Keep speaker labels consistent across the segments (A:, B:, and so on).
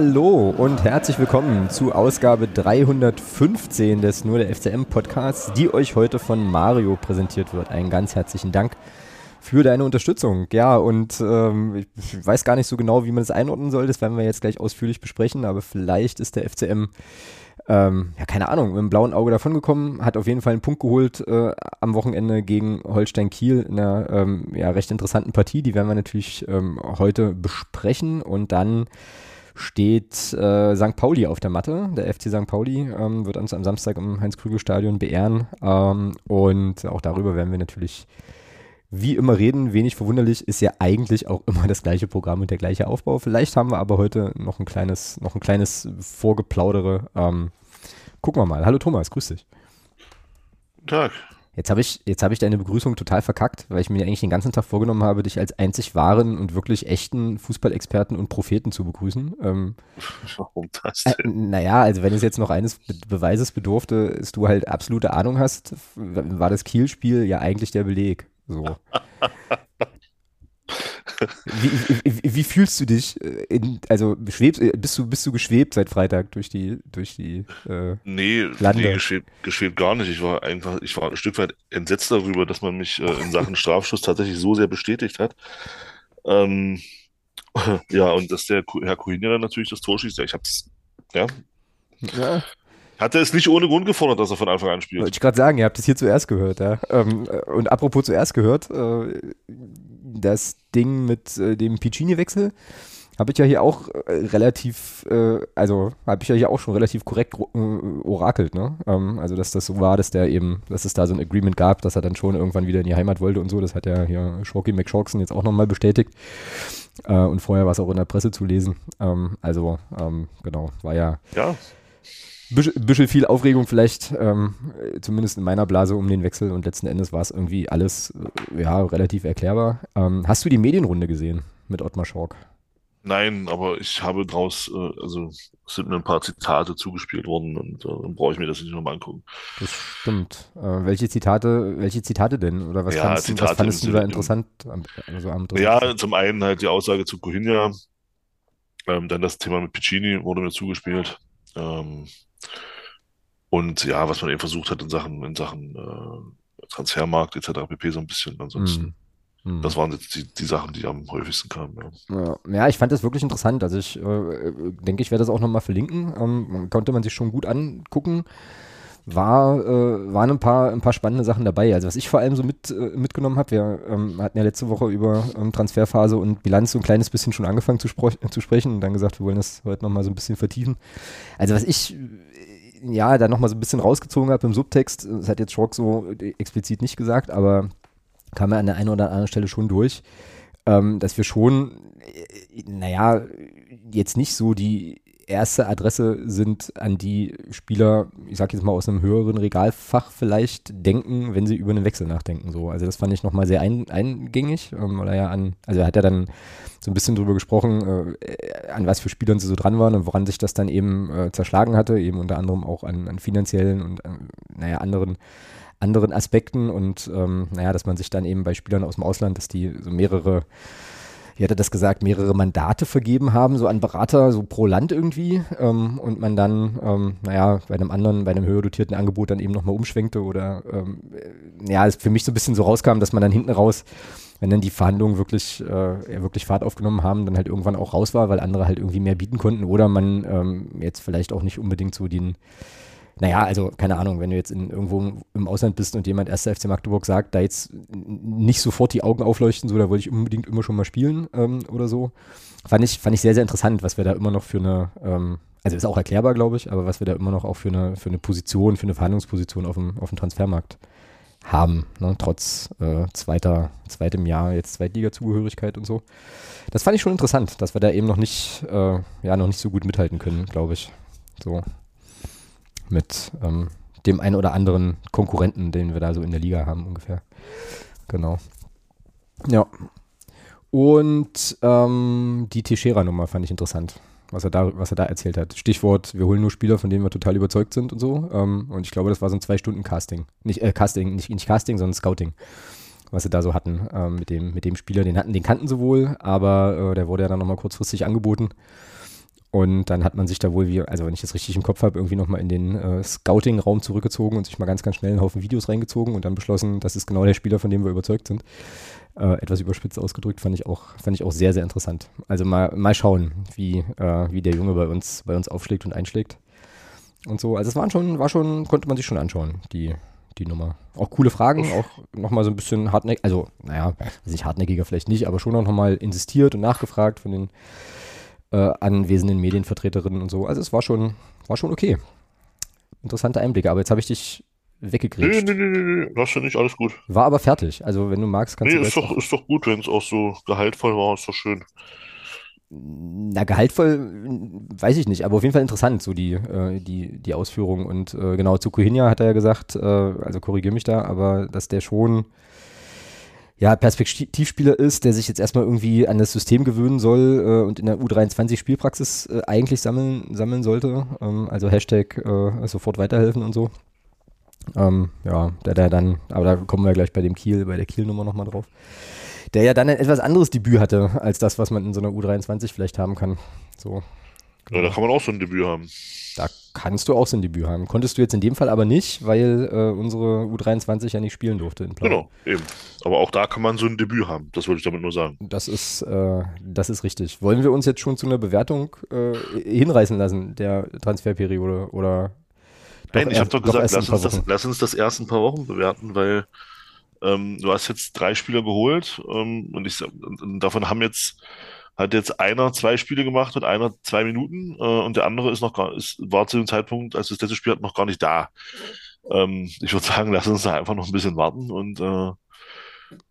A: Hallo und herzlich willkommen zu Ausgabe 315 des Nur der FCM Podcasts, die euch heute von Mario präsentiert wird. Einen ganz herzlichen Dank für deine Unterstützung. Ja, und ähm, ich weiß gar nicht so genau, wie man das einordnen soll. Das werden wir jetzt gleich ausführlich besprechen, aber vielleicht ist der FCM ähm, ja, keine Ahnung, mit dem blauen Auge davongekommen, hat auf jeden Fall einen Punkt geholt äh, am Wochenende gegen Holstein Kiel in einer ähm, ja, recht interessanten Partie. Die werden wir natürlich ähm, heute besprechen und dann steht äh, St. Pauli auf der Matte. Der FC St. Pauli ähm, wird uns am Samstag im Heinz-Krügel-Stadion beehren ähm, und auch darüber werden wir natürlich wie immer reden. Wenig verwunderlich ist ja eigentlich auch immer das gleiche Programm und der gleiche Aufbau. Vielleicht haben wir aber heute noch ein kleines, noch ein kleines Vorgeplaudere. Ähm, gucken wir mal. Hallo Thomas, grüß dich.
B: Guten Tag.
A: Jetzt habe ich, hab ich deine Begrüßung total verkackt, weil ich mir eigentlich den ganzen Tag vorgenommen habe, dich als einzig wahren und wirklich echten Fußballexperten und Propheten zu begrüßen. Ähm,
B: Warum das
A: äh,
B: denn?
A: naja, also wenn es jetzt noch eines Be Beweises bedurfte, dass du halt absolute Ahnung hast, war das Kiel-Spiel ja eigentlich der Beleg. So. Wie, wie, wie, fühlst du dich? äh, In, also schwebst, äh, bist du bist du geschwebt seit Freitag durch die durch die äh,
B: Nee,
A: Lande.
B: nee geschwebt, geschwebt gar nicht. Ich war einfach, ich war ein Stück weit entsetzt darüber, dass man mich äh, in Sachen Strafschuss tatsächlich so sehr bestätigt hat. Ähm, ja, und dass der Herr Kuhiner dann natürlich das Tor schießt. Ja, ich hab's, ja,
A: ja,
B: hatte es nicht ohne Grund gefordert, dass er von Anfang an
A: wollte
B: spielt.
A: ich gerade sagen, ihr habt es hier zuerst gehört, ja. Ähm, äh, und apropos zuerst gehört, das Ding mit äh, dem Piccini-Wechsel habe ich ja hier auch äh, relativ, äh, also habe ich ja hier auch schon relativ korrekt äh, orakelt, ne? Ähm, also dass das so war, dass der eben, dass es da so ein Agreement gab, dass er dann schon irgendwann wieder in die Heimat wollte und so. Das hat ja hier Schorky McShorkson jetzt auch nochmal bestätigt. Äh, und vorher war es auch in der Presse zu lesen. Ähm, also ähm, genau, war ja
B: Ja,
A: bisschen viel Aufregung vielleicht, ähm, äh, zumindest in meiner Blase um den Wechsel und letzten Endes war es irgendwie alles äh, ja, relativ erklärbar. Ähm, hast du die Medienrunde gesehen mit Ottmar Schork?
B: nein, aber ich habe draus, äh, also sind mir ein paar Zitate zugespielt worden und äh, dann brauche ich mir das nicht nochmal angucken.
A: Das stimmt. Äh, welche Zitate, welche Zitate denn? Oder was
B: Ja,
A: fandest, du, was
B: Zitate
A: fandest
B: im
A: du da
B: im-
A: interessant? Am, also am
B: Ja, zum einen halt die Aussage zu Cohinha, ähm, dann das Thema mit Piccini wurde mir zugespielt. Ähm, und ja, was man eben versucht hat in Sachen, in Sachen äh, Transfermarkt etc. pp. so ein bisschen. Ansonsten,
A: Hm. Hm.
B: das waren jetzt die, die Sachen, die am häufigsten kamen. Ja.
A: Ja, ja, ich fand das wirklich interessant. Also ich äh, denke, ich werde das auch nochmal verlinken. Ähm, konnte man sich schon gut angucken. War, äh, waren ein paar, ein paar spannende Sachen dabei. Also was ich vor allem so mit, äh, mitgenommen habe, wir ähm, hatten ja letzte Woche über ähm, Transferphase und Bilanz so ein kleines bisschen schon angefangen zu, zu sprechen und dann gesagt, wir wollen das heute nochmal so ein bisschen vertiefen. Also was ich äh, ja da nochmal so ein bisschen rausgezogen habe im Subtext, das hat jetzt Schrock so äh, explizit nicht gesagt, aber kam ja an der einen oder anderen Stelle schon durch, ähm, dass wir schon, äh, naja, jetzt nicht so die erste Adresse sind, an die Spieler, ich sag jetzt mal aus einem höheren Regalfach vielleicht denken, wenn sie über einen Wechsel nachdenken. So. Also das fand ich nochmal sehr ein, eingängig, ähm, weil ja an, also er hat ja dann so ein bisschen drüber gesprochen, äh, an was für Spielern sie so dran waren und woran sich das dann eben äh, zerschlagen hatte, eben unter anderem auch an, an finanziellen und an, naja, anderen anderen Aspekten und ähm, naja, dass man sich dann eben bei Spielern aus dem Ausland, dass die so mehrere, wie hat er das gesagt, mehrere Mandate vergeben haben, so an Berater, so pro Land irgendwie ähm, und man dann, ähm, naja, bei einem anderen, bei einem höher dotierten Angebot dann eben nochmal umschwenkte oder ähm, äh, ja, es für mich so ein bisschen so rauskam, dass man dann hinten raus wenn dann die Verhandlungen wirklich, äh, wirklich Fahrt aufgenommen haben, dann halt irgendwann auch raus war, weil andere halt irgendwie mehr bieten konnten oder man ähm, jetzt vielleicht auch nicht unbedingt so den, naja, also keine Ahnung, wenn du jetzt in, irgendwo im Ausland bist und jemand erster FC Magdeburg sagt, da jetzt nicht sofort die Augen aufleuchten, so, da wollte ich unbedingt immer schon mal spielen ähm, oder so. Fand ich, fand ich sehr, sehr interessant, was wir da immer noch für eine, ähm, also ist auch erklärbar, glaube ich, aber was wir da immer noch auch für eine, für eine Position, für eine Verhandlungsposition auf dem, auf dem Transfermarkt haben, ne? trotz äh, zweiter, zweitem Jahr jetzt Zweitliga-Zugehörigkeit und so. Das fand ich schon interessant, dass wir da eben noch nicht, äh, ja, noch nicht so gut mithalten können, glaube ich. So mit ähm, dem einen oder anderen Konkurrenten, den wir da so in der Liga haben ungefähr. Genau. Ja. Und ähm, die Teixeira-Nummer fand ich interessant, was er, da, was er da erzählt hat. Stichwort, wir holen nur Spieler, von denen wir total überzeugt sind und so. Ähm, und ich glaube, das war so ein Zwei-Stunden-Casting. Nicht äh, Casting, nicht, nicht Casting, sondern Scouting, was sie da so hatten ähm, mit, dem, mit dem Spieler. Den hatten, den kannten sie wohl, aber äh, der wurde ja dann nochmal kurzfristig angeboten. Und dann hat man sich da wohl, wie, also wenn ich das richtig im Kopf habe, irgendwie nochmal in den äh, Scouting-Raum zurückgezogen und sich mal ganz, ganz schnell einen Haufen Videos reingezogen und dann beschlossen, das ist genau der Spieler, von dem wir überzeugt sind. Äh, etwas überspitzt ausgedrückt, fand ich auch, fand ich auch sehr, sehr interessant. Also mal, mal schauen, wie, äh, wie der Junge bei uns, bei uns aufschlägt und einschlägt. Und so. Also es waren schon, war schon, konnte man sich schon anschauen, die, die Nummer. Auch coole Fragen, auch nochmal so ein bisschen hartnäckig, also naja, nicht hartnäckiger vielleicht nicht, aber schon auch nochmal insistiert und nachgefragt von den äh, anwesenden Medienvertreterinnen und so. Also es war schon, war schon okay. Interessante Einblicke, aber jetzt habe ich dich weggekriegt.
B: Nee, nee, nee, nee, nee, hast du nicht, alles gut.
A: War aber fertig. Also wenn du magst, kannst
B: Nee,
A: du
B: ist
A: gleich
B: doch, ist doch gut, wenn es auch so gehaltvoll war, ist doch schön.
A: Na, gehaltvoll äh, weiß ich nicht, aber auf jeden Fall interessant, so die, äh, die, die Ausführung. Und äh, genau, zu Kuhinja hat er ja gesagt, äh, also korrigiere mich da, aber dass der schon ja, Perspektivspieler ist, der sich jetzt erstmal irgendwie an das System gewöhnen soll äh, und in der U23 Spielpraxis äh, eigentlich sammeln, sammeln sollte. Ähm, also Hashtag äh, sofort weiterhelfen und so. Ähm, ja, der, der dann, aber da kommen wir gleich bei dem Kiel, bei der Kiel-Nummer nochmal drauf. Der ja dann ein etwas anderes Debüt hatte, als das, was man in so einer U23 vielleicht haben kann. So.
B: Ja, da kann man auch so ein Debüt haben.
A: Da kannst du auch so ein Debüt haben. Konntest du jetzt in dem Fall aber nicht, weil äh, unsere U23 ja nicht spielen durfte in Plan.
B: Genau, eben. Aber auch da kann man so ein Debüt haben. Das wollte ich damit nur sagen.
A: Das ist, äh, das ist richtig. Wollen wir uns jetzt schon zu einer Bewertung äh, hinreißen lassen, der Transferperiode? Oder
B: Nein,
A: doch
B: ich habe doch gesagt, lass uns, das, lass uns das erst ein paar Wochen bewerten, weil ähm, du hast jetzt drei Spieler geholt ähm, und, ich, davon haben jetzt hat jetzt einer zwei Spiele gemacht und einer zwei Minuten äh, und der andere ist noch gar, ist, war zu dem Zeitpunkt, als das letzte Spiel hat, noch gar nicht da. Ähm, ich würde sagen, lass uns da einfach noch ein bisschen warten und äh,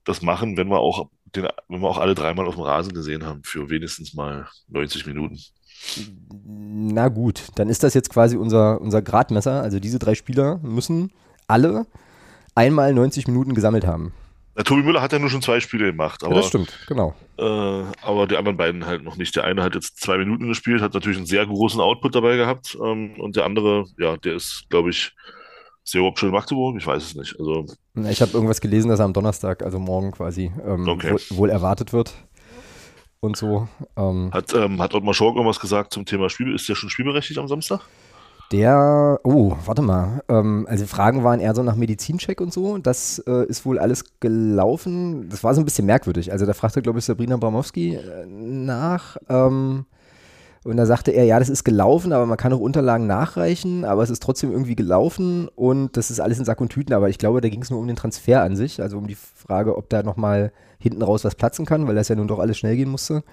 B: das machen, wenn wir auch den, wenn wir auch alle dreimal auf dem Rasen gesehen haben, für wenigstens mal 90 Minuten.
A: Na gut, dann ist das jetzt quasi unser, unser Gradmesser. Also diese drei Spieler müssen alle einmal 90 Minuten gesammelt haben.
B: Der Tobi Müller hat ja nur schon zwei Spiele gemacht,
A: Ja,
B: aber
A: das stimmt, genau.
B: Äh, aber die anderen beiden halt noch nicht. Der eine hat jetzt zwei Minuten gespielt, hat natürlich einen sehr großen Output dabei gehabt. Ähm, und der andere, ja, der ist, glaube ich, der überhaupt schon in Magdeburg? Ich weiß es nicht. Also,
A: Na, Ich habe irgendwas gelesen, dass er am Donnerstag, also morgen quasi, ähm,
B: Okay.
A: wohl, wohl erwartet wird. Und so. Ähm,
B: hat, ähm, hat Ottmar Schork irgendwas gesagt zum Thema Spiel? Ist der schon spielberechtigt am Samstag?
A: Der, oh, warte mal. Ähm, also Fragen waren eher so nach Medizincheck und so. Das äh, ist wohl alles gelaufen. Das war so ein bisschen merkwürdig. Also da fragte, glaube ich, Sabrina Bramowski äh, nach. Ähm, und da sagte er, ja, das ist gelaufen, aber man kann auch Unterlagen nachreichen, aber es ist trotzdem irgendwie gelaufen und das ist alles in Sack und Tüten. Aber ich glaube, da ging es nur um den Transfer an sich, also um die Frage, ob da nochmal hinten raus was platzen kann, weil das ja nun doch alles schnell gehen musste.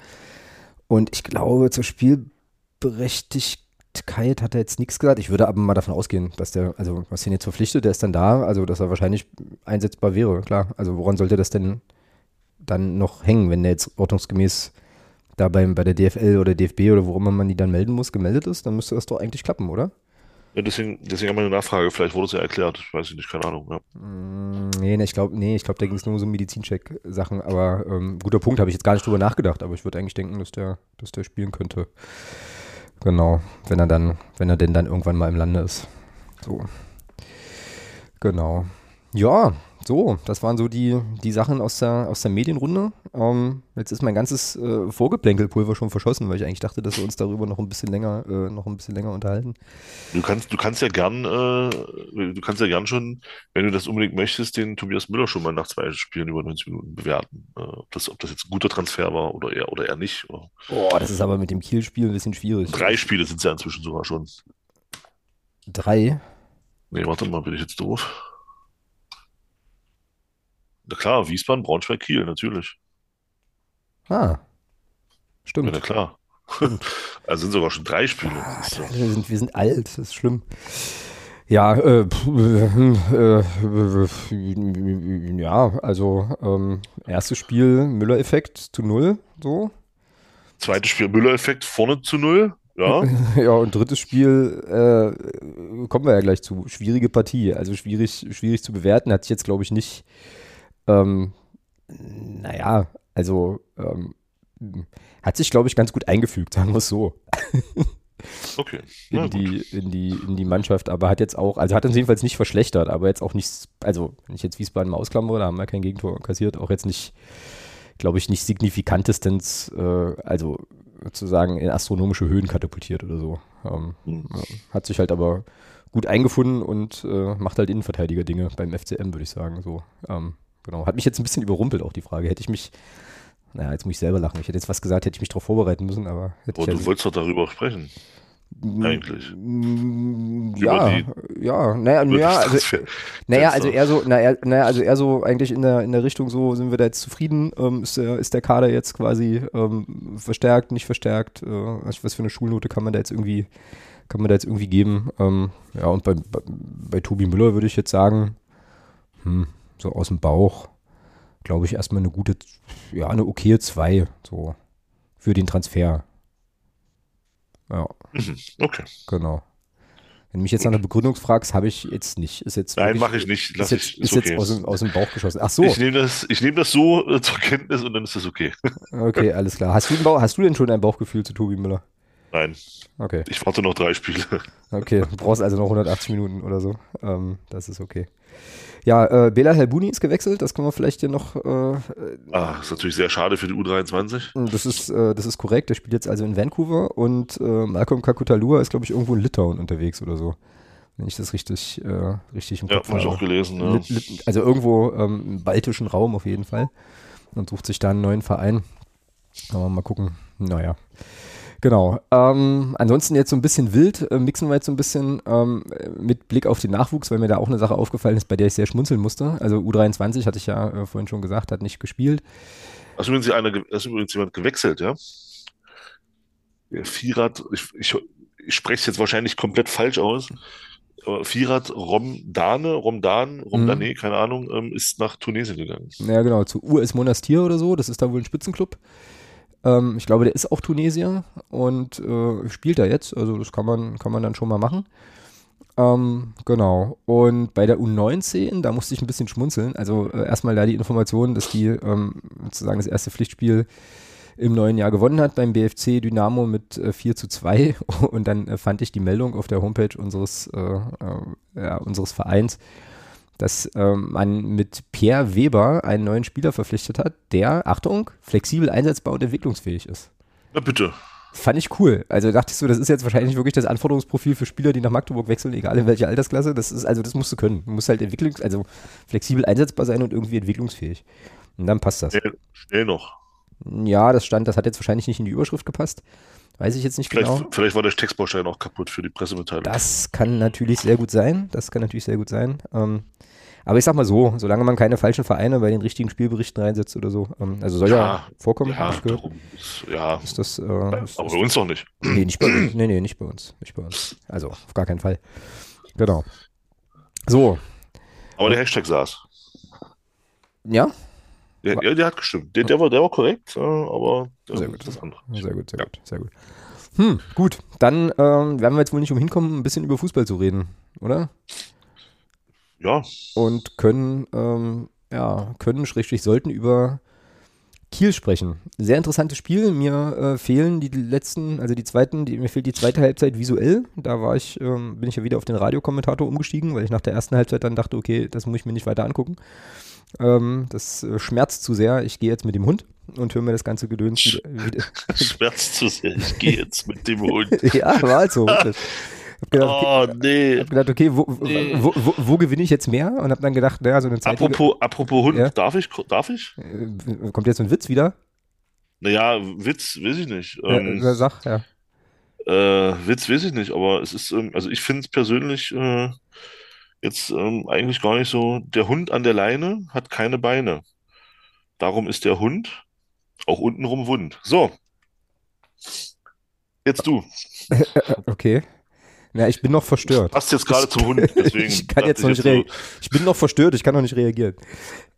A: Und ich glaube, zur Spielberechtigkeit hat er jetzt nichts gesagt. Ich würde aber mal davon ausgehen, dass der, also was ihn jetzt verpflichtet, der ist dann da, also dass er wahrscheinlich einsetzbar wäre, klar. Also woran sollte das denn dann noch hängen, wenn der jetzt ordnungsgemäß da beim, bei der DFL oder DFB oder wo immer man die dann melden muss, gemeldet ist, dann müsste das doch eigentlich klappen, oder?
B: Ja, deswegen, deswegen haben wir eine Nachfrage. Vielleicht wurde es ja erklärt. Ich weiß nicht, keine Ahnung. Ja.
A: Mm, Nee, nee, ich glaube, nee, ich glaube, da ging es nur so um Medizincheck-Sachen, aber ähm, guter Punkt, habe ich jetzt gar nicht drüber nachgedacht, aber ich würde eigentlich denken, dass der, dass der spielen könnte. Genau, wenn er dann, wenn er denn dann irgendwann mal im Lande ist. So. Genau. Ja, so, das waren so die, die Sachen aus der, aus der Medienrunde. Ähm, jetzt ist mein ganzes äh, Vorgeplänkelpulver schon verschossen, weil ich eigentlich dachte, dass wir uns darüber noch ein bisschen länger, äh, noch ein bisschen länger unterhalten.
B: Du kannst, du kannst ja gern, äh, du kannst ja gern schon, wenn du das unbedingt möchtest, den Tobias Müller schon mal nach zwei Spielen über 90 Minuten bewerten. Äh, ob das, ob das jetzt ein guter Transfer war oder eher, oder eher nicht. Oder
A: Boah, das ist aber mit dem Kiel-Spiel ein bisschen schwierig.
B: drei Spiele sind es ja inzwischen sogar schon.
A: Drei?
B: Nee, warte mal, bin ich jetzt doof? Na klar, Wiesbaden, Braunschweig, Kiel, natürlich.
A: Ah.
B: Ja,
A: Stimmt.
B: na klar. Also sind sogar schon drei Spiele.
A: Ah,
B: ja-
A: wir, sind, wir sind alt, das ist schlimm. Ja, äh, äh, äh, ja, also ähm, erstes Spiel Müller-Effekt zu null, so.
B: Zweites Spiel Müller-Effekt vorne zu null. Ja,
A: Ja, und drittes Spiel äh, kommen wir ja gleich zu. Schwierige Partie, also schwierig, schwierig zu bewerten. Hat sich jetzt, glaube ich, nicht, ähm, naja, also ähm, hat sich, glaube ich, ganz gut eingefügt, sagen wir es so.
B: okay.
A: In die, in die, in die Mannschaft, aber hat jetzt auch, also hat uns jedenfalls nicht verschlechtert, aber jetzt auch nichts, also wenn ich jetzt Wiesbaden mal ausklammere, da haben wir kein Gegentor kassiert, auch jetzt nicht, glaube ich, nicht signifikantestens, äh, also sozusagen in astronomische Höhen katapultiert oder so. Ähm,
B: Hm.
A: ja, hat sich halt aber gut eingefunden und äh, macht halt Innenverteidiger-Dinge beim FCM, würde ich sagen. So, ähm, genau. Hat mich jetzt ein bisschen überrumpelt, auch die Frage. Hätte ich mich, naja, jetzt muss ich selber lachen. Ich hätte jetzt was gesagt, hätte ich mich darauf vorbereiten müssen, aber hätte ich
B: du wolltest doch darüber sprechen, eigentlich.
A: Mm, Ja, ja, naja,
B: Über
A: ja,
B: das
A: also, naja, also eher so, naja, naja, also eher so eigentlich in der, in der Richtung so, sind wir da jetzt zufrieden? Ähm, ist, der, ist der Kader jetzt quasi ähm, verstärkt, nicht verstärkt? Äh, was was für eine Schulnote kann man da jetzt irgendwie, kann man da jetzt irgendwie geben? Ähm, ja, und bei, bei, bei Tobi Müller würde ich jetzt sagen, hm, so aus dem Bauch, glaube ich, erstmal eine gute, ja, eine okaye 2, so, für den Transfer. Ja,
B: Mhm, Okay.
A: genau. Wenn du mich jetzt nach einer Begründung fragst, habe ich jetzt nicht. Ist jetzt
B: Nein, mache ich nicht. Lass
A: ist jetzt,
B: ich.
A: ist
B: Ist okay.
A: jetzt aus, dem, aus dem Bauch geschossen. Ach so,
B: Ich nehme das, ich nehme das so äh, zur Kenntnis und dann ist das okay.
A: okay, alles klar. Hast du, Bauch, hast du denn schon ein Bauchgefühl zu Tobi Müller?
B: Nein,
A: Okay,
B: ich warte noch drei Spiele.
A: okay. Du brauchst also noch 180 Minuten oder so. Ähm, das ist okay. Ja, äh, Bela Helbuni ist gewechselt. Das können wir vielleicht hier noch. Äh,
B: Ah, ist natürlich sehr schade für die U23.
A: das, ist, äh, das ist korrekt. Der spielt jetzt also in Vancouver und äh, Malcolm Kakutalua ist, glaube ich, irgendwo in Litauen unterwegs oder so. Wenn ich das richtig, äh, richtig im
B: Ja,
A: Kopf
B: habe ich
A: habe.
B: auch gelesen. Ja.
A: Also irgendwo ähm, im baltischen Raum auf jeden Fall. Und sucht sich da einen neuen Verein. Aber mal gucken. Naja. Genau. Ähm, ansonsten jetzt so ein bisschen wild, äh, mixen wir jetzt so ein bisschen ähm, mit Blick auf den Nachwuchs, weil mir da auch eine Sache aufgefallen ist, bei der ich sehr schmunzeln musste. Also U23 hatte ich ja äh, vorhin schon gesagt, hat nicht gespielt.
B: Da ist übrigens, da ist übrigens jemand gewechselt, ja? Der Firat, ich, ich, ich spreche es jetzt wahrscheinlich komplett falsch aus. Firat Romdane, Romdan, Romdane, keine Ahnung, ähm, ist nach Tunesien gegangen.
A: Ja, genau, zu US Monastir oder so. Das ist da wohl ein Spitzenclub. Ähm, ich glaube, der ist auch Tunesier und äh, spielt da jetzt. Also das kann man, kann man dann schon mal machen. Ähm, genau. Und bei der U19, da musste ich ein bisschen schmunzeln. Also äh, erstmal da die Information, dass die ähm, sozusagen das erste Pflichtspiel im neuen Jahr gewonnen hat beim BFC Dynamo mit äh, 4 zu 2. Und dann äh, fand ich die Meldung auf der Homepage unseres, äh, äh, ja, unseres Vereins, dass ähm, man mit Pierre Weber einen neuen Spieler verpflichtet hat, der, Achtung, flexibel einsetzbar und entwicklungsfähig ist.
B: Na bitte.
A: Fand ich cool. Also dachte ich so, das ist jetzt wahrscheinlich wirklich das Anforderungsprofil für Spieler, die nach Magdeburg wechseln, egal in welcher Altersklasse. Das ist, also das musst du können. Du musst halt entwicklungs-, also flexibel einsetzbar sein und irgendwie entwicklungsfähig. Und dann passt das.
B: Schnell, schnell noch.
A: Ja, das stand, das hat jetzt wahrscheinlich nicht in die Überschrift gepasst. Weiß ich jetzt nicht
B: Vielleicht,
A: genau.
B: vielleicht war der Textbaustein auch kaputt für die Pressemitteilung.
A: Das kann natürlich sehr gut sein. Das kann natürlich sehr gut sein. Ähm, aber ich sag mal so, solange man keine falschen Vereine bei den richtigen Spielberichten reinsetzt oder so, ähm, also soll ja,
B: Ja,
A: vorkommen,
B: ja,
A: ich gehört.
B: darum. Ist, ja,
A: Ist das, äh, ist,
B: aber bei uns doch nicht.
A: nee, nicht bei uns. Nee, nee, nicht bei uns. Nicht bei uns. Also, auf gar keinen Fall. Genau. So,
B: Aber der Hashtag saß.
A: ja,
B: Der, ja, der hat gestimmt. Der, der, war, der war korrekt, äh, aber
A: Sehr gut.
B: das andere.
A: sehr gut, sehr
B: Ja.
A: gut, sehr gut. Hm, gut, dann ähm, werden wir jetzt wohl nicht umhin kommen, ein bisschen über Fußball zu reden, oder?
B: Ja,
A: und können, ähm, ja, können, schrägstrich, sollten über Kiel sprechen. Sehr interessantes Spiel. Mir äh, fehlen die letzten, also die zweiten, die, mir fehlt die zweite Halbzeit visuell. Da war ich, ähm, bin ich ja wieder auf den Radiokommentator umgestiegen, weil ich nach der ersten Halbzeit dann dachte, okay, das muss ich mir nicht weiter angucken. Ähm, das äh, schmerzt zu sehr. Ich gehe jetzt mit dem Hund und höre mir das ganze Gedöns wieder. wieder.
B: schmerzt zu sehr. Ich gehe jetzt mit dem Hund.
A: ja, war halt so. Hab gedacht, okay,
B: Oh, nee.
A: hab gedacht, okay wo, wo,
B: Nee.
A: wo, wo, wo gewinne ich jetzt mehr? Und habe dann gedacht, naja, so eine Zeit.
B: Apropos, apropos Hund,
A: Ja.
B: darf ich? Darf ich?
A: Äh, kommt jetzt so ein Witz wieder?
B: Naja, Witz, weiß ich nicht.
A: Ja,
B: Ähm,
A: äh, sag, ja.
B: äh, Witz weiß ich nicht, aber es ist, ähm, also ich finde es persönlich äh, jetzt ähm, eigentlich gar nicht so. Der Hund an der Leine hat keine Beine. Darum ist der Hund auch untenrum wund. So. Jetzt du.
A: Okay. Na, ich bin noch verstört.
B: Passt jetzt gerade zum Hund, deswegen.
A: ich kann jetzt noch nicht
B: so,
A: reagieren. Ich bin noch verstört, ich kann noch nicht reagieren.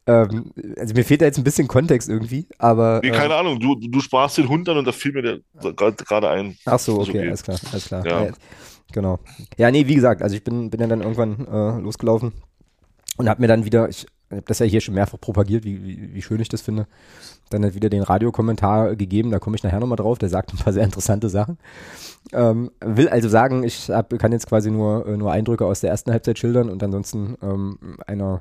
A: Ähm, also mir fehlt da jetzt ein bisschen Kontext irgendwie, aber.
B: Nee,
A: äh,
B: keine Ahnung, du, du sprachst den Hund an und da fiel mir der gerade ein.
A: Ach so, okay,
B: okay.
A: alles klar, alles klar.
B: Ja.
A: Ja, genau. Ja, nee, wie gesagt, also ich bin, bin ja dann irgendwann äh, losgelaufen und habe mir dann wieder, ich habe das ja hier schon mehrfach propagiert, wie, wie, wie schön ich das finde, dann halt wieder den Radiokommentar gegeben, da komme ich nachher nochmal drauf, der sagt ein paar sehr interessante Sachen. Ähm, will also sagen, ich hab, kann jetzt quasi nur, äh, nur Eindrücke aus der ersten Halbzeit schildern und ansonsten ähm, einer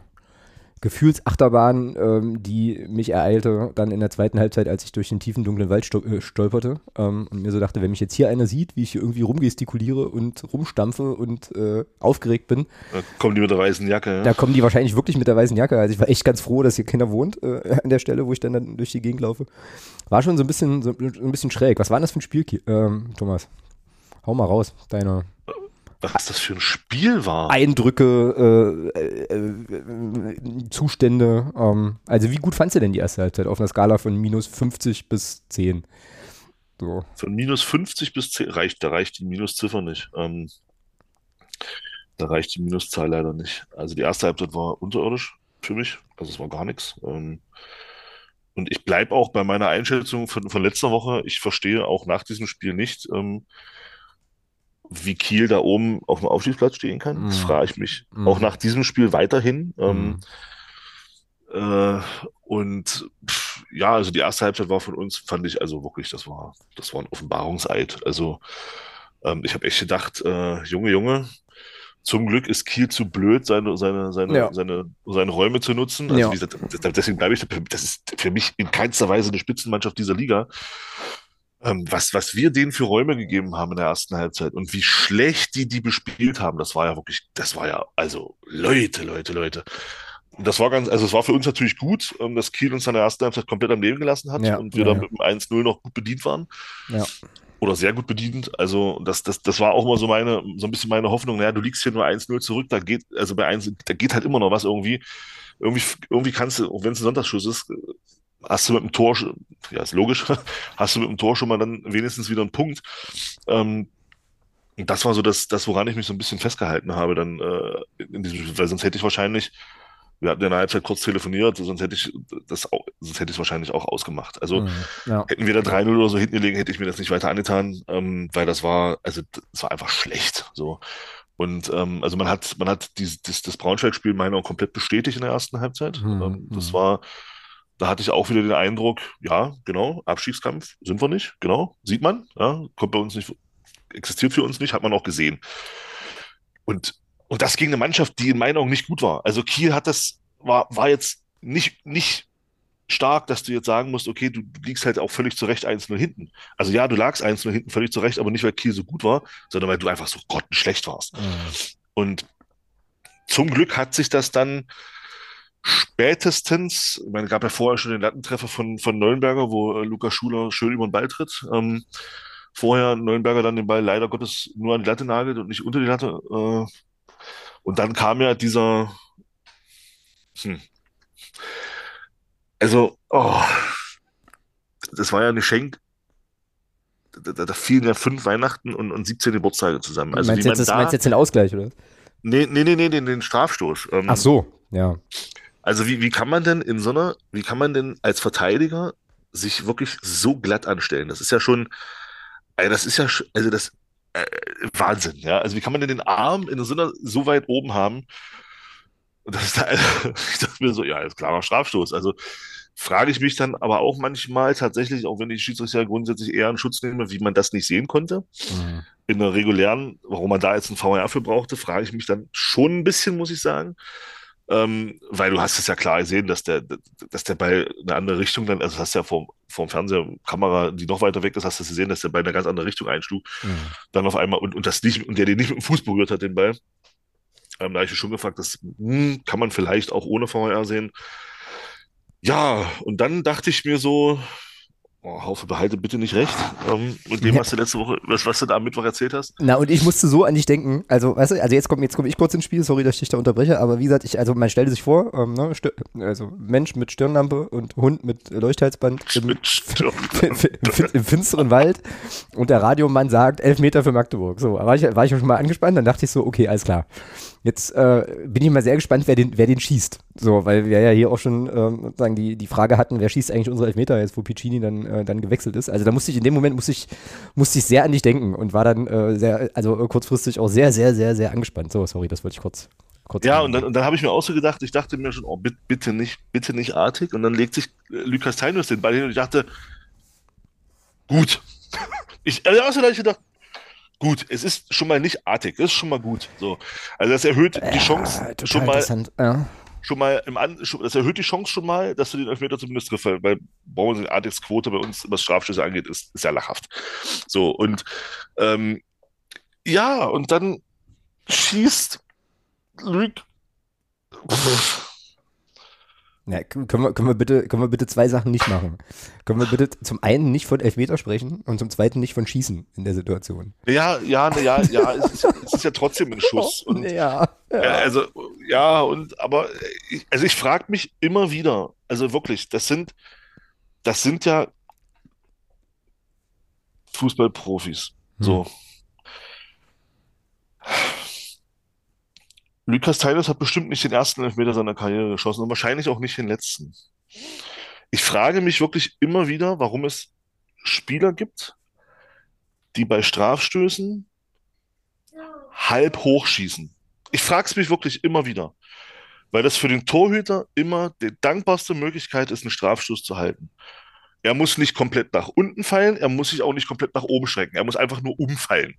A: Gefühlsachterbahn, ähm, die mich ereilte, dann in der zweiten Halbzeit, als ich durch den tiefen, dunklen Wald stol äh, stolperte ähm, und mir so dachte, wenn mich jetzt hier einer sieht, wie ich hier irgendwie rumgestikuliere und rumstampfe und äh, aufgeregt bin.
B: Da kommen die mit der weißen Jacke.
A: Ja? Da kommen die wahrscheinlich wirklich mit der weißen Jacke. Also ich war echt ganz froh, dass hier keiner wohnt äh, an der Stelle, wo ich dann, dann durch die Gegend laufe. War schon so ein bisschen, so, ein bisschen schräg. Was war denn das für ein Spiel, ähm, Thomas? Hau mal raus, deine
B: was das für ein Spiel war.
A: Eindrücke, äh, äh, äh, Zustände. Ähm, also wie gut fandst du denn die erste Halbzeit auf einer Skala von minus 50 bis 10?
B: So. Von minus 50 bis 10 reicht, da reicht die Minusziffer nicht. Ähm, da reicht die Minuszahl leider nicht. Also die erste Halbzeit war unterirdisch für mich. Also es war gar nichts. Ähm, und ich bleibe auch bei meiner Einschätzung von, von letzter Woche. Ich verstehe auch nach diesem Spiel nicht, ähm, wie Kiel da oben auf dem Aufstiegsplatz stehen kann. Das mhm. frage ich mich mm. auch nach diesem Spiel weiterhin. Ähm, mm. äh, und pff, ja, also die erste Halbzeit war von uns, fand ich also wirklich, das war, das war ein Offenbarungseid. Also ähm, ich habe echt gedacht, äh, Junge, Junge, zum Glück ist Kiel zu blöd, seine, seine, seine, ja. seine, seine Räume zu nutzen. Also ja. wie gesagt, deswegen bleibe ich, das ist für mich in keinster Weise eine Spitzenmannschaft dieser Liga ähm, was, was wir denen für Räume gegeben haben in der ersten Halbzeit und wie schlecht die die bespielt haben, das war ja wirklich, das war ja, also Leute, Leute, Leute. Das war ganz, also es war für uns natürlich gut, ähm, dass Kiel uns in der ersten Halbzeit komplett am Leben gelassen hat ja, und wir ja, dann mit dem 1-0 noch gut bedient waren.
A: Ja.
B: Oder sehr gut bedient. Also das, das, das war auch immer so meine, so ein bisschen meine Hoffnung, naja, du liegst hier nur 1-0 zurück, da geht, also bei 1, da geht halt immer noch was irgendwie. Irgendwie, irgendwie kannst du, auch wenn es ein Sonntagsschuss ist, hast du mit dem Tor, ja, ist logisch, hast du mit dem Tor schon mal dann wenigstens wieder einen Punkt. Ähm, das war so das, das, woran ich mich so ein bisschen festgehalten habe, dann äh, in diesem, weil sonst hätte ich wahrscheinlich, wir hatten in der Halbzeit kurz telefoniert, sonst hätte ich das auch, sonst hätte ich es wahrscheinlich auch ausgemacht. Also mhm, ja. hätten wir da 3-0 oder so hinten gelegen, hätte ich mir das nicht weiter angetan, ähm, weil das war, also das war einfach schlecht. So. Und ähm, also man hat, man hat dieses, das, das Braunschweig-Spiel meiner Meinung komplett bestätigt in der ersten Halbzeit. Mhm, ähm, das mhm. war da hatte ich auch wieder den Eindruck, ja, genau, Abstiegskampf sind wir nicht, genau, sieht man, ja, kommt bei uns nicht, existiert für uns nicht, hat man auch gesehen. Und, und das gegen eine Mannschaft, die in meinen Augen nicht gut war. Also Kiel hat das, war, war jetzt nicht, nicht stark, dass du jetzt sagen musst, okay, du, du liegst halt auch völlig zurecht 1-0 hinten. Also ja, du lagst 1-0 hinten völlig zurecht, aber nicht, weil Kiel so gut war, sondern weil du einfach so grottenschlecht warst. Mhm. Und zum Glück hat sich das dann spätestens, ich meine, gab ja vorher schon den Lattentreffer von, von Neuenberger, wo äh, Lukas Schuler schön über den Ball tritt. Ähm, vorher Neuenberger dann den Ball leider Gottes nur an die Latte nagelt und nicht unter die Latte. Äh, und dann kam ja dieser, hm, also, oh, das war ja ein Geschenk. Da, da, da fielen ja fünf Weihnachten und, und 17 Geburtstage zusammen. Also,
A: meinst, jetzt, da, meinst jetzt den Ausgleich, oder?
B: Nee, nee, nee, nee, den, den Strafstoß.
A: Ähm, Ach so, ja.
B: Also wie, wie kann man denn in so einer, wie kann man denn als Verteidiger sich wirklich so glatt anstellen? Das ist ja schon, also das ist ja, also das, äh, Wahnsinn, ja. Also wie kann man denn den Arm in so einer, so weit oben haben? Und das ist da, ich dachte mir so, ja, ist klarer Strafstoß. Also frage ich mich dann aber auch manchmal tatsächlich, auch wenn ich Schiedsrichter grundsätzlich eher in Schutz nehme, wie man das nicht sehen konnte. Mhm. In der regulären, warum man da jetzt einen VR für brauchte, frage ich mich dann schon ein bisschen, muss ich sagen. Ähm, weil du hast es ja klar gesehen, dass der, dass der Ball eine andere Richtung dann, also hast du ja vom, vom Fernseher, Kamera, die noch weiter weg ist, hast du gesehen, dass der Ball in eine ganz andere Richtung einschlug. Mhm. Dann auf einmal, und, und das nicht, und der den nicht mit dem Fuß berührt hat, den Ball. Ähm, da habe ich mich schon gefragt, das hm, kann man vielleicht auch ohne VR sehen. Ja, und dann dachte ich mir so, Oh, Haufe, behalte bitte nicht recht ähm, mit dem, was du letzte Woche, was, was, du da am Mittwoch erzählt hast.
A: Na, und ich musste so an dich denken. Also, weißt du, also jetzt komme jetzt komm ich kurz ins Spiel, sorry, dass ich dich da unterbreche, aber wie gesagt, ich, also man stellte sich vor, ähm, ne, also Mensch mit Stirnlampe und Hund mit Leuchthalsband im, im, im, finsteren Wald und der Radiomann sagt, elf Meter für Magdeburg. So, war ich, war ich schon mal angespannt, dann dachte ich so, okay, alles klar. Jetzt äh, bin ich mal sehr gespannt, wer den, wer den schießt. So, weil wir ja hier auch schon ähm, sagen, die, die Frage hatten, wer schießt eigentlich unsere Elfmeter jetzt, wo Piccini dann, äh, dann gewechselt ist. Also da musste ich in dem Moment musste ich, musste ich sehr an dich denken und war dann äh, sehr, also kurzfristig auch sehr, sehr, sehr, sehr angespannt. So, sorry, das wollte ich kurz. kurz
B: ja, und dann, und dann habe ich mir auch so gedacht, ich dachte mir schon, oh, bitte, bitte nicht, bitte nicht artig. Und dann legt sich äh, Lukas Teinus den Ball hin und ich dachte, gut. ich, also, da habe ich gedacht, gut. Es ist schon mal nicht artig, das ist schon mal gut. So. Also das erhöht die Chance schon mal. Ja. schon mal im An das erhöht die Chance schon mal, dass du den Elfmeter zumindest triffst, weil Bauern Adex Quote bei uns, was Strafschüsse angeht, ist, ist ja lachhaft. So, und ähm, ja, und dann schießt Luc.
A: Ja, können, wir, können, wir bitte, können wir bitte zwei Sachen nicht machen? Können wir bitte zum einen nicht von Elfmeter sprechen und zum zweiten nicht von Schießen in der Situation?
B: Ja, ja, ja, ja, es ist, es ist ja trotzdem ein Schuss. Und,
A: ja,
B: ja. Also, ja, und aber ich, also ich frage mich immer wieder, also wirklich, das sind, das sind ja Fußballprofis. So. Hm. Lukas Teilos hat bestimmt nicht den ersten Elfmeter seiner Karriere geschossen und wahrscheinlich auch nicht den letzten. Ich frage mich wirklich immer wieder, warum es Spieler gibt, die bei Strafstößen halb hochschießen. Ich frage es mich wirklich immer wieder, weil das für den Torhüter immer die dankbarste Möglichkeit ist, einen Strafstoß zu halten. Er muss nicht komplett nach unten fallen, er muss sich auch nicht komplett nach oben strecken. Er muss einfach nur umfallen.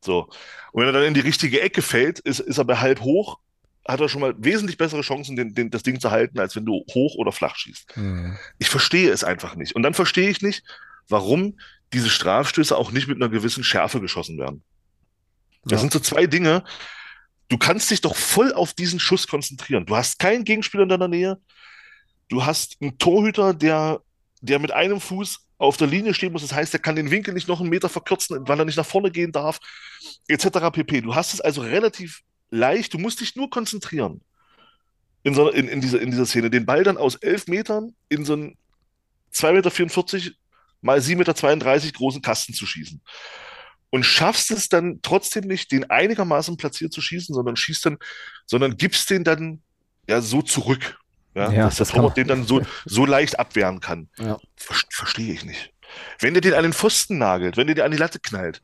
B: So. Und wenn er dann in die richtige Ecke fällt, ist, ist er bei halb hoch, hat er schon mal wesentlich bessere Chancen, den, den, das Ding zu halten, als wenn du hoch oder flach schießt. Mhm. Ich verstehe es einfach nicht. Und dann verstehe ich nicht, warum diese Strafstöße auch nicht mit einer gewissen Schärfe geschossen werden. Das ja. sind so zwei Dinge. Du kannst dich doch voll auf diesen Schuss konzentrieren. Du hast keinen Gegenspieler in deiner Nähe. Du hast einen Torhüter, der der mit einem Fuß auf der Linie stehen muss. Das heißt, er kann den Winkel nicht noch einen Meter verkürzen, weil er nicht nach vorne gehen darf, etc. pp. Du hast es also relativ leicht. Du musst dich nur konzentrieren in, so, in, in, dieser, in dieser Szene. Den Ball dann aus elf Metern in so einen 2,44 Meter mal 7,32 Meter großen Kasten zu schießen. Und schaffst es dann trotzdem nicht, den einigermaßen platziert zu schießen, sondern schießt dann, sondern gibst den dann ja so zurück. Ja, ja dass das der Torwart den dann so, so leicht abwehren kann. Ja. Ver Verstehe ich nicht. Wenn der den an den Pfosten nagelt, wenn der den an die Latte knallt,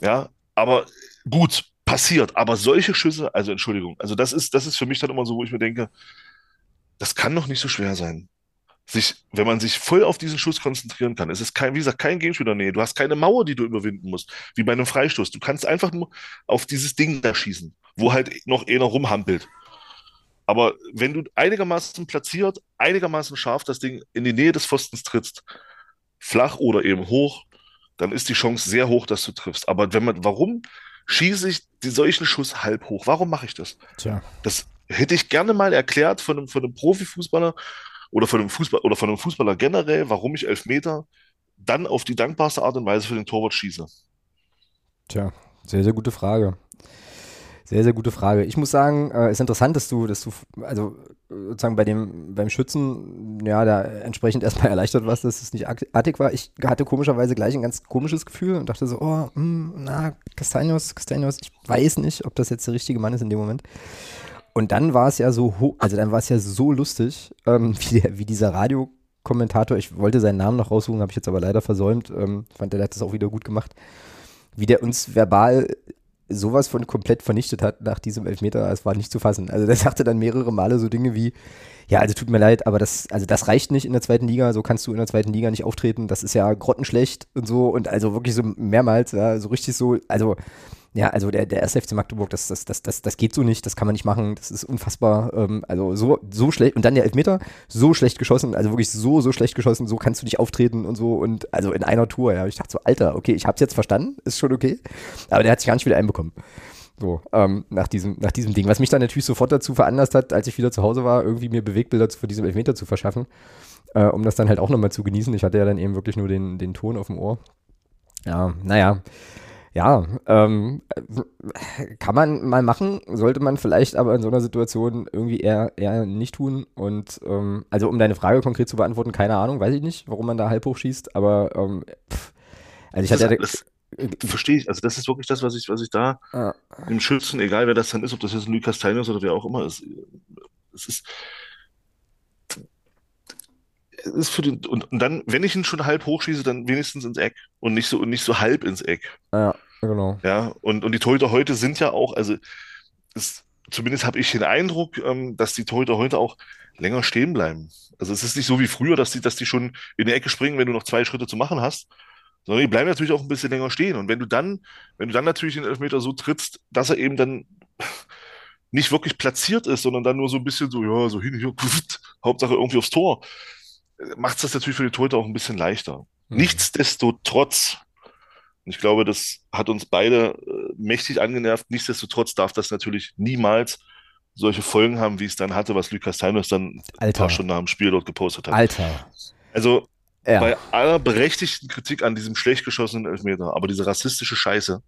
B: ja, aber gut, passiert. Aber solche Schüsse, also Entschuldigung, also das ist, das ist für mich dann immer so, wo ich mir denke, das kann doch nicht so schwer sein. Sich, wenn man sich voll auf diesen Schuss konzentrieren kann, es ist kein, wie gesagt, kein Gegenspieler, nee, du hast keine Mauer, die du überwinden musst, wie bei einem Freistoß. Du kannst einfach nur auf dieses Ding da schießen, wo halt noch einer rumhampelt. Aber wenn du einigermaßen platziert, einigermaßen scharf das Ding in die Nähe des Pfostens trittst, flach oder eben hoch, dann ist die Chance sehr hoch, dass du triffst. Aber wenn man, warum schieße ich die solchen Schuss halb hoch? Warum mache ich das? Tja. Das hätte ich gerne mal erklärt von einem, von einem Profifußballer oder von einem Fußball oder von einem Fußballer generell, warum ich elf Meter dann auf die dankbarste Art und Weise für den Torwart schieße.
A: Tja, sehr, sehr gute Frage. Sehr, sehr gute Frage. Ich muss sagen, äh, ist interessant, dass du, dass du, also sozusagen bei dem, beim Schützen, ja, da entsprechend erstmal erleichtert warst, dass es nicht artig war. Ich hatte komischerweise gleich ein ganz komisches Gefühl und dachte so, oh, mh, hm, na, Castaños, Castaños, ich weiß nicht, ob das jetzt der richtige Mann ist in dem Moment. Und dann war es ja so, also dann war es ja so lustig, ähm, wie, der, wie dieser Radiokommentator, ich wollte seinen Namen noch raussuchen, habe ich jetzt aber leider versäumt, ähm, fand der hat das auch wieder gut gemacht, wie der uns verbal sowas von komplett vernichtet hat nach diesem Elfmeter, es war nicht zu fassen. Also der sagte dann mehrere Male so Dinge wie, ja, also tut mir leid, aber das, also das reicht nicht in der zweiten Liga, so kannst du in der zweiten Liga nicht auftreten, das ist ja grottenschlecht und so. Und also wirklich so mehrmals, ja, so richtig so, also ja, also der, der erste FC Magdeburg, das, das, das, das, das geht so nicht, das kann man nicht machen, das ist unfassbar. Ähm, also so, so schlecht, und dann der Elfmeter, so schlecht geschossen, also wirklich so, so schlecht geschossen, so kannst du nicht auftreten und so. Und also in einer Tour, ja. Ich dachte so, Alter, okay, ich hab's jetzt verstanden, ist schon okay. Aber der hat sich gar nicht wieder einbekommen. So, ähm, nach, diesem, nach diesem Ding. Was mich dann natürlich sofort dazu veranlasst hat, als ich wieder zu Hause war, irgendwie mir Bewegbilder für diesem Elfmeter zu verschaffen, äh, um das dann halt auch nochmal zu genießen. Ich hatte ja dann eben wirklich nur den, den Ton auf dem Ohr. Ja, naja. Ja, ähm, kann man mal machen, sollte man vielleicht aber in so einer Situation irgendwie eher, eher nicht tun. Und ähm, also um deine Frage konkret zu beantworten, keine Ahnung, weiß ich nicht, warum man da halb hoch schießt, aber ähm, pff, also ich hatte ja.
B: Das, verstehe ich, also das ist wirklich das, was ich, was ich da ah. im Schützen, egal wer das dann ist, ob das jetzt ein Lukas Teinos oder wer auch immer ist, es ist, es ist für den, und, und dann, wenn ich ihn schon halb hochschieße, dann wenigstens ins Eck und nicht so, und nicht so halb ins Eck.
A: Ja, genau.
B: Ja, und, und die Torhüter heute sind ja auch, also, es, zumindest habe ich den Eindruck, ähm, dass die Torhüter heute auch länger stehen bleiben. Also es ist nicht so wie früher, dass die, dass die schon in die Ecke springen, wenn du noch zwei Schritte zu machen hast, sondern die bleiben natürlich auch ein bisschen länger stehen. Und wenn du dann, wenn du dann natürlich den Elfmeter so trittst, dass er eben dann nicht wirklich platziert ist, sondern dann nur so ein bisschen so, ja, so hin, hier, Hauptsache irgendwie aufs Tor, macht es das natürlich für die Torhüter auch ein bisschen leichter. Mhm. Nichtsdestotrotz, und ich glaube, das hat uns beide äh, mächtig angenervt, nichtsdestotrotz darf das natürlich niemals solche Folgen haben, wie es dann hatte, was Lukas Teinos dann
A: Alter. ein
B: paar Stunden nach dem Spiel dort gepostet hat.
A: Alter.
B: Also ja. bei aller berechtigten Kritik an diesem schlecht geschossenen Elfmeter, aber diese rassistische Scheiße,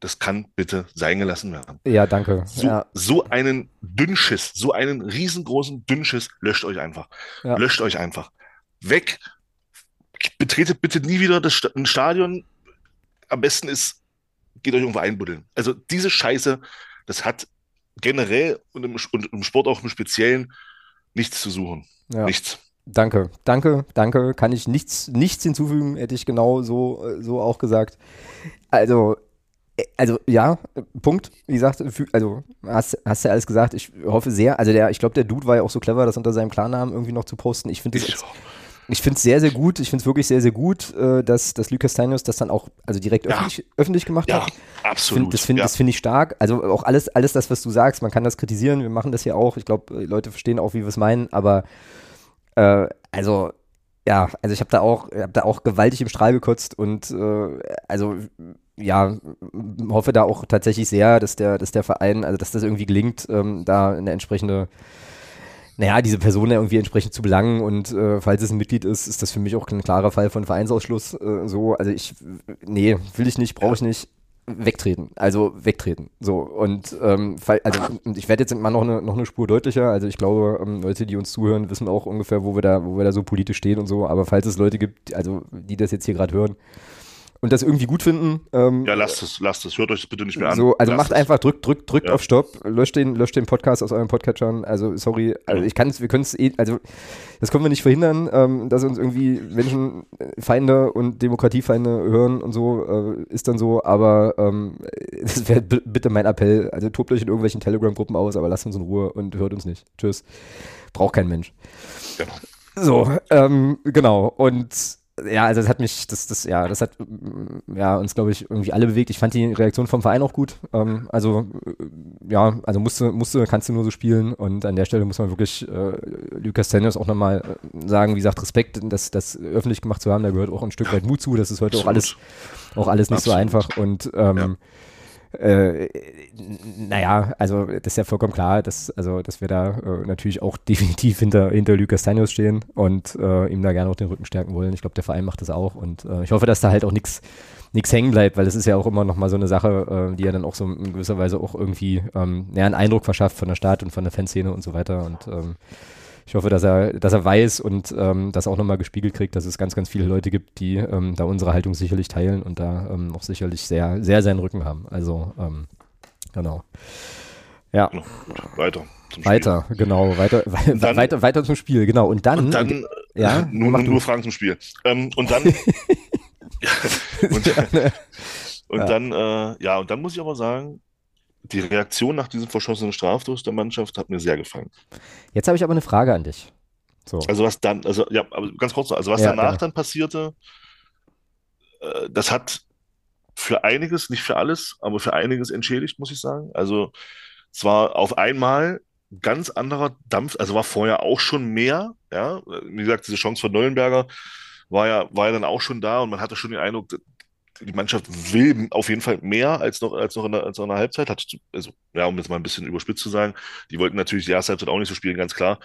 B: das kann bitte sein gelassen werden.
A: Ja, danke.
B: So,
A: ja.
B: so einen Dünnschiss, so einen riesengroßen Dünnschiss, löscht euch einfach. Ja. Löscht euch einfach. Weg. Betretet bitte nie wieder das St ein Stadion. Am besten ist, geht euch irgendwo einbuddeln. Also diese Scheiße, das hat generell und im, und im Sport auch im Speziellen nichts zu suchen. Ja. Nichts.
A: Danke, danke, danke. Kann ich nichts, nichts hinzufügen, hätte ich genau so, so auch gesagt. Also, äh, also ja, Punkt. Wie gesagt, also hast, hast ja alles gesagt. Ich hoffe sehr. Also der, ich glaube, der Dude war ja auch so clever, das unter seinem Klarnamen irgendwie noch zu posten. Ich finde es ich finde es sehr, sehr gut. Ich finde es wirklich sehr, sehr gut, äh, dass, dass Lucas Steinius das dann auch also direkt ja. öffentlich, öffentlich gemacht ja, hat.
B: Absolut.
A: Das finde ja. find ich stark. Also auch alles, alles das, was du sagst, man kann das kritisieren. Wir machen das ja auch. Ich glaube, Leute verstehen auch, wie wir es meinen. Aber äh, also ja, also ich habe da auch, habe da auch gewaltig im Strahl gekotzt und äh, also ja, hoffe da auch tatsächlich sehr, dass der, dass der Verein, also dass das irgendwie gelingt, ähm, da eine entsprechende naja, diese Person ja irgendwie entsprechend zu belangen und äh, falls es ein Mitglied ist, ist das für mich auch ein klarer Fall von Vereinsausschluss. Äh, so, also ich, nee, will ich nicht, brauche ich nicht. Wegtreten, also wegtreten. So und ähm, also ich werde jetzt mal noch eine, noch eine Spur deutlicher. Also ich glaube, ähm, Leute, die uns zuhören, wissen auch ungefähr, wo wir da, wo wir da so politisch stehen und so. Aber falls es Leute gibt, also die das jetzt hier gerade hören, und das irgendwie gut finden.
B: Ähm, ja, lasst es, lasst es. Hört euch das bitte nicht mehr an.
A: So, also lasst macht es. einfach, drückt, drückt, drückt ja. auf Stopp, löscht den, löscht den Podcast aus euren Podcatchern. Also, sorry, also ich kann es, wir können es eh, also das können wir nicht verhindern, ähm, dass uns irgendwie Menschenfeinde und Demokratiefeinde hören und so, äh, ist dann so, aber ähm, das wäre bitte mein Appell. Also tobt euch in irgendwelchen Telegram-Gruppen aus, aber lasst uns in Ruhe und hört uns nicht. Tschüss. Braucht kein Mensch. Genau. So, ähm, genau. Und ja, also das hat mich, das, das, ja, das hat ja, uns, glaube ich, irgendwie alle bewegt. Ich fand die Reaktion vom Verein auch gut. Ähm, also, äh, ja, also musste, musste, kannst du nur so spielen. Und an der Stelle muss man wirklich äh, Lukas Tenius auch nochmal äh, sagen, wie gesagt, Respekt, das, das öffentlich gemacht zu haben, da gehört auch ein Stück weit Mut zu. Das ist heute Absolut. auch alles, auch alles nicht Absolut. so einfach. Und ähm, ja äh, naja, also das ist ja vollkommen klar, dass, also, dass wir da äh, natürlich auch definitiv hinter, hinter Lukas Stanios stehen und äh, ihm da gerne auch den Rücken stärken wollen. Ich glaube, der Verein macht das auch und äh, ich hoffe, dass da halt auch nichts hängen bleibt, weil das ist ja auch immer noch mal so eine Sache, äh, die ja dann auch so in gewisser Weise auch irgendwie ähm, ja, einen Eindruck verschafft von der Stadt und von der Fanszene und so weiter und ähm, ich hoffe, dass er, dass er weiß und ähm, das auch nochmal gespiegelt kriegt, dass es ganz, ganz viele Leute gibt, die ähm, da unsere Haltung sicherlich teilen und da ähm, auch sicherlich sehr, sehr seinen Rücken haben. Also, ähm, genau. Ja.
B: Weiter.
A: weiter, genau, weiter, dann, weiter, weiter zum Spiel, genau. Und dann,
B: und dann
A: ja,
B: nur, nur Fragen zum Spiel. Ähm, und dann, und, und ja. dann, äh, ja, und dann muss ich aber sagen, die Reaktion nach diesem verschossenen Strafstoß der Mannschaft hat mir sehr gefallen.
A: Jetzt habe ich aber eine Frage an dich.
B: So. Also was dann, also ja, aber ganz kurz also was ja, danach gerne. dann passierte, äh, das hat für einiges, nicht für alles, aber für einiges entschädigt, muss ich sagen. Also es war auf einmal ganz anderer Dampf, also war vorher auch schon mehr, ja, wie gesagt, diese Chance von Neuenberger war ja, war ja dann auch schon da und man hatte schon den Eindruck, die Mannschaft will auf jeden Fall mehr als noch, als noch in der, als in der Halbzeit. Hat, also, ja, um jetzt mal ein bisschen überspitzt zu sagen, die wollten natürlich die erste Halbzeit auch nicht so spielen, ganz klar.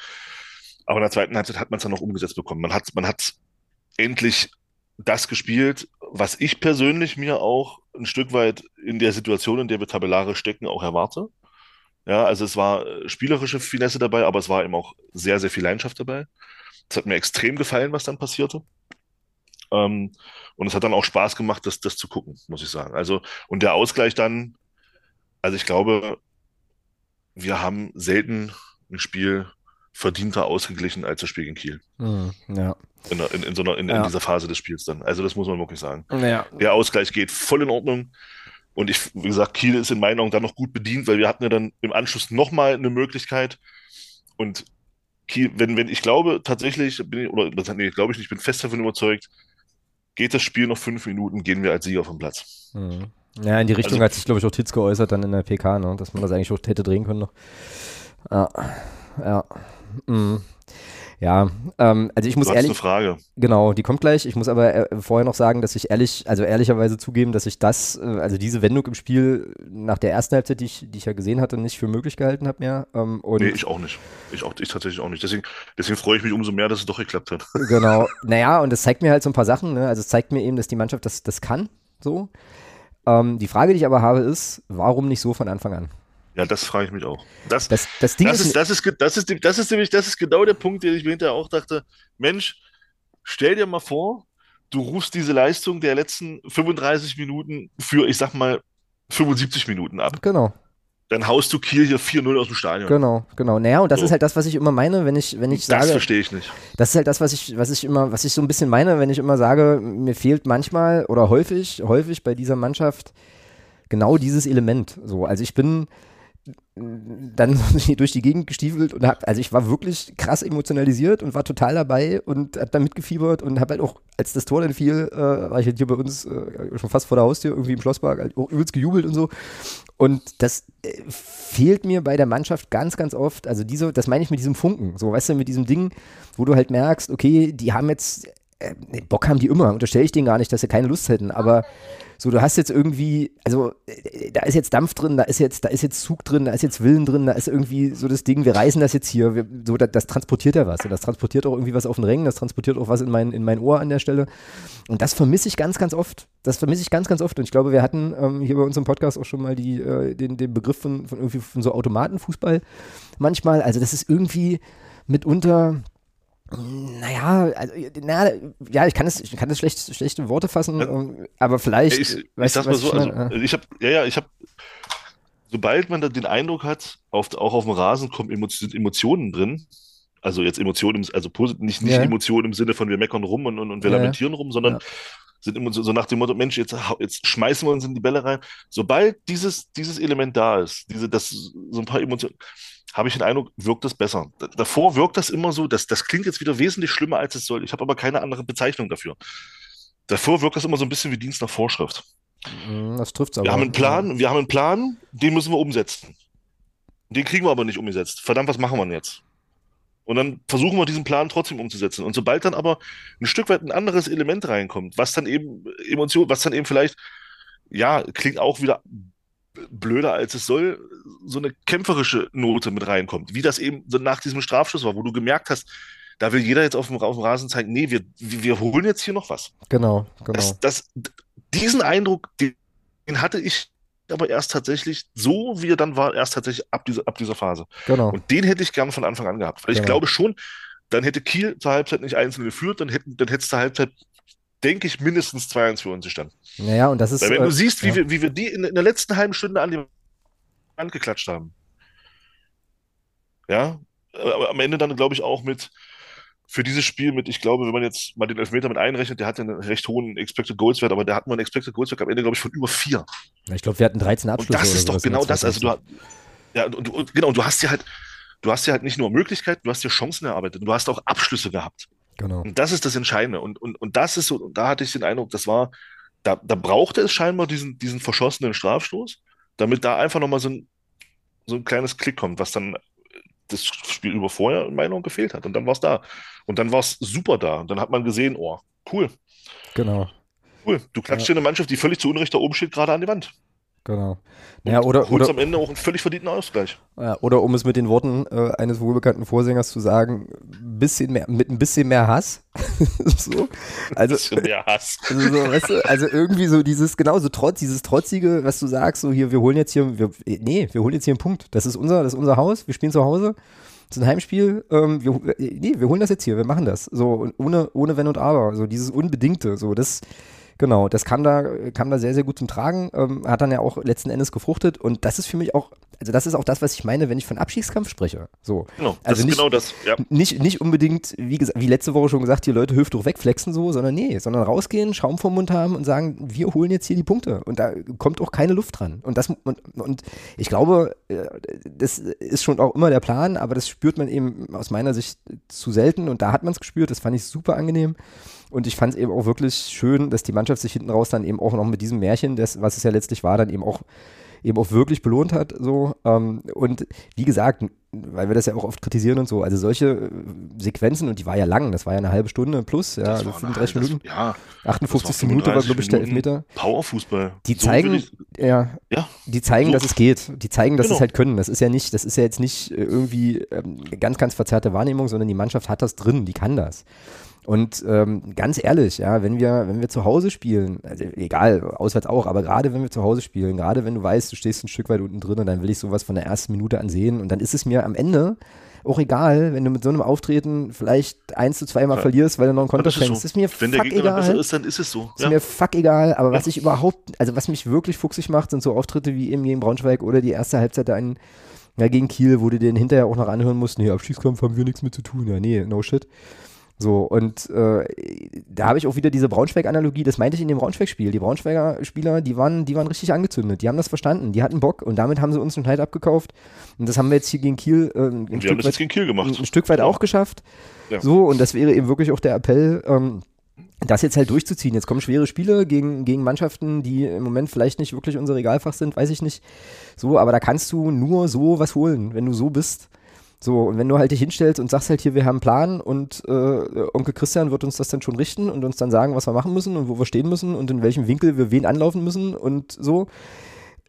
B: Aber in der zweiten Halbzeit hat man es dann noch umgesetzt bekommen. Man hat, man hat endlich das gespielt, was ich persönlich mir auch ein Stück weit in der Situation, in der wir tabellare stecken, auch erwarte. Ja, also es war spielerische Finesse dabei, aber es war eben auch sehr, sehr viel Leidenschaft dabei. Es hat mir extrem gefallen, was dann passierte. Ähm, und es hat dann auch Spaß gemacht, das, das zu gucken, muss ich sagen. Also, und der Ausgleich dann, also ich glaube, wir haben selten ein Spiel verdienter ausgeglichen als das Spiel gegen Kiel.
A: Mhm, ja.
B: In, in, in, so einer, in, ja. in, dieser Phase des Spiels dann. Also das muss man wirklich sagen.
A: Ja.
B: Der Ausgleich geht voll in Ordnung. Und ich, wie gesagt, Kiel ist in meinen Augen dann noch gut bedient, weil wir hatten ja dann im Anschluss nochmal eine Möglichkeit. Und Kiel, wenn, wenn ich glaube tatsächlich, bin ich, oder nee, glaube ich nicht, ich bin fest davon überzeugt, geht das Spiel noch fünf Minuten, gehen wir als Sieger vom Platz.
A: Mhm. Ja, in die Richtung also, hat sich, glaube ich, auch Titz geäußert dann in der PK, ne? dass man das eigentlich auch hätte drehen können noch. Ja, ja. Mhm. Ja, ähm, also ich muss
B: du
A: ehrlich.
B: eine Frage.
A: Genau, die kommt gleich. Ich muss aber äh, vorher noch sagen, dass ich ehrlich, also ehrlicherweise zugeben, dass ich das, äh, also diese Wendung im Spiel nach der ersten Halbzeit, die ich, die ich ja gesehen hatte, nicht für möglich gehalten habe mehr. Ähm, und
B: nee, ich auch nicht. Ich, auch, ich tatsächlich auch nicht. Deswegen, deswegen freue ich mich umso mehr, dass es doch geklappt hat.
A: Genau. Naja, und das zeigt mir halt so ein paar Sachen. Ne? Also es zeigt mir eben, dass die Mannschaft das, das kann. So. Ähm, die Frage, die ich aber habe, ist, warum nicht so von Anfang an?
B: Ja, das frage ich mich auch. Das,
A: das, das, Ding
B: das ist, das ist, das ist, das ist nämlich, das ist genau der Punkt, den ich mir hinterher auch dachte, Mensch, stell dir mal vor, du rufst diese Leistung der letzten 35 Minuten für, ich sag mal, 75 Minuten ab.
A: Genau.
B: Dann haust du Kiel hier 4-0 aus dem Stadion.
A: Genau, genau. Naja, und das so. ist halt das, was ich immer meine, wenn ich, wenn ich sage.
B: Das verstehe ich nicht.
A: Das ist halt das, was ich, was ich immer, was ich so ein bisschen meine, wenn ich immer sage, mir fehlt manchmal oder häufig, häufig bei dieser Mannschaft genau dieses Element. So, also ich bin, dann durch die Gegend gestiefelt und hab, also ich war wirklich krass emotionalisiert und war total dabei und hab da mitgefiebert und hab halt auch, als das Tor dann fiel, äh, war ich halt hier bei uns äh, schon fast vor der Haustür, irgendwie im Schlosspark, halt auch übelst gejubelt und so. Und das äh, fehlt mir bei der Mannschaft ganz, ganz oft. Also diese, das meine ich mit diesem Funken, so, weißt du, mit diesem Ding, wo du halt merkst, okay, die haben jetzt, äh, Bock haben die immer, unterstelle ich denen gar nicht, dass sie keine Lust hätten, aber so, du hast jetzt irgendwie, also äh, da ist jetzt Dampf drin, da ist jetzt, da ist jetzt Zug drin, da ist jetzt Willen drin, da ist irgendwie so das Ding, wir reißen das jetzt hier, wir, so, das, das, transportiert ja was. Und das transportiert auch irgendwie was auf den Rängen, das transportiert auch was in mein, in mein Ohr an der Stelle. Und das vermisse ich ganz, ganz oft. Das vermisse ich ganz, ganz oft. Und ich glaube, wir hatten ähm, hier bei uns im Podcast auch schon mal die, äh, den, den Begriff von, von irgendwie von so Automatenfußball manchmal. Also das ist irgendwie mitunter naja, also, na, ja, ich kann es, ich kann es schlecht, schlechte Worte fassen, ja. aber vielleicht.
B: Ich, ich, ich sag mal so, also, ich habe, ja, ja, ich habe, sobald man da den Eindruck hat, auf, auch auf dem Rasen kommen Emotionen drin, also jetzt Emotionen, also nicht, nicht ja. Emotionen im Sinne von wir meckern rum und, und, und wir ja. lamentieren rum, sondern sind immer so, so, nach dem Motto, Mensch, jetzt, jetzt schmeißen wir uns in die Bälle rein. Sobald dieses, dieses Element da ist, diese, das, so ein paar Emotionen, habe ich den Eindruck, wirkt das besser. Davor wirkt das immer so, das, das klingt jetzt wieder wesentlich schlimmer, als es soll. Ich habe aber keine andere Bezeichnung dafür. Davor wirkt das immer so ein bisschen wie Dienst nach Vorschrift.
A: Mhm, das trifft aber.
B: Wir haben einen Plan, wir haben einen Plan, den müssen wir umsetzen. Den kriegen wir aber nicht umgesetzt. Verdammt, was machen wir denn jetzt? Und dann versuchen wir diesen Plan trotzdem umzusetzen. Und sobald dann aber ein Stück weit ein anderes Element reinkommt, was dann eben Emotion, was dann eben vielleicht, ja, klingt auch wieder blöder als es soll, so eine kämpferische Note mit reinkommt. Wie das eben so nach diesem Strafschuss war, wo du gemerkt hast, da will jeder jetzt auf dem, auf dem Rasen zeigen, nee, wir, wir holen jetzt hier noch was.
A: Genau, genau.
B: Das, das, diesen Eindruck, den, hatte ich aber erst tatsächlich so, wie er dann war, erst tatsächlich ab dieser, ab dieser Phase.
A: Genau.
B: Und den hätte ich gern von Anfang an gehabt. Weil ich genau. glaube schon, dann hätte Kiel zur Halbzeit nicht einzeln geführt, dann hätten, dann hätte es zur Halbzeit denke ich, mindestens 2-1 für uns gestanden.
A: Naja, und das ist.
B: Weil wenn äh, du siehst, wie, ja. wir, wie wir die in, in, der letzten halben Stunde an die Wand geklatscht haben. Ja, aber am Ende dann, glaube ich, auch mit für dieses Spiel mit, ich glaube, wenn man jetzt mal den Elfmeter mit einrechnet, der hat einen recht hohen Expected Goals Wert, aber der hat nur einen Expected Goals Wert am Ende, glaube ich, von über vier.
A: Ja, ich glaube, wir hatten 13 Abschlüsse.
B: Und das ist doch genau das. Also du, ja, und du, genau, und du hast ja halt, du hast ja halt nicht nur Möglichkeiten, du hast ja Chancen erarbeitet und du hast auch Abschlüsse gehabt.
A: Genau.
B: Und das ist das Entscheidende. Und, und, und das ist so, und da hatte ich den Eindruck, das war, da, da brauchte es scheinbar diesen, diesen verschossenen Strafstoß, damit da einfach nochmal so ein, so ein kleines Klick kommt, was dann das Spiel über vorher in meiner Meinung gefehlt hat. Und dann war es da. Und dann war es super da. Und dann hat man gesehen, oh, cool.
A: Genau.
B: Cool. Du klatscht ja. eine Mannschaft, die völlig zu Unrecht da oben steht, gerade an die Wand.
A: Genau. Naja, oder,
B: oder am Ende auch einen völlig verdienten Ausgleich.
A: Ja, oder um es mit den Worten äh, eines wohlbekannten Vorsängers zu sagen, bisschen mehr, mit ein bisschen mehr Hass. so. Also, ein bisschen mehr Hass. Also, so, weißt du, also irgendwie so dieses, genau, so trotz, dieses Trotzige, was du sagst, so hier, wir holen jetzt hier, wir, nee, wir holen jetzt hier einen Punkt. Das ist unser, das ist unser Haus, wir spielen zu Hause. Das ist ein Heimspiel, ähm, wir, nee, wir holen das jetzt hier, wir machen das. So, ohne, ohne Wenn und Aber. So dieses Unbedingte, so, das Genau, das kam da, kam da sehr, sehr gut zum Tragen, ähm, hat dann ja auch letzten Endes gefruchtet und das ist für mich auch, also das ist auch das, was ich meine, wenn ich von Abschiedskampf spreche. So.
B: Genau,
A: also nicht,
B: genau das, ja.
A: Nicht, nicht unbedingt, wie, gesagt, wie letzte Woche schon gesagt, die Leute Hüftdruck wegflexen so, sondern nee, sondern rausgehen, Schaum vom Mund haben und sagen, wir holen jetzt hier die Punkte und da kommt auch keine Luft dran. Und das, und, und ich glaube, äh, das ist schon auch immer der Plan, aber das spürt man eben aus meiner Sicht zu selten und da hat man es gespürt, das fand ich super angenehm. Und ich fand es eben auch wirklich schön, dass die Mannschaft sich hinten raus dann eben auch noch mit diesem Märchen, das, was es ja letztlich war, dann eben auch eben auch wirklich belohnt hat. So. Ähm, und wie gesagt, weil wir das ja auch oft kritisieren und so, also solche äh, Sequenzen, und die war ja lang, das war ja eine halbe Stunde plus, ja, also 35
B: das,
A: Minuten.
B: Ja,
A: 58. Minute war, glaube ich, der Elfmeter.
B: Powerfußball.
A: Die so zeigen, ich, ja,
B: ja,
A: die zeigen,
B: so.
A: dass es geht. Die zeigen, dass
B: Genau.
A: es halt können. Das ist ja nicht, das ist ja jetzt nicht äh, irgendwie ähm, ganz, ganz verzerrte Wahrnehmung, sondern die Mannschaft hat das drin, die kann das. Und ähm, ganz ehrlich, ja, wenn wir, wenn wir zu Hause spielen, also egal, auswärts auch, aber gerade wenn wir zu Hause spielen, gerade wenn du weißt, du stehst ein Stück weit unten drin und dann will ich sowas von der ersten Minute an sehen und dann ist es mir am Ende auch egal, wenn du mit so einem Auftreten vielleicht eins zu zweimal
B: Ja.
A: verlierst, weil du noch einen Konter
B: das ist so.
A: Ist mir
B: Wenn der
A: fuck
B: Gegner dann besser
A: egal.
B: ist, dann ist es so.
A: Ist
B: Ja.
A: mir fuck egal, aber was
B: Ja.
A: ich überhaupt, also was mich wirklich fuchsig macht, sind so Auftritte wie eben gegen Braunschweig oder die erste Halbzeit da in, ja, gegen Kiel, wo du den hinterher auch noch anhören musst, nee, Abschiedskampf haben wir nichts mit zu tun. Ja, nee, no shit. So, und äh, da habe ich auch wieder diese Braunschweig-Analogie, das meinte ich in dem Braunschweig-Spiel. Die Braunschweiger Spieler, die waren, die waren richtig angezündet, die haben das verstanden, die hatten Bock und damit haben sie uns einen Schneid abgekauft. Und das haben wir jetzt hier gegen Kiel äh, ein,
B: haben
A: Stück
B: das
A: weit,
B: jetzt gegen Kiel gemacht.
A: ein Stück weit
B: Genau.
A: auch geschafft.
B: Ja.
A: So, und das wäre eben wirklich auch der Appell, ähm, das jetzt halt durchzuziehen. Jetzt kommen schwere Spiele gegen, gegen Mannschaften, die im Moment vielleicht nicht wirklich unser Regalfach sind, weiß ich nicht. So, aber da kannst du nur so was holen, wenn du so bist. So, und wenn du halt dich hinstellst und sagst halt hier, wir haben einen Plan und äh, Onkel Christian wird uns das dann schon richten und uns dann sagen, was wir machen müssen und wo wir stehen müssen und in welchem Winkel wir wen anlaufen müssen und so,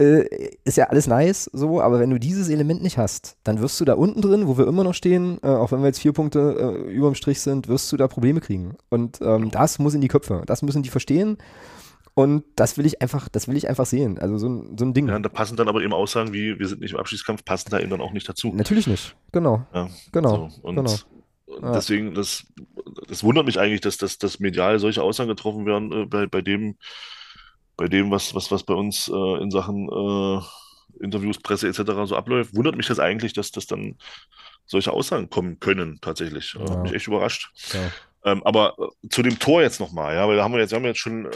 A: äh, ist ja alles nice, so, aber wenn du dieses Element nicht hast, dann wirst du da unten drin, wo wir immer noch stehen, äh, auch wenn wir jetzt vier Punkte äh, überm Strich sind, wirst du da Probleme kriegen. Und ähm, das muss in die Köpfe, das müssen die verstehen. Und das will ich einfach, das will ich einfach sehen. Also so ein, so ein Ding.
B: Ja, da passen dann aber eben Aussagen wie, wir sind nicht im Abschiedskampf, passen da eben dann auch nicht dazu.
A: Natürlich nicht. Genau.
B: Ja,
A: Genau.
B: so. Und,
A: genau.
B: und
A: Ja.
B: deswegen, das, das wundert mich eigentlich, dass, dass, dass medial solche Aussagen getroffen werden äh, bei, bei dem, bei dem, was, was, was bei uns äh, in Sachen äh, Interviews, Presse etc. so abläuft. Wundert mich das eigentlich, dass das dann solche Aussagen kommen können, tatsächlich. Äh,
A: Ja.
B: Hat mich echt überrascht.
A: Ja.
B: Ähm, aber äh, zu dem Tor jetzt nochmal, ja, weil da haben wir jetzt, wir haben jetzt schon, äh,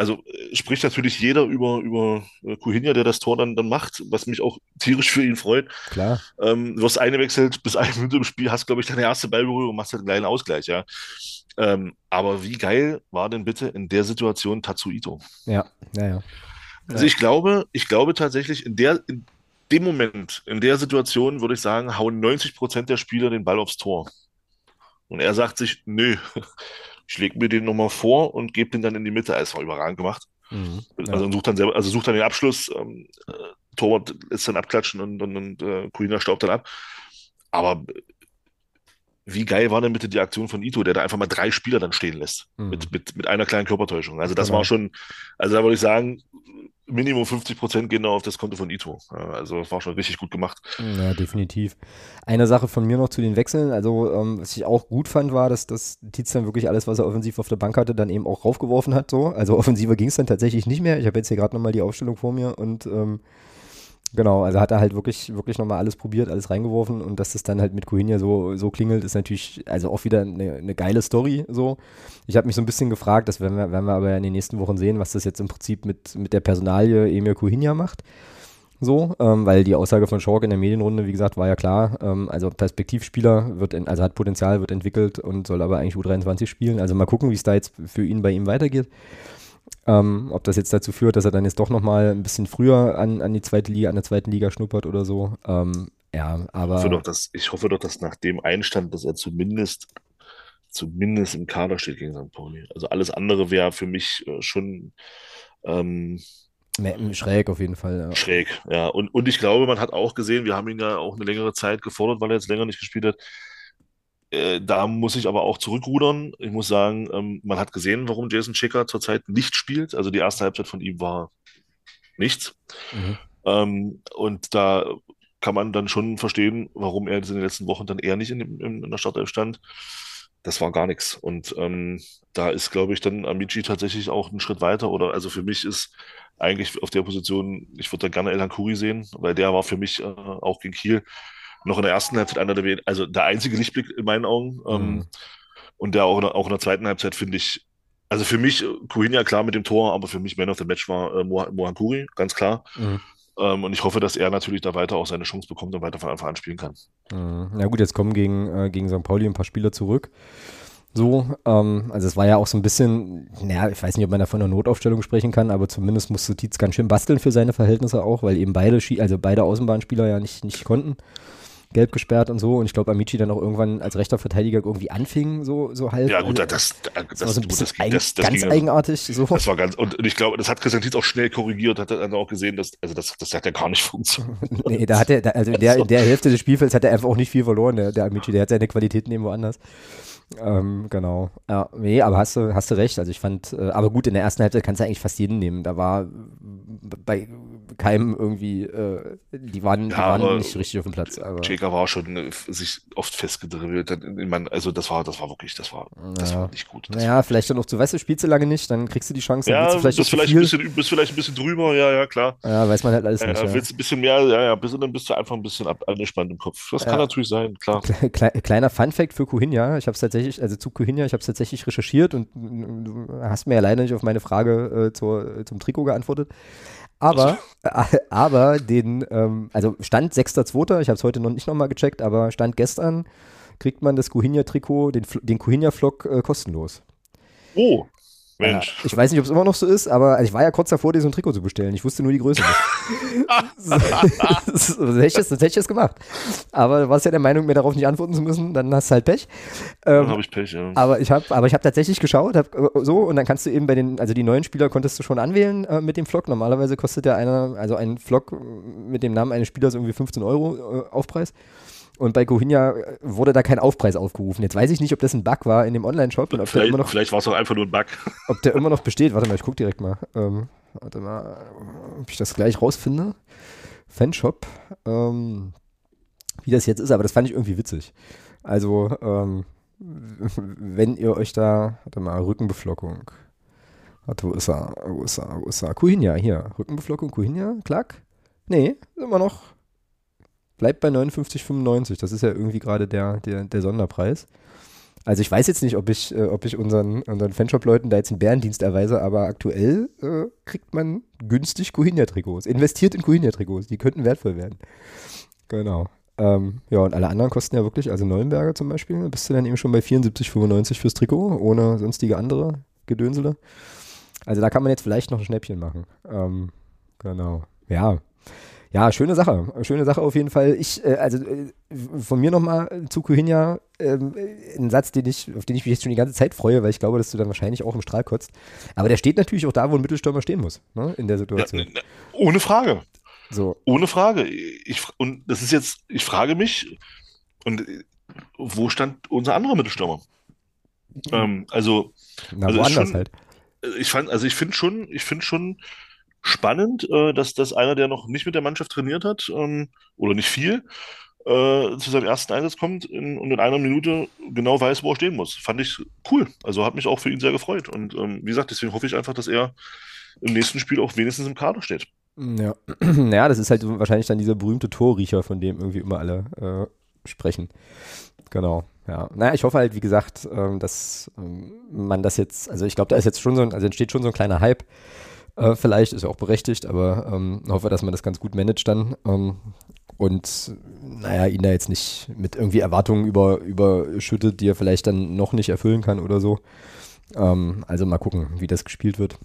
B: also äh, spricht natürlich jeder über, über äh, Kuhinja, der das Tor dann, dann macht, was mich auch tierisch für ihn freut.
A: Klar.
B: Ähm, du wirst eingewechselt, bis eine Minute im Spiel, hast, glaube ich, deine erste Ballberührung und machst halt einen kleinen Ausgleich, ja. Ähm, aber wie geil war denn bitte in der Situation Tatsuito?
A: Ja, ja, ja.
B: Also ich glaube, ich glaube tatsächlich, in der, in dem Moment, in der Situation, würde ich sagen, hauen 90 Prozent der Spieler den Ball aufs Tor. Und er sagt sich, nö, ich lege mir den nochmal vor und gebe den dann in die Mitte. Es war überragend gemacht.
A: Mhm. Ja.
B: Also sucht dann selber, also sucht dann den Abschluss, ähm, äh, Torwart ist dann abklatschen und, und, und äh, Kuina staubt dann ab. Aber wie geil war denn bitte die Aktion von Ito, der da einfach mal drei Spieler dann stehen lässt,
A: Mhm.
B: mit, mit, mit einer kleinen Körpertäuschung. Also das
A: Genau.
B: war schon, also da würde ich sagen, Minimum 50 Prozent gehen da auf das Konto von Ito. Also das war schon richtig gut gemacht.
A: Ja, definitiv. Eine Sache von mir noch zu den Wechseln. Also, ähm, was ich auch gut fand, war, dass das Tietz dann wirklich alles, was er offensiv auf der Bank hatte, dann eben auch raufgeworfen hat. So. Also offensiver ging es dann tatsächlich nicht mehr. Ich habe jetzt hier gerade nochmal die Aufstellung vor mir und ähm, genau, also hat er halt wirklich, wirklich nochmal alles probiert, alles reingeworfen und dass das dann halt mit Cohinia so, so klingelt, ist natürlich also auch wieder eine, eine geile Story. So. Ich habe mich so ein bisschen gefragt, das werden wir, werden wir aber in den nächsten Wochen sehen, was das jetzt im Prinzip mit, mit der Personalie Emir Cohinia macht. So, ähm, weil die Aussage von Schork in der Medienrunde, wie gesagt, war ja klar. Ähm, also Perspektivspieler wird, in, also hat Potenzial, wird entwickelt und soll aber eigentlich U23 spielen. Also mal gucken, wie es da jetzt für ihn bei ihm weitergeht. Ähm, ob das jetzt dazu führt, dass er dann jetzt doch nochmal ein bisschen früher an, an die zweite Liga, an der zweiten Liga schnuppert oder so. Ähm, ja, aber.
B: Ich hoffe, doch, dass, ich hoffe doch, dass nach dem Einstand, dass er zumindest, zumindest im Kader steht gegen St. Pauli. Also alles andere wäre für mich äh, schon ähm,
A: Schräg auf jeden Fall. Ja.
B: schräg. Ja, und, und ich glaube, man hat auch gesehen, wir haben ihn ja auch eine längere Zeit gefordert, weil er jetzt länger nicht gespielt hat. Äh, da muss ich aber auch zurückrudern. Ich muss sagen, ähm, man hat gesehen, warum Jason Schicker zurzeit nicht spielt. Also die erste Halbzeit von ihm war nichts.
A: Mhm.
B: Ähm, und da kann man dann schon verstehen, warum er in den letzten Wochen dann eher nicht in, dem- in, der Startelf stand. Das war gar nichts. Und ähm, da ist, glaube ich, dann Amici tatsächlich auch einen Schritt weiter. Oder also für mich ist eigentlich auf der Position, ich würde da gerne El Kuri sehen, weil der war für mich äh, auch gegen Kiel noch in der ersten Halbzeit einer der wen- also der einzige Lichtblick in meinen Augen. Ähm,
A: Mhm.
B: und der auch in, der- auch in der zweiten Halbzeit finde ich, also für mich, Kuhinia klar mit dem Tor, aber für mich Man of the Match war äh, Moha- Mohan Kuri, ganz klar.
A: Mhm.
B: Ähm, und ich hoffe, dass er natürlich da weiter auch seine Chance bekommt und weiter von Anfang an spielen kann.
A: Mhm. Na gut, jetzt kommen gegen, äh, gegen St. Pauli ein paar Spieler zurück. So, ähm, also es war ja auch so ein bisschen, naja, ich weiß nicht, ob man da von einer Notaufstellung sprechen kann, aber zumindest musste Tietz ganz schön basteln für seine Verhältnisse auch, weil eben beide, also beide Außenbahnspieler ja nicht, nicht konnten gelb gesperrt und so. Und ich glaube, Amici dann auch irgendwann als rechter Verteidiger irgendwie anfing, so, so halb.
B: Ja, gut, also, das, das,
A: das, war so ein bisschen das, eigen, das, ganz ging, eigenartig. So.
B: Das war ganz, und ich glaube, das hat Christian Tietz auch schnell korrigiert, hat er dann auch gesehen, dass, also das, das hat ja gar nicht funktioniert.
A: nee, da hat er, also in der, in der Hälfte des Spielfelds hat er einfach auch nicht viel verloren, der, der Amici, der hat seine Qualitäten irgendwo anders. Ähm, genau. Ja, nee, aber hast du, hast du recht. Also ich fand, äh, aber gut, in der ersten Halbzeit kannst du eigentlich fast jeden nehmen. Da war bei keinem irgendwie, äh, die waren, ja, die waren nicht richtig auf dem Platz. Aber.
B: Cheka war schon äh, sich oft festgedribbelt. Also das war, das war wirklich, das war, das war nicht gut.
A: Naja, vielleicht dann auch, du weißt, du spielst du lange nicht, dann kriegst du die Chance.
B: Ja,
A: du
B: vielleicht bist, vielleicht ein bisschen, bist vielleicht ein bisschen drüber, ja, ja, klar.
A: Ja, weiß man halt alles nicht.
B: Ja. Willst ein bisschen mehr, ja, ja, bis, dann bist du einfach ein bisschen angespannt im Kopf. Das ja. kann natürlich sein, klar.
A: Kleiner Fun-Fact für Kuhinja, ich habe es tatsächlich, also zu Kuhinja, ich habe es tatsächlich recherchiert und du hast mir ja leider nicht auf meine Frage äh, zur, zum Trikot geantwortet. Aber, also. aber den, ähm, also Stand 6.2., ich habe es heute noch nicht nochmal gecheckt, aber Stand gestern kriegt man das Kuhinja-Trikot, den, den Kuhinja-Flock äh, kostenlos.
B: Oh, Mensch.
A: Ja, ich weiß nicht, ob es immer noch so ist, aber also ich war ja kurz davor, dir so ein Trikot zu bestellen. Ich wusste nur die Größe nicht. sonst, hätte ich das, sonst hätte ich das gemacht. Aber du warst ja der Meinung, mir darauf nicht antworten zu müssen, dann hast du halt Pech.
B: Ähm, dann habe ich Pech, ja.
A: Aber ich habe hab tatsächlich geschaut, hab, äh, so, und dann kannst du eben bei den, also die neuen Spieler konntest du schon anwählen äh, mit dem Flock. Normalerweise kostet ja einer, also ein Flock mit dem Namen eines Spielers irgendwie 15 Euro äh, Aufpreis. Und bei Cohinha äh, wurde da kein Aufpreis aufgerufen. Jetzt weiß ich nicht, ob das ein Bug war in dem Online-Shop.
B: Vielleicht, vielleicht war es auch einfach nur ein Bug.
A: Ob der immer noch besteht. Warte mal, ich gucke direkt mal. Ähm, warte mal, ob ich das gleich rausfinde. Fanshop. Ähm, wie das jetzt ist, aber das fand ich irgendwie witzig. Also, ähm, wenn ihr euch da, warte mal, Rückenbeflockung. Warte, wo ist er? Wo ist er? Wo ist er? Kuhinja, hier. Rückenbeflockung, Kuhinja, klack. Nee, immer noch bleibt bei 59,95. Das ist ja irgendwie gerade der, der, der Sonderpreis. Also ich weiß jetzt nicht, ob ich, äh, ob ich unseren, unseren Fanshop-Leuten da jetzt einen Bärendienst erweise, aber aktuell äh, kriegt man günstig Cohinia-Trikots. Investiert in Cohinia-Trikots, die könnten wertvoll werden. Genau. Ähm, ja, und alle anderen kosten ja wirklich, also Neuenberger zum Beispiel, bist du dann eben schon bei 74,95 fürs Trikot, ohne sonstige andere Gedönsele. Also da kann man jetzt vielleicht noch ein Schnäppchen machen. Ähm, genau. Ja, ja, schöne Sache. Schöne Sache auf jeden Fall. Ich, äh, also äh, von mir nochmal zu Kuhinja, ähm, ein Satz, den ich, auf den ich mich jetzt schon die ganze Zeit freue, weil ich glaube, dass du dann wahrscheinlich auch im Strahl kotzt. Aber der steht natürlich auch da, wo ein Mittelstürmer stehen muss, ne, in der Situation. Ja, ne,
B: ohne Frage. So. Ohne Frage. Ich, und das ist jetzt, ich frage mich, und wo stand unser anderer Mittelstürmer? Mhm. Ähm, also,
A: Na, also woanders schon, halt.
B: Ich fand, also ich finde schon, ich finde schon, spannend, äh, dass, dass einer, der noch nicht mit der Mannschaft trainiert hat ähm, oder nicht viel, äh, zu seinem ersten Einsatz kommt in, und in einer Minute genau weiß, wo er stehen muss. Fand ich cool. Also hat mich auch für ihn sehr gefreut. Und ähm, wie gesagt, deswegen hoffe ich einfach, dass er im nächsten Spiel auch wenigstens im Kader steht.
A: Ja, ja das ist halt wahrscheinlich dann dieser berühmte Torriecher, von dem irgendwie immer alle äh, sprechen. Genau. Ja, naja, ich hoffe halt, wie gesagt, ähm, dass ähm, man das jetzt, also ich glaube, da ist jetzt schon so ein, also entsteht schon so ein kleiner Hype äh, vielleicht, ist ja auch berechtigt, aber ähm, hoffe, dass man das ganz gut managt dann. Ähm, und naja, ihn da jetzt nicht mit irgendwie Erwartungen über, überschüttet, die er vielleicht dann noch nicht erfüllen kann oder so. Ähm, also mal gucken, wie das gespielt wird.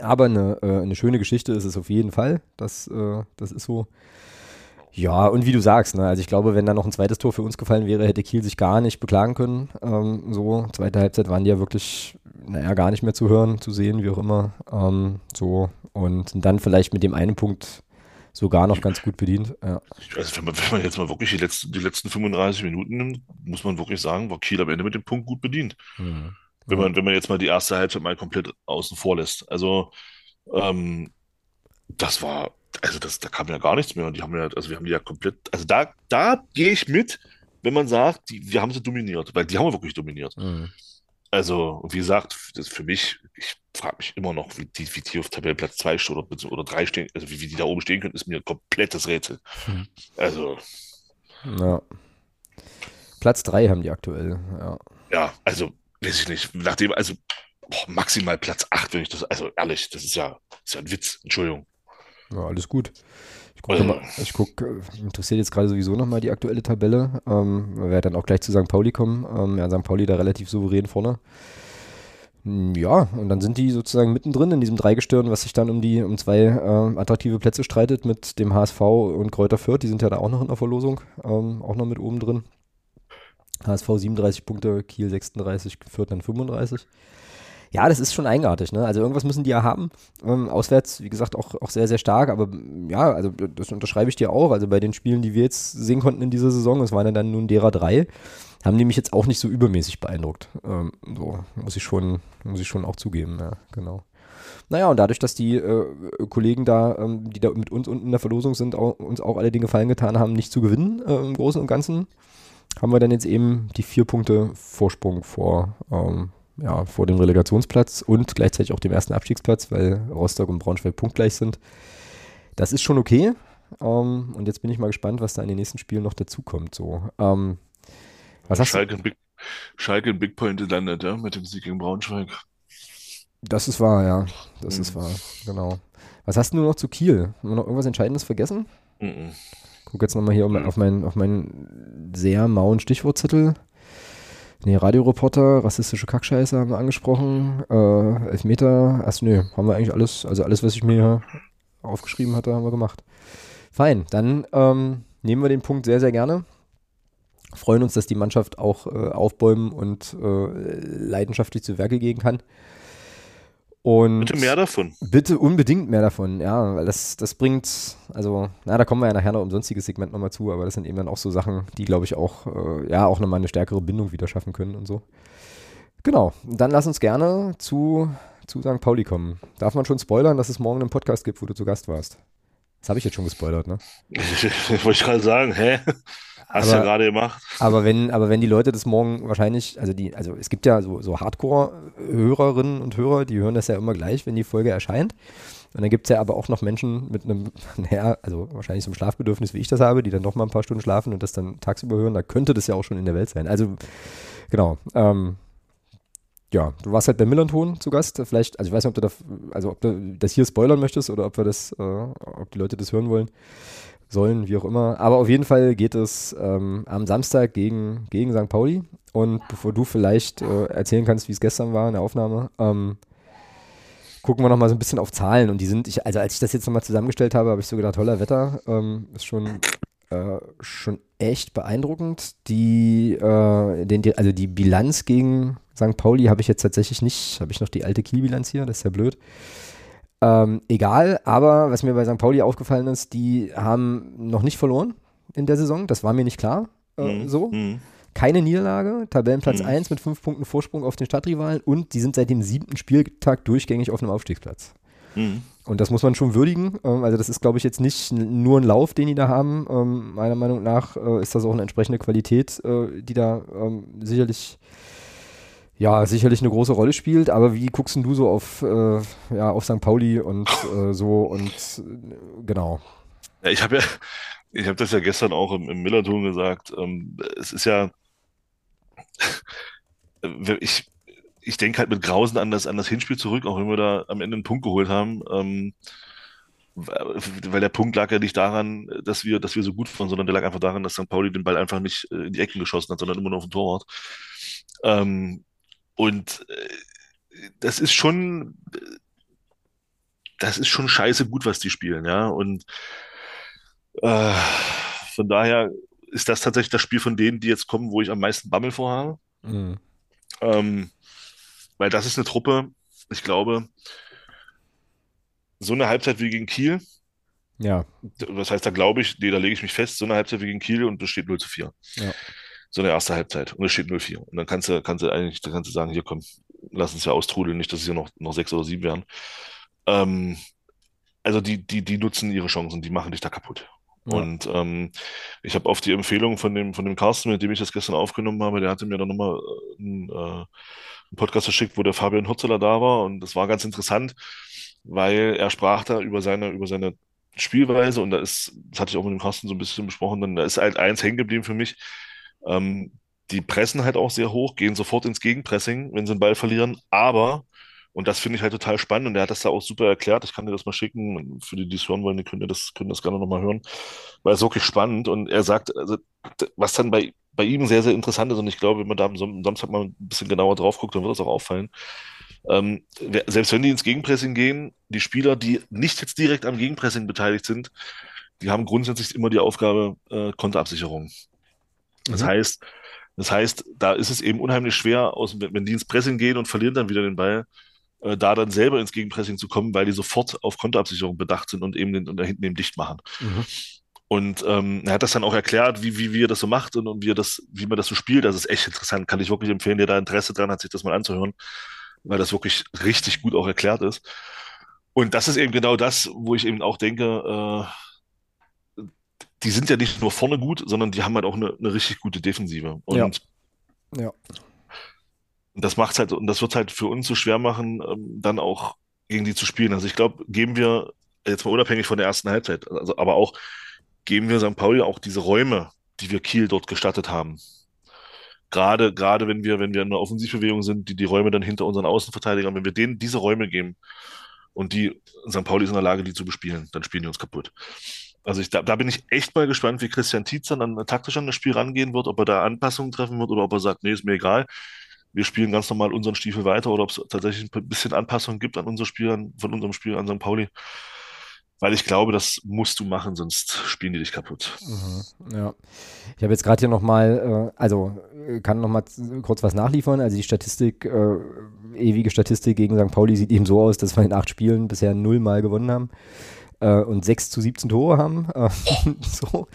A: Aber eine, äh, eine schöne Geschichte ist es auf jeden Fall. Das, äh, das ist so. Ja, und wie du sagst, ne, also ich glaube, wenn da noch ein zweites Tor für uns gefallen wäre, hätte Kiel sich gar nicht beklagen können. Ähm, so, zweite Halbzeit waren die ja wirklich, naja, gar nicht mehr zu hören, zu sehen, wie auch immer. Ähm, so, und dann vielleicht mit dem einen Punkt sogar noch ganz gut bedient. Ja.
B: Also wenn man, wenn man jetzt mal wirklich die letzten, die letzten 35 Minuten nimmt, muss man wirklich sagen, war Kiel am Ende mit dem Punkt gut bedient. Mhm. Wenn, man, wenn man jetzt mal die erste Halbzeit mal komplett außen vor lässt. Also ähm, das war also das, da kam ja gar nichts mehr. Und die haben ja, also wir haben die ja komplett, also da, da gehe ich mit, wenn man sagt, die, wir haben sie dominiert, weil die haben wir wirklich dominiert. Mhm. Also, wie gesagt, das für mich, ich frage mich immer noch, wie die, wie die auf Tabellenplatz 2 stehen oder, oder 3 stehen, also wie, wie die da oben stehen können, ist mir ein komplettes Rätsel. Mhm. Also.
A: Ja. Platz 3 haben die aktuell, ja.
B: Ja, also, weiß ich nicht. Nachdem, also, boah, maximal Platz 8, wenn ich das, also ehrlich, das ist ja, das ist ja ein Witz, Entschuldigung.
A: Ja, alles gut. Ich gucke, mal, ich guck, äh, interessiert jetzt gerade sowieso nochmal die aktuelle Tabelle. Ähm, wir werden dann auch gleich zu St. Pauli kommen. Ähm, ja, St. Pauli da relativ souverän vorne. Hm, ja, und dann sind die sozusagen mittendrin in diesem Dreigestirn, was sich dann um die um zwei äh, attraktive Plätze streitet mit dem HSV und Kräuter Fürth. Die sind ja da auch noch in der Verlosung, ähm, auch noch mit oben drin. HSV 37 Punkte, Kiel 36, Fürth dann 35 ja, das ist schon eigenartig. Ne? Also irgendwas müssen die ja haben. Ähm, auswärts, wie gesagt, auch, auch sehr, sehr stark. Aber ja, also das unterschreibe ich dir auch. Also bei den Spielen, die wir jetzt sehen konnten in dieser Saison, das waren ja dann nun derer drei, haben die mich jetzt auch nicht so übermäßig beeindruckt. Ähm, so muss ich schon, muss ich schon auch zugeben. Ja, genau. Naja, und dadurch, dass die äh, Kollegen da, ähm, die da mit uns unten in der Verlosung sind, auch, uns auch alle den Gefallen getan haben, nicht zu gewinnen äh, im Großen und Ganzen, haben wir dann jetzt eben die vier Punkte Vorsprung vor ähm, ja, vor dem Relegationsplatz und gleichzeitig auch dem ersten Abstiegsplatz, weil Rostock und Braunschweig punktgleich sind. Das ist schon okay. Ähm, und jetzt bin ich mal gespannt, was da in den nächsten Spielen noch dazukommt. So, ähm,
B: was hast Schalke, du? Big, Schalke in Big Point gelandet, ja, mit dem Sieg gegen Braunschweig.
A: Das ist wahr, ja. Das mhm. ist wahr, genau. Was hast du nur noch zu Kiel? Haben wir noch irgendwas Entscheidendes vergessen? Mhm. Guck jetzt nochmal hier mhm. auf meinen auf mein sehr mauen Stichwortzettel. Nee, Radioreporter, rassistische Kackscheiße haben wir angesprochen. Äh, Elfmeter, also nö, haben wir eigentlich alles, also alles, was ich mir aufgeschrieben hatte, haben wir gemacht. Fein, dann ähm, nehmen wir den Punkt sehr, sehr gerne. Freuen uns, dass die Mannschaft auch äh, aufbäumen und äh, leidenschaftlich zu Werke gehen kann. Und
B: bitte mehr davon.
A: Bitte unbedingt mehr davon, ja, weil das, das bringt, also, na, da kommen wir ja nachher noch im sonstiges Segment nochmal zu, aber das sind eben dann auch so Sachen, die, glaube ich, auch, äh, ja, auch nochmal eine stärkere Bindung wieder schaffen können und so. Genau, dann lass uns gerne zu, zu St. Pauli kommen. Darf man schon spoilern, dass es morgen einen Podcast gibt, wo du zu Gast warst? Das habe ich jetzt schon gespoilert, ne?
B: Wollte ich gerade sagen, hä? Hast du ja gerade gemacht.
A: Aber wenn, aber wenn die Leute das morgen wahrscheinlich, also die, also es gibt ja so, so Hardcore-Hörerinnen und Hörer, die hören das ja immer gleich, wenn die Folge erscheint. Und dann gibt es ja aber auch noch Menschen mit einem, naja, also wahrscheinlich so einem Schlafbedürfnis, wie ich das habe, die dann noch mal ein paar Stunden schlafen und das dann tagsüber hören. Da könnte das ja auch schon in der Welt sein. Also, genau. Ähm, ja, du warst halt bei Millanton zu Gast. Vielleicht, also ich weiß nicht, ob du, da, also ob du das hier spoilern möchtest oder ob wir das, äh, ob die Leute das hören wollen sollen, wie auch immer. Aber auf jeden Fall geht es ähm, am Samstag gegen, gegen St. Pauli. Und bevor du vielleicht äh, erzählen kannst, wie es gestern war in der Aufnahme, ähm, gucken wir nochmal so ein bisschen auf Zahlen. Und die sind, ich, also als ich das jetzt nochmal zusammengestellt habe, habe ich so gedacht, toller Wetter, ähm, ist schon, äh, schon echt beeindruckend. Die, äh, den, also die Bilanz gegen St. Pauli habe ich jetzt tatsächlich nicht, habe ich noch die alte Kielbilanz hier, das ist ja blöd. Ähm, egal, aber was mir bei St. Pauli aufgefallen ist, die haben noch nicht verloren in der Saison. Das war mir nicht klar. Äh, mhm. So. Mhm. Keine Niederlage, Tabellenplatz mhm. 1 mit 5 Punkten Vorsprung auf den Stadtrivalen und die sind seit dem siebten Spieltag durchgängig auf einem Aufstiegsplatz. Mhm. Und das muss man schon würdigen. Ähm, also, das ist, glaube ich, jetzt nicht nur ein Lauf, den die da haben. Ähm, meiner Meinung nach äh, ist das auch eine entsprechende Qualität, äh, die da ähm, sicherlich ja, sicherlich eine große Rolle spielt, aber wie guckst du so auf, äh, ja, auf St. Pauli und äh, so und äh, genau.
B: Ja, ich habe ja, ich habe das ja gestern auch im, im Millerton gesagt. Ähm, es ist ja, ich, ich denke halt mit Grausen an das, an das Hinspiel zurück, auch wenn wir da am Ende einen Punkt geholt haben. Ähm, weil der Punkt lag ja nicht daran, dass wir, dass wir so gut waren, sondern der lag einfach daran, dass St. Pauli den Ball einfach nicht äh, in die Ecken geschossen hat, sondern immer nur auf den Torwart. Ähm, und äh, das ist schon, das ist schon scheiße gut, was die spielen, ja. Und äh, von daher ist das tatsächlich das Spiel von denen, die jetzt kommen, wo ich am meisten Bammel vorhabe. Mhm. Ähm, weil das ist eine Truppe, ich glaube, so eine Halbzeit wie gegen Kiel.
A: Ja.
B: Was heißt, da glaube ich, nee, da lege ich mich fest, so eine Halbzeit wie gegen Kiel und es steht 0 zu 4. Ja so eine erste Halbzeit und es steht 0-4. Und dann kannst du, kannst du eigentlich, dann kannst du sagen, hier komm, lass uns ja austrudeln, nicht, dass es hier noch, noch sechs oder sieben werden. Ähm, also die, die, die nutzen ihre Chancen, die machen dich da kaputt. Ja. Und ähm, ich habe auf die Empfehlung von dem, von dem Carsten, mit dem ich das gestern aufgenommen habe, der hatte mir dann nochmal äh, einen, äh, einen Podcast geschickt, wo der Fabian Hurzeler da war. Und das war ganz interessant, weil er sprach da über seine, über seine Spielweise und da ist, das hatte ich auch mit dem Carsten so ein bisschen besprochen, dann da ist halt eins hängen geblieben für mich. Ähm, die pressen halt auch sehr hoch, gehen sofort ins Gegenpressing, wenn sie den Ball verlieren, aber Und das finde ich halt total spannend und er hat das da auch super erklärt. Ich kann dir das mal schicken. Für die, die es hören wollen, die können das, können das gerne nochmal hören. Weil es wirklich spannend und er sagt, also, was dann bei, bei ihm sehr, sehr interessant ist und ich glaube, wenn man da am Samstag mal ein bisschen genauer drauf guckt, dann wird das auch auffallen. Ähm, selbst wenn die ins Gegenpressing gehen, die Spieler, die nicht jetzt direkt am Gegenpressing beteiligt sind, die haben grundsätzlich immer die Aufgabe äh, Konterabsicherung. Das mhm. heißt, das heißt, da ist es eben unheimlich schwer, aus, wenn die ins Pressing gehen und verlieren dann wieder den Ball, äh, da dann selber ins Gegenpressing zu kommen, weil die sofort auf Konterabsicherung bedacht sind und eben den, und da hinten eben dicht machen. Mhm. Und ähm, er hat das dann auch erklärt, wie, wie, wie er das so macht und, und wie, er das, wie man das so spielt. Das ist echt interessant. Kann ich wirklich empfehlen, der da Interesse dran hat, sich das mal anzuhören, weil das wirklich richtig gut auch erklärt ist. Und das ist eben genau das, wo ich eben auch denke, äh, die sind ja nicht nur vorne gut, sondern die haben halt auch eine, eine richtig gute Defensive. Und
A: ja. ja.
B: das macht's halt, und das wird halt für uns so schwer machen, ähm, dann auch gegen die zu spielen. Also ich glaube, geben wir, jetzt mal unabhängig von der ersten Halbzeit, also, aber auch, geben wir St. Pauli auch diese Räume, die wir Kiel dort gestattet haben. Gerade, gerade wenn wir, wenn wir in einer Offensivbewegung sind, die, die Räume dann hinter unseren Außenverteidigern, wenn wir denen diese Räume geben und die, St. Pauli ist in der Lage, die zu bespielen, dann spielen die uns kaputt. Also ich, da, da bin ich echt mal gespannt, wie Christian Tietz dann an, taktisch an das Spiel rangehen wird, ob er da Anpassungen treffen wird oder ob er sagt, nee, ist mir egal. Wir spielen ganz normal unseren Stiefel weiter oder ob es tatsächlich ein bisschen Anpassungen gibt an unser Spiel, an, von unserem Spiel an St. Pauli. Weil ich glaube, das musst du machen, sonst spielen die dich kaputt.
A: Mhm, ja. Ich habe jetzt gerade hier nochmal, äh, also äh, kann nochmal kurz was nachliefern. Also die Statistik, äh, ewige Statistik gegen St. Pauli sieht eben so aus, dass wir in acht Spielen bisher null Mal gewonnen haben äh, und 6 zu 17 Tore haben. Äh, so.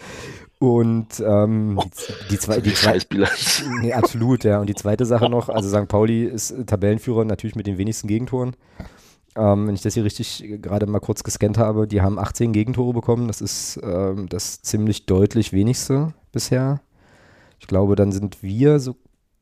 A: Und ähm, die, die, zwei, die zwei, nee, absolut, ja. Und die zweite Sache noch, also St. Pauli ist Tabellenführer natürlich mit den wenigsten Gegentoren. Ähm, wenn ich das hier richtig gerade mal kurz gescannt habe, die haben 18 Gegentore bekommen. Das ist ähm, das ziemlich deutlich wenigste bisher. Ich glaube, dann sind wir so.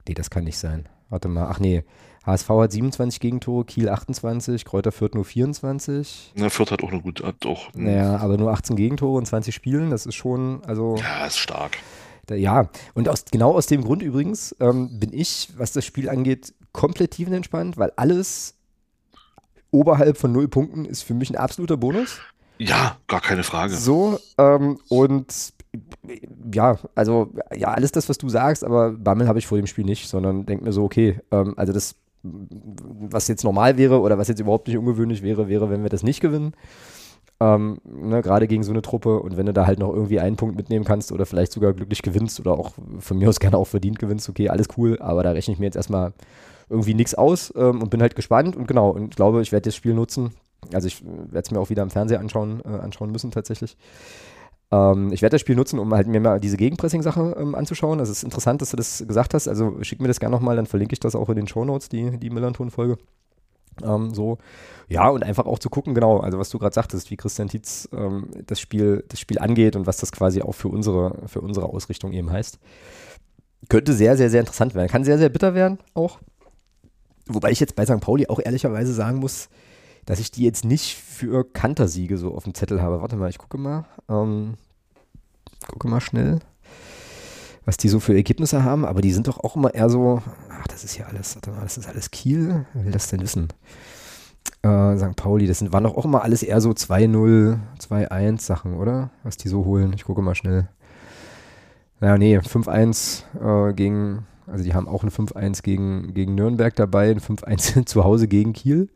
A: Nee, das kann nicht sein. Warte mal. Ach nee, HSV hat 27 Gegentore, Kiel 28, Kräuter Fürth nur 24.
B: Na, Fürth hat auch eine gute, hat auch.
A: Naja, aber nur 18 Gegentore in 20 Spielen, das ist schon, also.
B: Ja, ist stark.
A: Da, ja, und aus, genau aus dem Grund übrigens ähm, bin ich, was das Spiel angeht, komplett tiefenentspannt, weil alles oberhalb von null Punkten ist für mich ein absoluter Bonus.
B: Ja, gar keine Frage.
A: So, ähm, und ja, also ja, alles das, was du sagst, aber Bammel habe ich vor dem Spiel nicht, sondern denke mir so, okay, ähm, also das was jetzt normal wäre oder was jetzt überhaupt nicht ungewöhnlich wäre, wäre, wenn wir das nicht gewinnen. Ähm, ne, gerade gegen so eine Truppe und wenn du da halt noch irgendwie einen Punkt mitnehmen kannst oder vielleicht sogar glücklich gewinnst oder auch von mir aus gerne auch verdient gewinnst, okay, alles cool, aber da rechne ich mir jetzt erstmal irgendwie nichts aus ähm, und bin halt gespannt und genau und glaube, ich werde das Spiel nutzen. Also ich werde es mir auch wieder im Fernseher anschauen, äh, anschauen müssen tatsächlich. Ähm, ich werde das Spiel nutzen, um halt mir mal diese Gegenpressing-Sache ähm, anzuschauen. Das ist interessant, dass du das gesagt hast. Also schick mir das gerne nochmal, dann verlinke ich das auch in den Show Notes, die, die Millanton-Folge. Ähm, so. Ja, und einfach auch zu gucken, genau, also was du gerade sagtest, wie Christian Tietz ähm, das, Spiel, das Spiel angeht und was das quasi auch für unsere, für unsere Ausrichtung eben heißt. Könnte sehr, sehr, sehr interessant werden. Kann sehr, sehr bitter werden auch. Wobei ich jetzt bei St. Pauli auch ehrlicherweise sagen muss, dass ich die jetzt nicht für Kantersiege so auf dem Zettel habe. Warte mal, ich gucke mal. Ähm, gucke mal schnell, was die so für Ergebnisse haben. Aber die sind doch auch immer eher so, ach, das ist ja alles, warte mal, das ist alles Kiel. Wer will das denn wissen? Äh, St. Pauli, das sind, waren doch auch immer alles eher so 2-0, 2-1 Sachen, oder? Was die so holen. Ich gucke mal schnell. Naja, nee, 5-1 äh, gegen, also die haben auch ein 5-1 gegen, gegen Nürnberg dabei, ein 5-1 zu Hause gegen Kiel.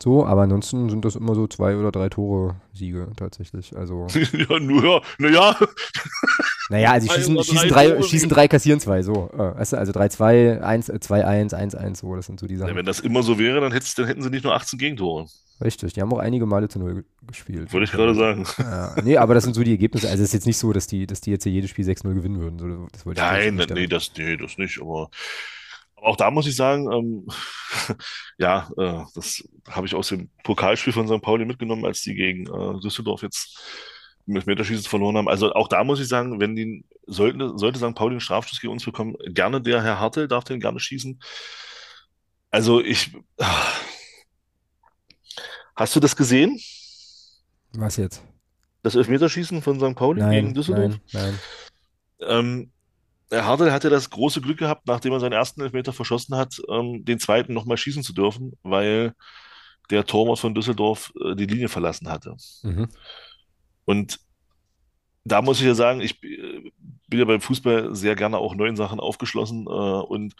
A: So, aber ansonsten sind das immer so zwei oder drei Tore Siege tatsächlich. Also.
B: ja, nur, naja.
A: Naja, also schießen, schießen, drei, schießen drei, kassieren zwei, so. Äh, weißt du, also 3-2, 2-1, 1-1, so, das sind so die Sachen.
B: Ja, wenn das immer so wäre, dann, dann hätten sie nicht nur 18 Gegentore.
A: Richtig, die haben auch einige Male zu Null gespielt.
B: Wollte ich gerade sagen.
A: Ja, nee, aber das sind so die Ergebnisse. Also es ist jetzt nicht so, dass die, dass die jetzt hier jedes Spiel 6-0 gewinnen würden. Das
B: Nein, nee, das, nee, das nicht, aber auch da muss ich sagen, ähm, ja, äh, das habe ich aus dem Pokalspiel von St. Pauli mitgenommen, als die gegen äh, Düsseldorf jetzt mit Meterschießen verloren haben. Also auch da muss ich sagen, wenn die sollte, sollte St. Pauli einen Strafschuss gegen uns bekommen, gerne der Herr Hartel darf den gerne schießen. Also ich. Hast du das gesehen?
A: Was jetzt?
B: Das Elfmeterschießen von St. Pauli
A: nein,
B: gegen Düsseldorf?
A: Nein, nein.
B: Ähm, Hartl hatte das große Glück gehabt, nachdem er seinen ersten Elfmeter verschossen hat, ähm, den zweiten nochmal schießen zu dürfen, weil der Torwart von Düsseldorf äh, die Linie verlassen hatte.
A: Mhm.
B: Und da muss ich ja sagen, ich äh, bin ja beim Fußball sehr gerne auch neuen Sachen aufgeschlossen äh, und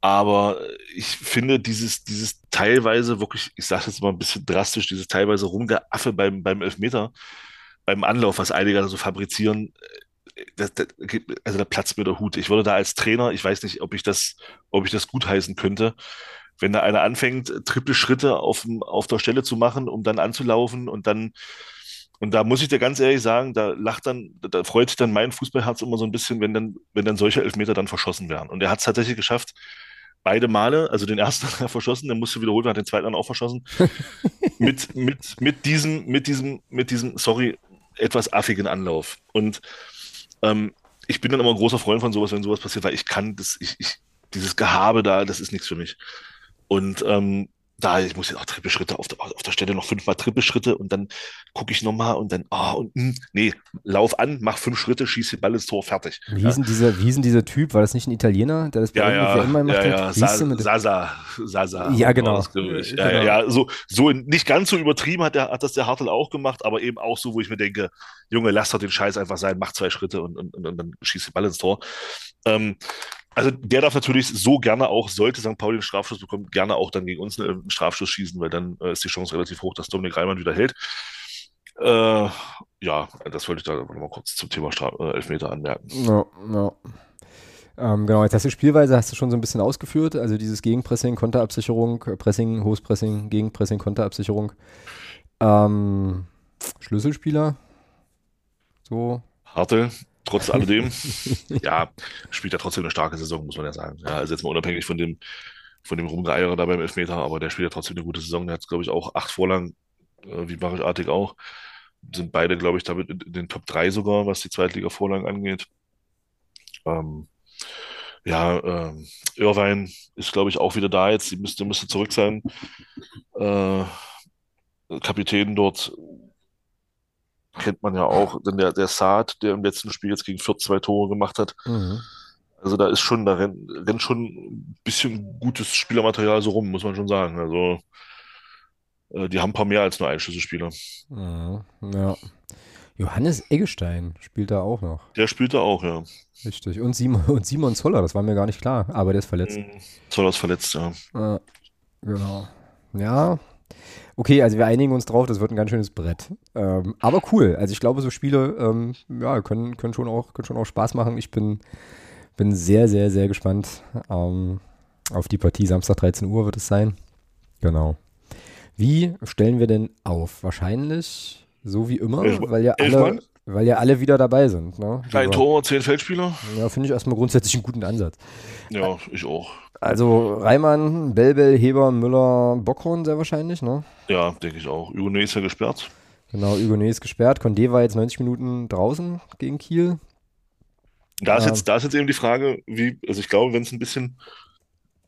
B: aber ich finde dieses, dieses teilweise wirklich, ich sage jetzt mal ein bisschen drastisch, dieses teilweise Rumgeaffe beim, beim Elfmeter, beim Anlauf, was einige da so fabrizieren, äh, das, das, also da platzt mir der Hut. Ich würde da als Trainer, ich weiß nicht, ob ich das, ob ich das gutheißen könnte, wenn da einer anfängt, triple Schritte auf, auf der Stelle zu machen, um dann anzulaufen und dann, und da muss ich dir ganz ehrlich sagen, da lacht dann, da freut sich dann mein Fußballherz immer so ein bisschen, wenn dann, wenn dann solche Elfmeter dann verschossen werden. Und er hat es tatsächlich geschafft, beide Male, also den ersten hat er verschossen, den musste wiederholt hat den zweiten dann auch verschossen, mit, mit, mit diesem, mit diesem, mit diesem, sorry, etwas affigen Anlauf. Und ähm, ich bin dann immer ein großer Freund von sowas, wenn sowas passiert, weil ich kann das, ich, ich, dieses Gehabe da, das ist nichts für mich. Und ähm, da, ich muss jetzt auch Trippelschritte auf der, auf der Stelle noch fünfmal Trippelschritte und dann gucke ich nochmal und dann, ah, oh, und mh, hm, nee, lauf an, mach fünf Schritte, schieß den Ball ins Tor, fertig.
A: Wie hieß, ja. dieser, wie hieß dieser Typ? War das nicht ein Italiener, der das
B: bei ja, ja,
A: immer
B: gemacht ja, ja. Sa Sasa, Sasa.
A: Ja, genau.
B: Ja, genau. ja, so, so nicht ganz so übertrieben hat, der, hat das der Hartl auch gemacht, aber eben auch so, wo ich mir denke, Junge, lass doch den Scheiß einfach sein, mach zwei Schritte und, und, und, und dann schießt den Ball ins Tor. Ähm, also der darf natürlich so gerne auch, sollte St. Pauli einen Strafschuss bekommen, gerne auch dann gegen uns einen Strafschuss schießen, weil dann äh, ist die Chance relativ hoch, dass Dominik Reimann wieder hält. Äh, ja, das wollte ich da nochmal kurz zum Thema Straf äh, Elfmeter anmerken.
A: Ja, ja. Ähm, genau, jetzt hast du Spielweise, hast du schon so ein bisschen ausgeführt, also dieses Gegenpressing, Konterabsicherung, Pressing, Hohes Pressing, Gegenpressing, Konterabsicherung. Ähm, Schlüsselspieler, so.
B: Hartel, trotz alledem, ja, spielt er trotzdem eine starke Saison, muss man ja sagen. Ja, also jetzt mal unabhängig von dem, von dem Rumgeeiere da beim Elfmeter, aber der spielt ja trotzdem eine gute Saison. Der hat, glaube ich, auch acht Vorlagen, äh, wie Barisch Artig auch. Sind beide, glaube ich, damit in den Top 3 sogar, was die Zweitliga-Vorlagen angeht. Ähm, ja, ähm, Irvine ist, glaube ich, auch wieder da jetzt. Die müsste, müsste zurück sein. Äh, Kapitän dort kennt man ja auch, denn der, der Saad, der im letzten Spiel jetzt gegen Fürth zwei Tore gemacht hat. Mhm. Also da ist schon, da rennt, rennt schon ein bisschen gutes Spielermaterial so rum, muss man schon sagen. Also äh, die haben ein paar mehr als nur Einschlüsselspieler.
A: Mhm, ja. Johannes Eggestein spielt da auch noch.
B: Der spielt da auch, ja.
A: Richtig. Und Simon, und Simon Zoller, das war mir gar nicht klar, aber der ist verletzt. Mhm.
B: Zoller ist verletzt, ja.
A: ja genau. Ja, Okay, also wir einigen uns drauf, das wird ein ganz schönes Brett. Ähm, aber cool. Also ich glaube, so Spiele ähm, ja, können, können, schon auch, können schon auch Spaß machen. Ich bin, bin sehr, sehr, sehr gespannt ähm, auf die Partie. Samstag 13 Uhr wird es sein. Genau. Wie stellen wir denn auf? Wahrscheinlich so wie immer, Elf, weil ja alle, weil ja alle wieder dabei sind. Ne?
B: Ein Tor, zehn Feldspieler.
A: Ja, finde ich erstmal grundsätzlich einen guten Ansatz.
B: Ja, ich auch.
A: Also Reimann, Belbel, Heber, Müller, Bockhorn sehr wahrscheinlich, ne?
B: Ja, denke ich auch. Hugonet ist ja gesperrt.
A: Genau, Hugonet ist gesperrt. Condé war jetzt 90 Minuten draußen gegen Kiel.
B: Da ist, jetzt, da ist jetzt eben die Frage, wie, also ich glaube, wenn es ein bisschen,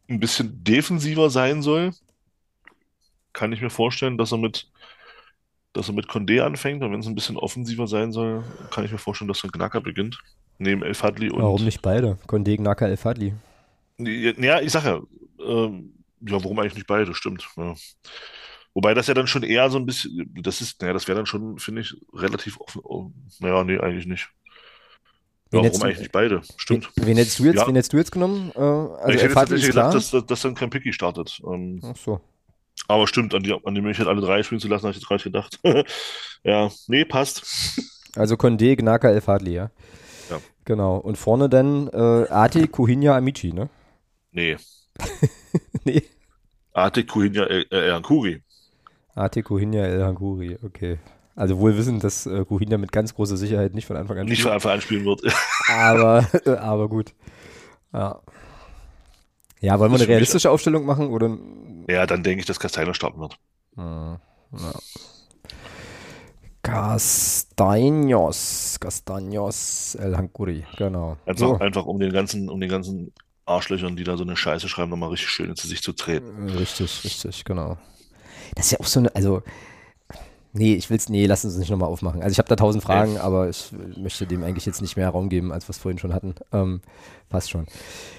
B: ein bisschen defensiver sein soll, kann ich mir vorstellen, dass er mit, dass er mit Condé anfängt. Und wenn es ein bisschen offensiver sein soll, kann ich mir vorstellen, dass er Knacker beginnt. Neben El Fadli und.
A: Warum nicht beide? Condé, Knacker, El Fadli.
B: Ja, ich sage ja, ähm, ja, warum eigentlich nicht beide? Stimmt. Ja. Wobei das ja dann schon eher so ein bisschen, das ist, naja, das wäre dann schon, finde ich, relativ offen. Oh, naja, nee, eigentlich nicht. Ja, warum eigentlich nicht beide? Stimmt.
A: Wen hättest du jetzt, ja. wen hättest du jetzt genommen? Äh,
B: also ich hätte tatsächlich gedacht, dass, dass, dann kein Picky startet. Ähm,
A: Ach so.
B: Aber stimmt, an die, an die Möglichkeit, alle drei spielen zu lassen, habe ich jetzt gerade gedacht. ja, nee, passt.
A: Also Condé, Gnaka, El Fadli, ja. Ja. Genau. Und vorne dann äh, Ati, Kuhinja, Amici, ne?
B: Nee. nee. Ate Kuhinja El, El Hankuri.
A: Ate Kuhinja El Hankuri, okay. Also wohl wissen, dass äh, Kuhinja mit ganz großer Sicherheit nicht von Anfang an
B: Nicht von Anfang an spielen wird.
A: aber, aber gut. Ja. Ja, wollen wir eine realistische Aufstellung machen? Oder?
B: Ja, dann denke ich, dass Castello starten wird.
A: Hm, ja. Castaños, Castaños El Hankuri, genau.
B: Einfach, so. einfach um den ganzen, um den ganzen Arschlöchern, die da so eine Scheiße schreiben, nochmal richtig schön ins Gesicht zu treten.
A: Richtig, richtig, genau. Das ist ja auch so eine, also Nee, ich will's, nee, lass uns nicht nochmal aufmachen. Also ich habe da tausend Fragen, ja. aber ich möchte dem eigentlich jetzt nicht mehr Raum geben, als wir es vorhin schon hatten. Ähm, passt schon.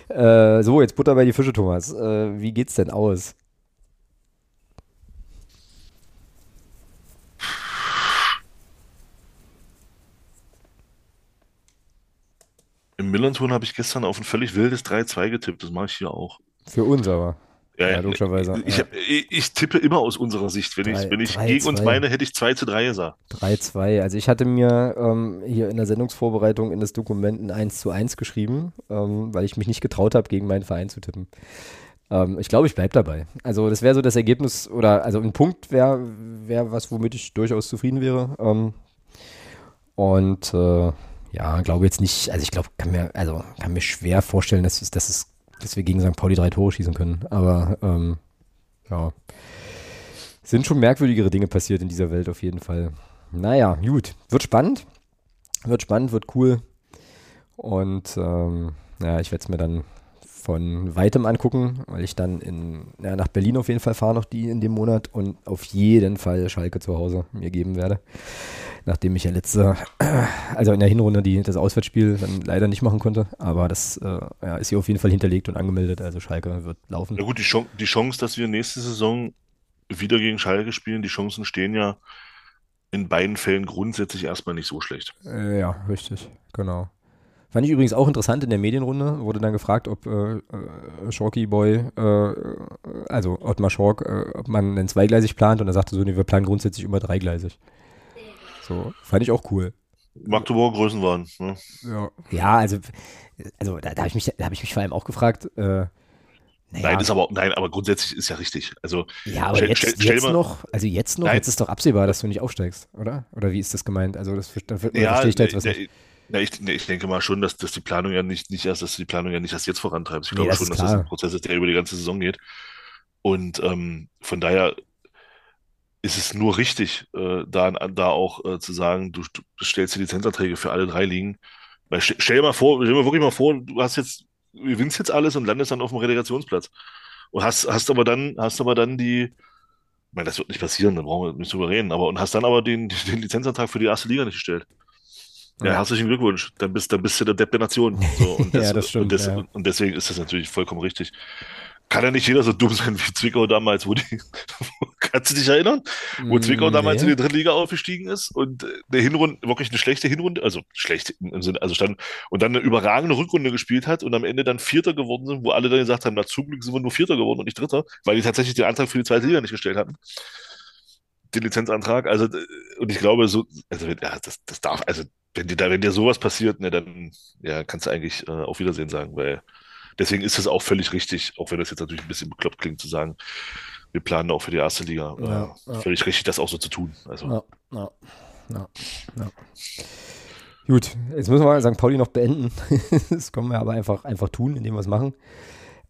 A: Äh, so, jetzt Butter bei die Fische, Thomas. Äh, wie geht's denn aus?
B: Millanton habe ich gestern auf ein völlig wildes 3-2 getippt. Das mache ich hier auch.
A: Für uns aber.
B: Ja, ja, logischerweise. Ich, hab, ich, tippe immer aus unserer Sicht. Wenn drei, ich, wenn ich drei, gegen zwei. uns meine, hätte ich 2 zu 3 gesagt.
A: 3-2. Also ich hatte mir ähm, hier in der Sendungsvorbereitung in das Dokument ein 1 zu 1 geschrieben, ähm, weil ich mich nicht getraut habe, gegen meinen Verein zu tippen. Ähm, ich glaube, ich bleibe dabei. Also das wäre so das Ergebnis, oder also ein Punkt wäre wär was, womit ich durchaus zufrieden wäre. Ähm, und äh, ja, glaube jetzt nicht, also ich glaube, kann mir, also kann mir schwer vorstellen, dass, dass, es, dass wir gegen St. Pauli drei Tore schießen können. Aber ähm, ja. Sind schon merkwürdigere Dinge passiert in dieser Welt auf jeden Fall. Naja, gut. Wird spannend. Wird spannend, wird cool. Und ähm, ja, ich werde es mir dann von weitem angucken, weil ich dann in, ja, nach Berlin auf jeden Fall fahre noch die in dem Monat und auf jeden Fall Schalke zu Hause mir geben werde. Nachdem ich ja letzte, also in der Hinrunde die, das Auswärtsspiel dann leider nicht machen konnte, aber das äh, ja, ist hier auf jeden Fall hinterlegt und angemeldet, also Schalke wird laufen.
B: Na gut, die, Chance, die Chance, dass wir nächste Saison wieder gegen Schalke spielen, die Chancen stehen ja in beiden Fällen grundsätzlich erstmal nicht so schlecht.
A: Äh, ja, richtig, genau. Fand ich übrigens auch interessant in der Medienrunde, wurde dann gefragt, ob äh, äh, Shorky Boy, äh, also Ottmar Schork, äh, ob man einen zweigleisig plant und er sagte so, nee, wir planen grundsätzlich immer dreigleisig. So, fand ich auch cool.
B: Magdeburg Größenwahn.
A: Ne? Ja. ja, also, also da, da habe ich, mich, hab ich mich vor allem auch gefragt, äh,
B: naja. Nein, ist aber, nein, aber grundsätzlich ist ja richtig. Also,
A: ja, aber stell, jetzt, stell, stell jetzt mal, noch, also jetzt noch, nein. jetzt ist doch absehbar, dass du nicht aufsteigst, oder? Oder wie ist das gemeint? Also, das, da
B: ja, verstehe ich da jetzt was nicht. Ja, ich, ich, denke mal schon, dass, dass die Planung ja nicht, nicht erst, dass die Planung ja nicht erst jetzt vorantreibt. Ich nee, glaube das schon, dass das ein Prozess ist, der über die ganze Saison geht. Und ähm, von daher ist es nur richtig, äh, da, da auch äh, zu sagen, du, du stellst die Lizenzanträge für alle drei Ligen. Weil stell, stell dir mal vor, stell dir wirklich mal vor, du hast jetzt, du gewinnst jetzt alles und landest dann auf dem Relegationsplatz. Und hast, hast aber dann, hast aber dann die, ich meine, das wird nicht passieren, da brauchen wir nicht drüber reden, aber und hast dann aber den, den Lizenzantrag für die erste Liga nicht gestellt. Ja, herzlichen Glückwunsch. Dann bist, dann bist du der Depp der Nation. So, und,
A: das, ja, das stimmt,
B: und, des,
A: ja.
B: und, deswegen ist das natürlich vollkommen richtig. Kann ja nicht jeder so dumm sein wie Zwickau damals, wo die, kannst du dich erinnern? Wo mm, Zwickau damals nee. in die dritte Liga aufgestiegen ist und eine Hinrunde, wirklich eine schlechte Hinrunde, also schlecht im Sinne, also stand, und dann eine überragende Rückrunde gespielt hat und am Ende dann Vierter geworden sind, wo alle dann gesagt haben, na zum Glück sind wir nur Vierter geworden und nicht Dritter, weil die tatsächlich den Antrag für die zweite Liga nicht gestellt hatten den Lizenzantrag. Also, und ich glaube, so, also ja, das, das darf, also wenn dir wenn dir sowas passiert, ne, dann ja, kannst du eigentlich äh, auf Wiedersehen sagen, weil deswegen ist es auch völlig richtig, auch wenn das jetzt natürlich ein bisschen bekloppt klingt, zu sagen, wir planen auch für die erste Liga. Ja, äh, ja. Völlig richtig, das auch so zu tun. Also. Ja, ja,
A: Gut, jetzt müssen wir St. Pauli noch beenden. das können wir aber einfach, einfach tun, indem wir es machen.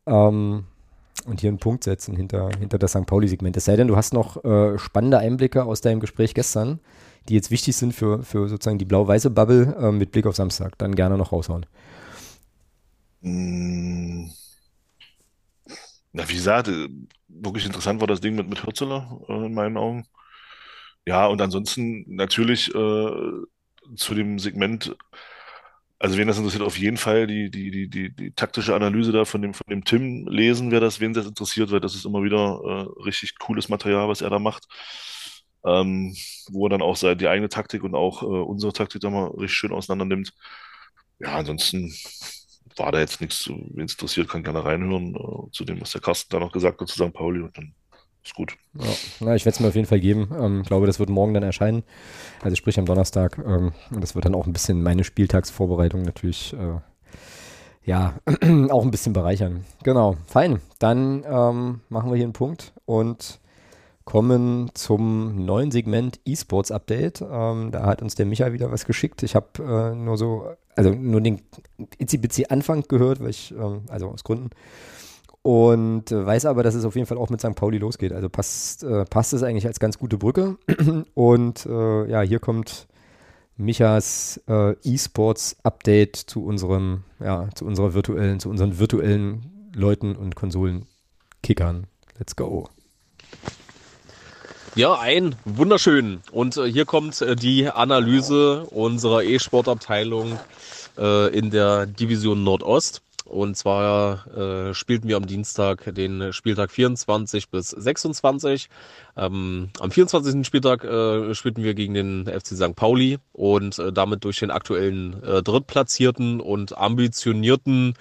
A: Ähm, und hier einen Punkt setzen hinter, hinter das St. Pauli-Segment. Es sei denn, du hast noch äh, spannende Einblicke aus deinem Gespräch gestern die jetzt wichtig sind für, für sozusagen die blau-weiße Bubble äh, mit Blick auf Samstag, dann gerne noch raushauen.
B: Mm. Na, wie gesagt, äh, wirklich interessant war das Ding mit, mit Hürzeler äh, in meinen Augen. Ja, und ansonsten natürlich äh, zu dem Segment, also wen das interessiert, auf jeden Fall die, die, die, die, die taktische Analyse da von dem, von dem Tim lesen, wer das, wen das interessiert, weil das ist immer wieder äh, richtig cooles Material, was er da macht ähm, wo er dann auch die eigene Taktik und auch äh, unsere Taktik da mal richtig schön auseinander nimmt. Ja, ansonsten war da jetzt nichts, wen es interessiert, kann gerne reinhören äh, zu dem, was der Carsten da noch gesagt hat zu St. Pauli und dann ist gut.
A: Ja, na, ich werde es mir auf jeden Fall geben. Ähm, glaube, das wird morgen dann erscheinen. Also sprich am Donnerstag. Ähm, und das wird dann auch ein bisschen meine Spieltagsvorbereitung natürlich äh, ja auch ein bisschen bereichern. Genau, fein. Dann ähm, machen wir hier einen Punkt und kommen zum neuen Segment E-Sports Update. Ähm, da hat uns der Micha wieder was geschickt. Ich habe äh, nur so, also nur den itzi Anfang gehört, weil ich, ähm, also aus Gründen. Und äh, weiß aber, dass es auf jeden Fall auch mit St. Pauli losgeht. Also passt, äh, passt es eigentlich als ganz gute Brücke. Und äh, ja, hier kommt Michas äh, E-Sports Update zu unserem, ja, zu unserer virtuellen, zu unseren virtuellen Leuten und Konsolen Kickern. Let's go.
C: Ja, ein wunderschön. Und äh, hier kommt äh, die Analyse unserer E-Sport-Abteilung äh, in der Division Nordost. Und zwar äh, spielten wir am Dienstag den Spieltag 24 bis 26. Ähm, am 24. Spieltag äh, spielten wir gegen den FC St. Pauli und äh, damit durch den aktuellen äh, Drittplatzierten und ambitionierten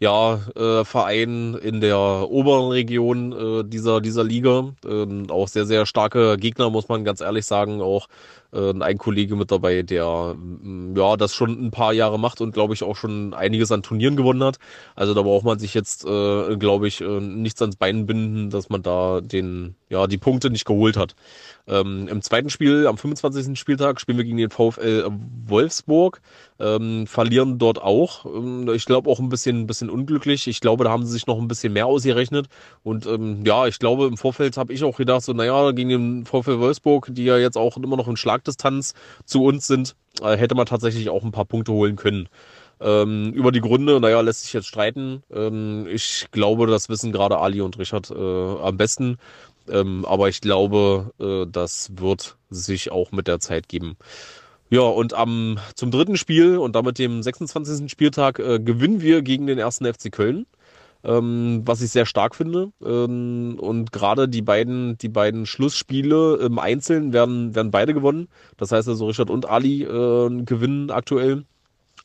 C: ja, äh, Verein in der oberen Region äh, dieser, dieser Liga. Ähm, auch sehr, sehr starke Gegner, muss man ganz ehrlich sagen. Auch äh, ein Kollege mit dabei, der mm, ja das schon ein paar Jahre macht und glaube ich auch schon einiges an Turnieren gewonnen hat. Also da braucht man sich jetzt, äh, glaube ich, äh, nichts ans Bein binden, dass man da den ja die Punkte nicht geholt hat. Ähm, Im zweiten Spiel, am 25. Spieltag, spielen wir gegen den VfL Wolfsburg, ähm, verlieren dort auch. Ähm, ich glaube auch ein bisschen, ein bisschen unglücklich. Ich glaube, da haben sie sich noch ein bisschen mehr ausgerechnet. Und ähm, ja, ich glaube, im Vorfeld habe ich auch gedacht, so, naja, gegen den VfL Wolfsburg, die ja jetzt auch immer noch in Schlagdistanz zu uns sind, äh, hätte man tatsächlich auch ein paar Punkte holen können. Ähm, über die Gründe, naja, lässt sich jetzt streiten. Ähm, ich glaube, das wissen gerade Ali und Richard äh, am besten. Ähm, aber ich glaube, äh, das wird sich auch mit der Zeit geben. Ja, und am zum dritten Spiel und damit dem 26. Spieltag äh, gewinnen wir gegen den ersten FC Köln. Ähm, was ich sehr stark finde. Ähm, und gerade die beiden, die beiden Schlussspiele im Einzelnen werden, werden beide gewonnen. Das heißt also Richard und Ali äh, gewinnen aktuell.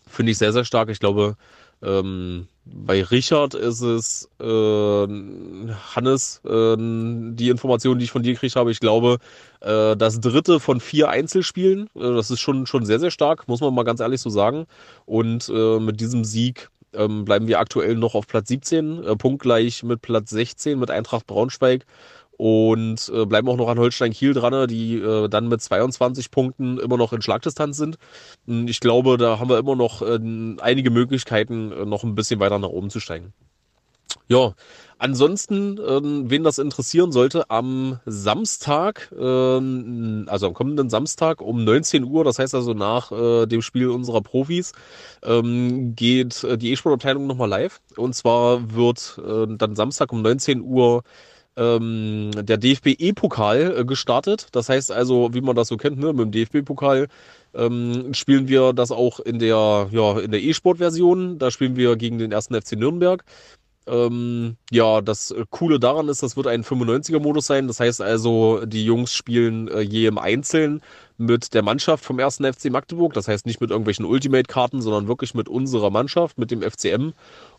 C: Finde ich sehr, sehr stark. Ich glaube, ähm, bei Richard ist es äh, Hannes, äh, die Information, die ich von dir gekriegt habe. Ich glaube, äh, das dritte von vier Einzelspielen, äh, das ist schon, schon sehr, sehr stark, muss man mal ganz ehrlich so sagen. Und äh, mit diesem Sieg ähm, bleiben wir aktuell noch auf Platz 17, äh, punktgleich mit Platz 16 mit Eintracht Braunschweig und äh, bleiben auch noch an Holstein Kiel dran, die äh, dann mit 22 Punkten immer noch in Schlagdistanz sind. Ich glaube, da haben wir immer noch äh, einige Möglichkeiten, äh, noch ein bisschen weiter nach oben zu steigen. Ja, ansonsten, ähm, wen das interessieren sollte, am Samstag, ähm, also am kommenden Samstag um 19 Uhr, das heißt also nach äh, dem Spiel unserer Profis, ähm, geht äh, die E-Sport-Abteilung nochmal live. Und zwar wird äh, dann Samstag um 19 Uhr ähm, der DFB-E-Pokal äh, gestartet. Das heißt also, wie man das so kennt, ne, mit dem DFB-Pokal ähm, spielen wir das auch in der, ja, in der E-Sport-Version. Da spielen wir gegen den ersten FC Nürnberg. Ähm, ja, das Coole daran ist, das wird ein 95er-Modus sein. Das heißt also, die Jungs spielen äh, je im Einzelnen mit der Mannschaft vom ersten FC Magdeburg. Das heißt nicht mit irgendwelchen Ultimate-Karten, sondern wirklich mit unserer Mannschaft, mit dem FCM.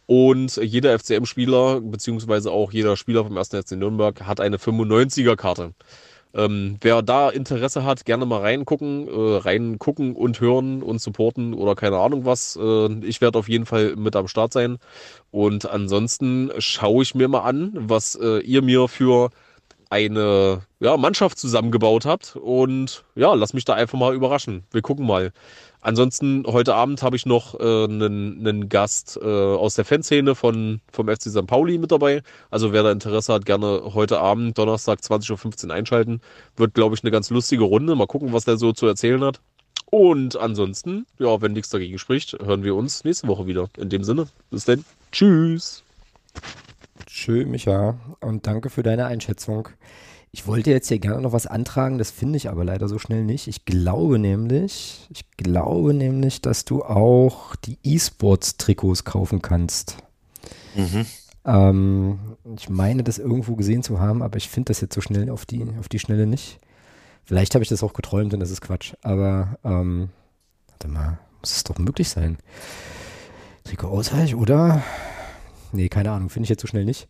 C: Und jeder FCM-Spieler, beziehungsweise auch jeder Spieler vom 1. FC Nürnberg, hat eine 95er-Karte. Ähm, wer da Interesse hat, gerne mal reingucken, äh, reingucken und hören und supporten oder keine Ahnung was. Äh, ich werde auf jeden Fall mit am Start sein. Und ansonsten schaue ich mir mal an, was äh, ihr mir für eine ja, Mannschaft zusammengebaut habt. Und ja, lass mich da einfach mal überraschen. Wir gucken mal. Ansonsten heute Abend habe ich noch äh, einen, einen Gast äh, aus der Fanszene von, vom FC St. Pauli mit dabei. Also wer da Interesse hat, gerne heute Abend, Donnerstag 20.15 Uhr einschalten. Wird, glaube ich, eine ganz lustige Runde. Mal gucken, was der so zu erzählen hat. Und ansonsten, ja, wenn nichts dagegen spricht, hören wir uns nächste Woche wieder. In dem Sinne, bis dann. Tschüss.
A: Tschö, Micha. Und danke für deine Einschätzung. Ich wollte jetzt hier gerne noch was antragen, das finde ich aber leider so schnell nicht. Ich glaube nämlich, ich glaube nämlich, dass du auch die E-Sports-Trikots kaufen kannst. Mhm. Ähm, ich meine, das irgendwo gesehen zu haben, aber ich finde das jetzt so schnell auf die, auf die Schnelle nicht. Vielleicht habe ich das auch geträumt und das ist Quatsch. Aber, ähm, warte mal, muss es doch möglich sein. Trikot ausweich, oder? Nee, keine Ahnung, finde ich jetzt so schnell nicht.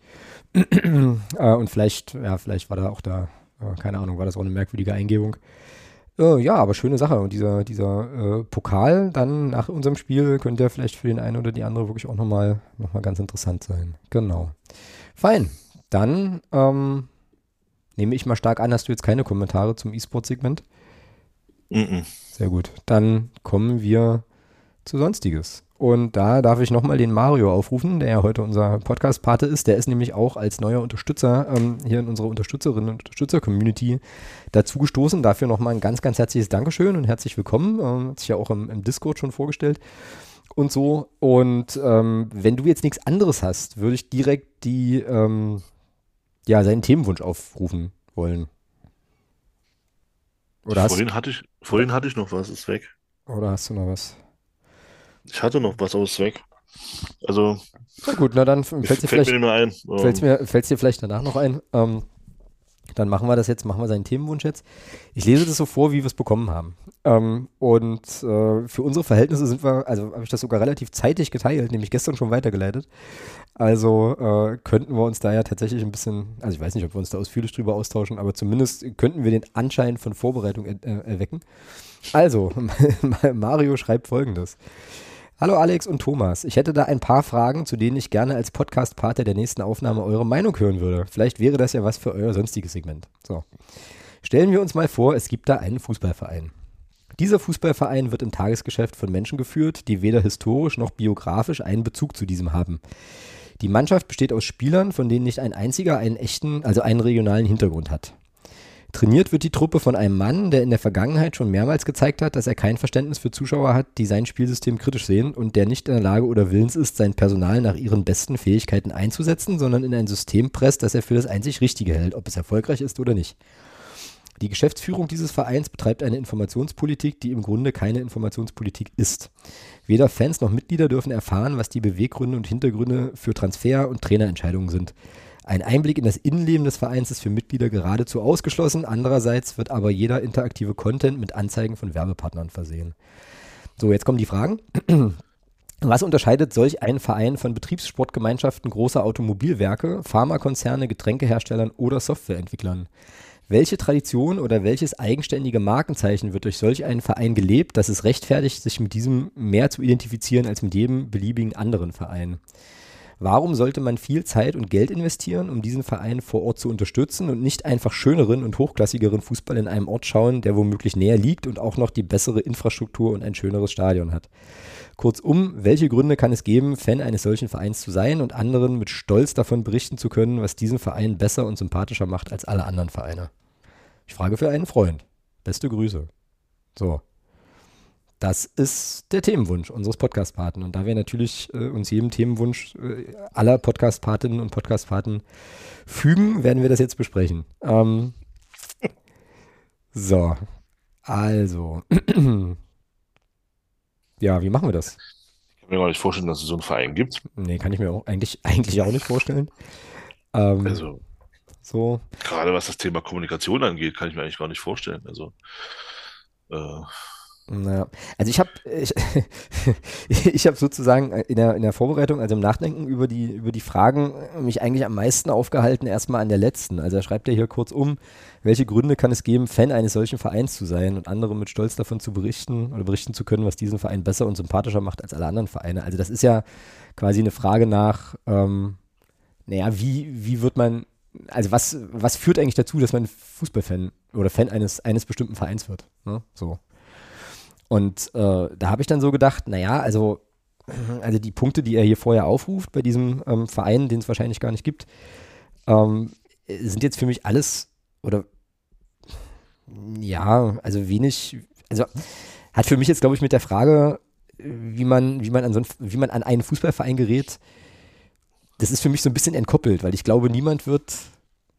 A: äh, und vielleicht, ja, vielleicht war da auch da, äh, keine Ahnung, war das auch eine merkwürdige Eingebung. Äh, ja, aber schöne Sache. Und dieser, dieser Pokal dann nach unserem Spiel könnte ja vielleicht für den einen oder die andere wirklich auch nochmal noch mal ganz interessant sein. Genau. Fein. Dann ähm, nehme ich mal stark an, hast du jetzt keine Kommentare zum E-Sport-Segment? Mm -mm. Sehr gut. Dann kommen wir zu Sonstiges. Und da darf ich nochmal den Mario aufrufen, der ja heute unser Podcast-Pate ist. Der ist nämlich auch als neuer Unterstützer ähm, hier in unserer Unterstützerinnen und Unterstützer-Community dazu gestoßen. Dafür nochmal ein ganz, ganz herzliches Dankeschön und herzlich willkommen. Ähm, hat sich ja auch im, im Discord schon vorgestellt und so. Und ähm, wenn du jetzt nichts anderes hast, würde ich direkt die, ähm, ja, seinen Themenwunsch aufrufen wollen. Oder hast,
B: Vorhin hatte ich, vorhin hatte ich noch was, ist weg.
A: oder hast du noch was?
B: Ich hatte noch was, aber ist weg. Also,
A: Na gut, na dann
B: mir
A: fällt dir
B: fällt mir
A: vielleicht
B: ein.
A: Fällt's mir, fällt's dir vielleicht danach noch ein? Ähm, dann machen wir das jetzt, machen wir seinen Themenwunsch jetzt. Ich lese das so vor, wie wir es bekommen haben. Ähm, und äh, für unsere Verhältnisse sind wir, also habe ich das sogar relativ zeitig geteilt, nämlich gestern schon weitergeleitet. Also äh, könnten wir uns da ja tatsächlich ein bisschen, also ich weiß nicht, ob wir uns da ausführlich drüber austauschen, aber zumindest könnten wir den Anschein von Vorbereitung er, äh, erwecken. Also, Mario schreibt folgendes. Hallo Alex und Thomas. Ich hätte da ein paar Fragen, zu denen ich gerne als Podcast-Partner der nächsten Aufnahme eure Meinung hören würde. Vielleicht wäre das ja was für euer sonstiges Segment. So. Stellen wir uns mal vor, es gibt da einen Fußballverein. Dieser Fußballverein wird im Tagesgeschäft von Menschen geführt, die weder historisch noch biografisch einen Bezug zu diesem haben. Die Mannschaft besteht aus Spielern, von denen nicht ein einziger einen echten, also einen regionalen Hintergrund hat. Trainiert wird die Truppe von einem Mann, der in der Vergangenheit schon mehrmals gezeigt hat, dass er kein Verständnis für Zuschauer hat, die sein Spielsystem kritisch sehen und der nicht in der Lage oder willens ist, sein Personal nach ihren besten Fähigkeiten einzusetzen, sondern in ein System presst, das er für das einzig Richtige hält, ob es erfolgreich ist oder nicht. Die Geschäftsführung dieses Vereins betreibt eine Informationspolitik, die im Grunde keine Informationspolitik ist. Weder Fans noch Mitglieder dürfen erfahren, was die Beweggründe und Hintergründe für Transfer- und Trainerentscheidungen sind. Ein Einblick in das Innenleben des Vereins ist für Mitglieder geradezu ausgeschlossen. Andererseits wird aber jeder interaktive Content mit Anzeigen von Werbepartnern versehen. So, jetzt kommen die Fragen. Was unterscheidet solch einen Verein von Betriebssportgemeinschaften großer Automobilwerke, Pharmakonzerne, Getränkeherstellern oder Softwareentwicklern? Welche Tradition oder welches eigenständige Markenzeichen wird durch solch einen Verein gelebt, dass es rechtfertigt, sich mit diesem mehr zu identifizieren als mit jedem beliebigen anderen Verein? Warum sollte man viel Zeit und Geld investieren, um diesen Verein vor Ort zu unterstützen und nicht einfach schöneren und hochklassigeren Fußball in einem Ort schauen, der womöglich näher liegt und auch noch die bessere Infrastruktur und ein schöneres Stadion hat? Kurzum, welche Gründe kann es geben, Fan eines solchen Vereins zu sein und anderen mit Stolz davon berichten zu können, was diesen Verein besser und sympathischer macht als alle anderen Vereine? Ich frage für einen Freund. Beste Grüße. So. Das ist der Themenwunsch unseres Podcast-Paten. Und da wir natürlich äh, uns jedem Themenwunsch äh, aller Podcast-Patinnen und Podcast-Paten fügen, werden wir das jetzt besprechen. Ähm, so. Also. ja, wie machen wir das?
B: ich kann mir gar nicht vorstellen, dass es so einen Verein gibt.
A: Nee, kann ich mir auch eigentlich, eigentlich auch nicht vorstellen. Ähm,
B: Also,
A: so.
B: gerade was das Thema Kommunikation angeht, kann ich mir eigentlich gar nicht vorstellen. Also, äh,
A: Naja, also ich habe ich, ich habe sozusagen in der, in der Vorbereitung, also im Nachdenken über die, über die Fragen, mich eigentlich am meisten aufgehalten, erstmal an der letzten. Also er schreibt ja hier kurz um, welche Gründe kann es geben, Fan eines solchen Vereins zu sein und andere mit Stolz davon zu berichten oder berichten zu können, was diesen Verein besser und sympathischer macht als alle anderen Vereine. Also das ist ja quasi eine Frage nach, ähm, naja, wie, wie wird man, also was, was führt eigentlich dazu, dass man Fußballfan oder Fan eines, eines bestimmten Vereins wird? Ne? So. Und äh, da habe ich dann so gedacht, naja, also, also die Punkte, die er hier vorher aufruft bei diesem ähm, Verein, den es wahrscheinlich gar nicht gibt, ähm, sind jetzt für mich alles oder ja, also wenig, also hat für mich jetzt, glaube ich, mit der Frage, wie man, wie man an so ein, wie man an einen Fußballverein gerät, das ist für mich so ein bisschen entkoppelt, weil ich glaube, niemand wird,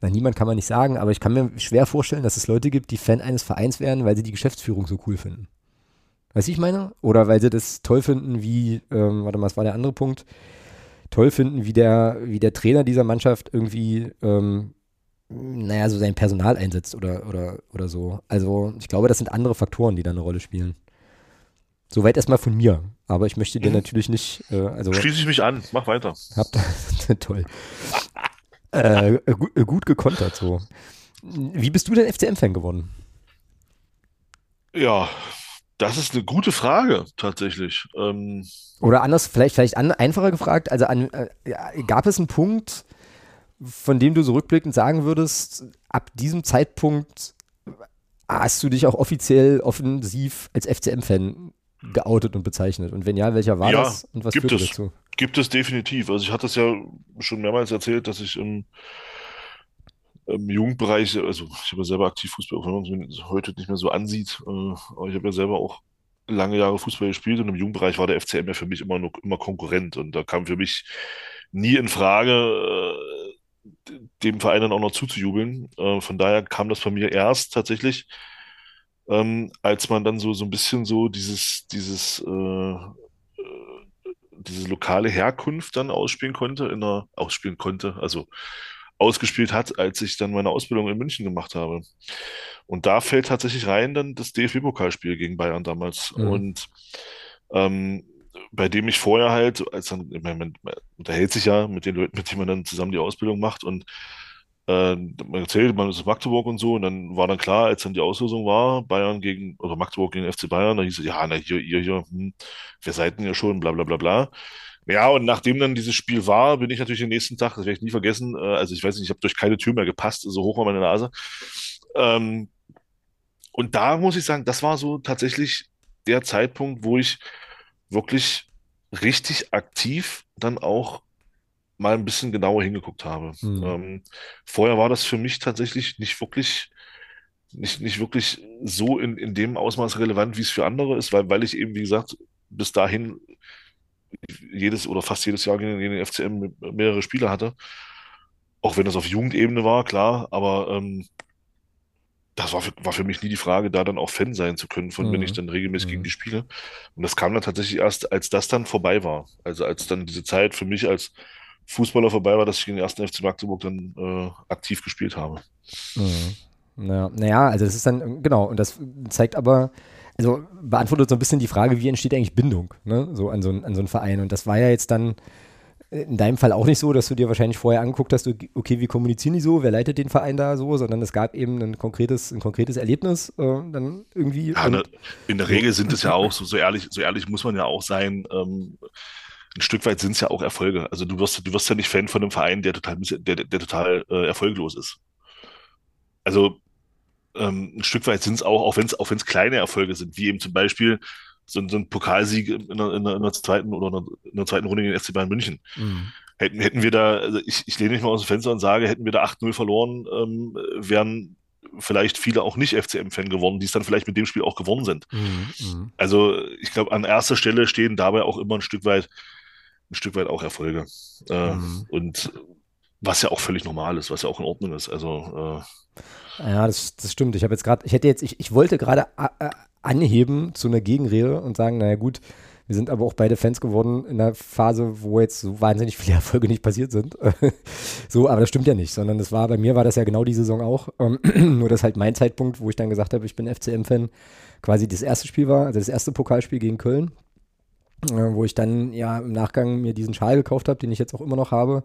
A: na, niemand kann man nicht sagen, aber ich kann mir schwer vorstellen, dass es Leute gibt, die Fan eines Vereins werden, weil sie die Geschäftsführung so cool finden. Weißt du, ich meine? Oder weil sie das toll finden, wie, ähm, warte mal, was war der andere Punkt? Toll finden, wie der, wie der Trainer dieser Mannschaft irgendwie, ähm, naja, so sein Personal einsetzt oder, oder, oder so. Also, ich glaube, das sind andere Faktoren, die da eine Rolle spielen. Soweit erstmal von mir. Aber ich möchte dir
B: Mhm.
A: natürlich nicht, äh, also
B: schließe ich mich an. Mach weiter.
A: habt toll. Äh, gut, gut gekontert so. Wie bist du denn FCM-Fan geworden?
B: Ja, das ist eine gute Frage, tatsächlich. Ähm,
A: Oder anders, vielleicht, vielleicht an, einfacher gefragt, also an, äh, gab es einen Punkt, von dem du so rückblickend sagen würdest, ab diesem Zeitpunkt hast du dich auch offiziell offensiv als FCM-Fan geoutet und bezeichnet? Und wenn ja, welcher war
B: Ja,
A: das und was
B: gibt
A: führte
B: es.
A: dazu?
B: Gibt es definitiv. Also ich hatte es ja schon mehrmals erzählt, dass ich im, im Jugendbereich, also ich habe ja selber aktiv Fußball, auch wenn man es heute nicht mehr so ansieht, äh, aber ich habe ja selber auch lange Jahre Fußball gespielt und im Jugendbereich war der FCM ja für mich immer nur immer Konkurrent und da kam für mich nie in Frage, äh, dem Verein dann auch noch zuzujubeln. Äh, von daher kam das von mir erst tatsächlich ähm, als man dann so, so ein bisschen so dieses, dieses, äh, diese lokale Herkunft dann ausspielen konnte, in einer, ausspielen konnte, also ausgespielt hat, als ich dann meine Ausbildung in München gemacht habe. Und da fällt tatsächlich rein dann das DFB-Pokalspiel gegen Bayern damals.
A: Mhm.
B: Und ähm, bei dem ich vorher halt, als dann, man, man unterhält sich ja mit den Leuten, mit denen man dann zusammen die Ausbildung macht und äh, man erzählt, man ist Magdeburg und so, und dann war dann klar, als dann die Auslosung war, Bayern gegen, oder Magdeburg gegen FC Bayern, da hieß es, ja, na, hier, ihr, hier, hm, wir seid denn ja schon, bla, bla, bla, bla. Ja, und nachdem dann dieses Spiel war, bin ich natürlich den nächsten Tag, das werde ich nie vergessen, äh, also ich weiß nicht, ich habe durch keine Tür mehr gepasst, so hoch war meine Nase. Ähm, und da muss ich sagen, das war so tatsächlich der Zeitpunkt, wo ich wirklich richtig aktiv dann auch mal ein bisschen genauer hingeguckt habe.
A: Mhm.
B: Ähm, vorher war das für mich tatsächlich nicht wirklich, nicht, nicht wirklich so in, in dem Ausmaß relevant, wie es für andere ist, weil, weil ich eben, wie gesagt, bis dahin jedes oder fast jedes Jahr gegen, gegen den FCM mehrere Spiele hatte. Auch wenn das auf Jugendebene war, klar, aber ähm, das war für, war für mich nie die Frage, da dann auch Fan sein zu können, von wenn ich
A: Mhm.
B: dann regelmäßig gegen
A: Mhm.
B: die spiele. Und das kam dann tatsächlich erst, als das dann vorbei war. Also als dann diese Zeit für mich als Fußballer vorbei war, dass ich gegen den ersten FC Magdeburg dann äh, aktiv gespielt habe.
A: Mhm. Ja, naja, also das ist dann, genau, und das zeigt aber, also beantwortet so ein bisschen die Frage, wie entsteht eigentlich Bindung, ne, so an so, ein- an so einen Verein. Und das war ja jetzt dann in deinem Fall auch nicht so, dass du dir wahrscheinlich vorher angeguckt hast, okay, wie kommunizieren die so, wer leitet den Verein da so, sondern es gab eben ein konkretes, ein konkretes Erlebnis äh, dann irgendwie.
B: Ja, ne, in der Regel sind es ja auch, so, so ehrlich, so ehrlich muss man ja auch sein, ähm, ein Stück weit sind es ja auch Erfolge. Also du wirst, du wirst ja nicht Fan von einem Verein, der total, der, der total äh, erfolglos ist. Also ähm, ein Stück weit sind es auch, auch wenn es auch kleine Erfolge sind, wie eben zum Beispiel so, ein- so ein Pokalsieg in der, in der, in der zweiten oder in der, in der zweiten Runde gegen den FC Bayern München.
A: Mhm.
B: Hätten, hätten wir da, also ich, ich lehne mich mal aus dem Fenster und sage, hätten wir da 8-0 verloren, ähm, wären vielleicht viele auch nicht FCM-Fan geworden, die es dann vielleicht mit dem Spiel auch gewonnen sind.
A: Mhm. Mhm.
B: Also ich glaube, an erster Stelle stehen dabei auch immer ein Stück weit, ein Stück weit auch Erfolge. Äh,
A: Mhm.
B: Und was ja auch völlig normal ist, was ja auch in Ordnung ist. Also äh,
A: Ja, das, das stimmt. Ich habe jetzt gerade, ich hätte jetzt, ich, ich wollte gerade a- a- anheben zu einer Gegenrede und sagen, naja gut, wir sind aber auch beide Fans geworden in einer Phase, wo jetzt so wahnsinnig viele Erfolge nicht passiert sind. so, aber das stimmt ja nicht, sondern das war, bei mir war das ja genau die Saison auch. Ähm, nur dass halt mein Zeitpunkt, wo ich dann gesagt habe, ich bin FCM-Fan, quasi das erste Spiel war, also das erste Pokalspiel gegen Köln, äh, wo ich dann ja im Nachgang mir diesen Schal gekauft habe, den ich jetzt auch immer noch habe.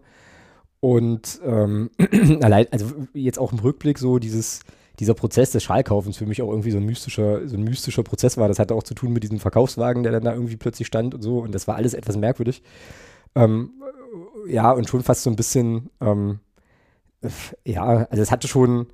A: Und ähm, also jetzt auch im Rückblick so dieses, dieser Prozess des Schalkaufens für mich auch irgendwie so ein mystischer, so ein mystischer Prozess war. Das hatte auch zu tun mit diesem Verkaufswagen, der dann da irgendwie plötzlich stand und so. Und das war alles etwas merkwürdig. Ähm, ja, und schon fast so ein bisschen, ähm, ja, also es hatte schon,